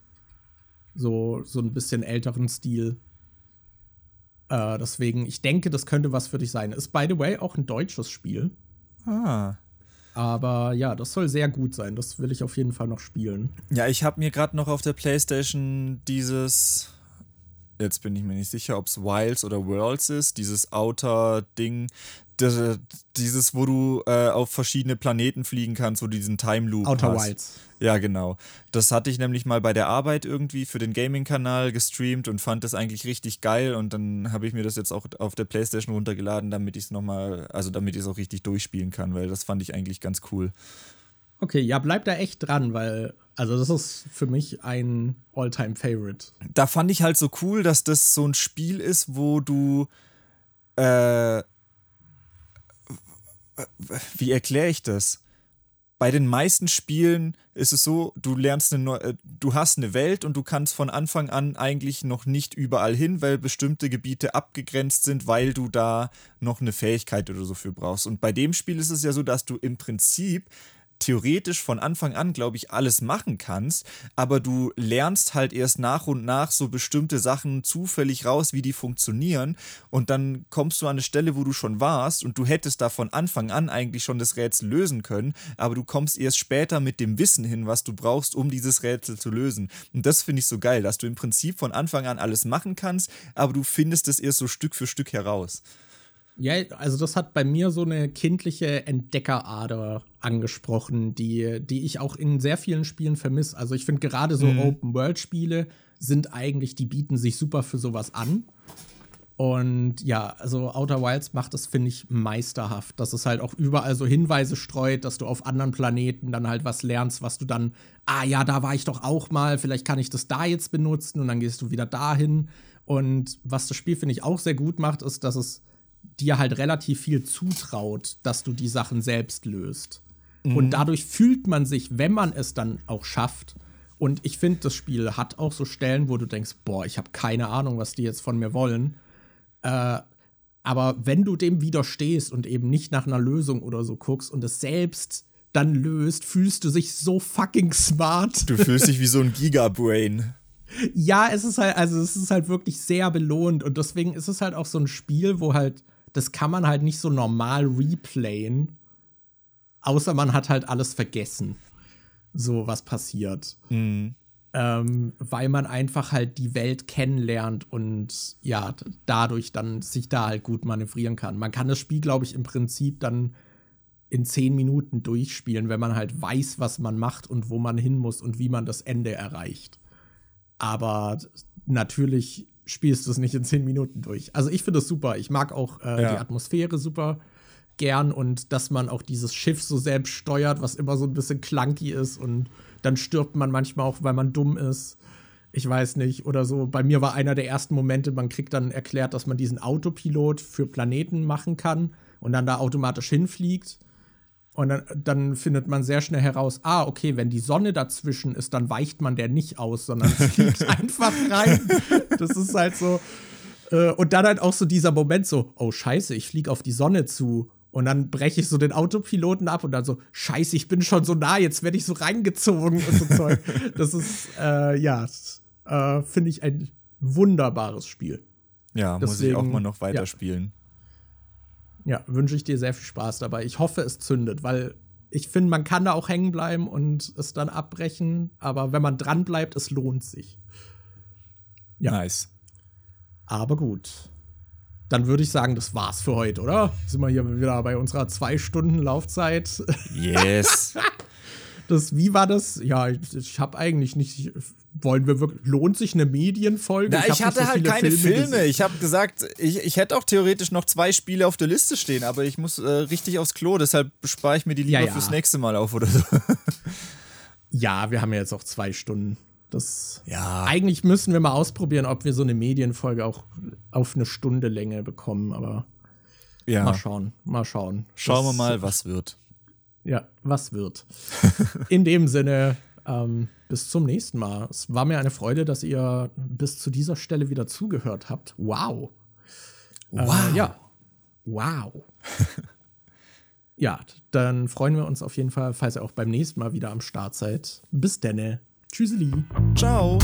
So, so ein bisschen älteren Stil. Äh, deswegen, ich denke, das könnte was für dich sein. Ist, by the way, auch ein deutsches Spiel. Ah. Aber ja, das soll sehr gut sein. Das will ich auf jeden Fall noch spielen. Ja, ich habe mir gerade noch auf der PlayStation dieses jetzt bin ich mir nicht sicher, ob es Wilds oder Worlds ist, dieses Outer-Ding, dieses, wo du äh, auf verschiedene Planeten fliegen kannst, wo du diesen Time Loop Outer hast. Wilds. Ja, genau. Das hatte ich nämlich mal bei der Arbeit irgendwie für den Gaming-Kanal gestreamt und fand das eigentlich richtig geil und dann habe ich mir das jetzt auch auf der Playstation runtergeladen, damit ich es nochmal, also damit ich es auch richtig durchspielen kann, weil das fand ich eigentlich ganz cool. Okay, ja, bleib da echt dran, weil, also das ist für mich ein All-Time-Favorite. Da fand ich halt so cool, dass das so ein Spiel ist, wo du, äh, wie erkläre ich das? Bei den meisten Spielen ist es so, du lernst eine neue, du hast eine Welt und du kannst von Anfang an eigentlich noch nicht überall hin, weil bestimmte Gebiete abgegrenzt sind, weil du da noch eine Fähigkeit oder so für brauchst. Und bei dem Spiel ist es ja so, dass du im Prinzip theoretisch von Anfang an, glaube ich, alles machen kannst, aber du lernst halt erst nach und nach so bestimmte Sachen zufällig raus, wie die funktionieren und dann kommst du an eine Stelle, wo du schon warst und du hättest da von Anfang an eigentlich schon das Rätsel lösen können, aber du kommst erst später mit dem Wissen hin, was du brauchst, um dieses Rätsel zu lösen. Und das finde ich so geil, dass du im Prinzip von Anfang an alles machen kannst, aber du findest es erst so Stück für Stück heraus. Ja, also das hat bei mir so eine kindliche Entdeckerader angesprochen, die, die ich auch in sehr vielen Spielen vermisse. Also ich finde gerade so mhm. Open-World-Spiele sind eigentlich, die bieten sich super für sowas an. Und ja, also Outer Wilds macht das, finde ich, meisterhaft. Dass es halt auch überall so Hinweise streut, dass du auf anderen Planeten dann halt was lernst, was du dann, ah ja, da war ich doch auch mal, vielleicht kann ich das da jetzt benutzen und dann gehst du wieder dahin. Und was das Spiel, finde ich, auch sehr gut macht, ist, dass es dir halt relativ viel zutraut, dass du die Sachen selbst löst. Mhm. Und dadurch fühlt man sich, wenn man es dann auch schafft. Und ich finde, das Spiel hat auch so Stellen, wo du denkst, boah, ich habe keine Ahnung, was die jetzt von mir wollen. Äh, aber wenn du dem widerstehst und eben nicht nach einer Lösung oder so guckst und es selbst dann löst, fühlst du dich so fucking smart. Du fühlst dich wie so ein Gigabrain. Ja, es ist halt, also es ist halt wirklich sehr belohnt und deswegen ist es halt auch so ein Spiel, wo halt das kann man halt nicht so normal replayen, außer man hat halt alles vergessen, so was passiert. Mhm. Ähm, weil man einfach halt die Welt kennenlernt und ja, dadurch dann sich da halt gut manövrieren kann. Man kann das Spiel, glaube ich, im Prinzip dann in zehn Minuten durchspielen, wenn man halt weiß, was man macht und wo man hin muss und wie man das Ende erreicht. Aber natürlich spielst du es nicht in zehn Minuten durch. Also ich finde es super. Ich mag auch äh, ja. die Atmosphäre super gern und dass man auch dieses Schiff so selbst steuert, was immer so ein bisschen clunky ist und dann stirbt man manchmal auch, weil man dumm ist. Ich weiß nicht, oder so. Bei mir war einer der ersten Momente, man kriegt dann erklärt, dass man diesen Autopilot für Planeten machen kann und dann da automatisch hinfliegt. Und dann, dann, findet man sehr schnell heraus, ah, okay, wenn die Sonne dazwischen ist, dann weicht man der nicht aus, sondern (laughs) fliegt einfach rein. Das ist halt so. Äh, und dann halt auch so dieser Moment so, oh scheiße, ich fliege auf die Sonne zu. Und dann breche ich so den Autopiloten ab und dann so, scheiße, ich bin schon so nah, jetzt werde ich so reingezogen und so Zeug. Das ist, äh, ja, äh, finde ich ein wunderbares Spiel. Ja, Deswegen, muss ich auch mal noch weiterspielen. Ja, ja wünsche ich dir sehr viel Spaß dabei. Ich hoffe, es zündet, weil ich finde, man kann da auch hängen bleiben und es dann abbrechen, aber wenn man dran bleibt, es lohnt sich. Ja. Nice. Aber gut dann würde ich sagen, das war's für heute, oder? Sind wir hier wieder bei unserer zwei Stunden Laufzeit? Yes. (laughs) das, wie war das? Ja, ich, ich habe eigentlich nicht. Wollen wir wirklich. Lohnt sich eine Medienfolge? Na, ich, ich hatte so halt keine Filme. Filme. Ich habe gesagt, ich, ich hätte auch theoretisch noch zwei Spiele auf der Liste stehen, aber ich muss äh, richtig aufs Klo, deshalb spare ich mir die lieber ja, ja. fürs nächste Mal auf oder so. (laughs) ja, wir haben ja jetzt auch zwei Stunden. Das ja. Eigentlich müssen wir mal ausprobieren, ob wir so eine Medienfolge auch auf eine Stunde Länge bekommen, aber ja. mal schauen, mal schauen. Schauen wir mal, was wird. Ja, was wird. (laughs) In dem Sinne, ähm, bis zum nächsten Mal. Es war mir eine Freude, dass ihr bis zu dieser Stelle wieder zugehört habt. Wow. Wow. Äh, ja. Wow. (laughs) ja, dann freuen wir uns auf jeden Fall, falls ihr auch beim nächsten Mal wieder am Start seid. Bis denne. Tschüsseli. Ciao.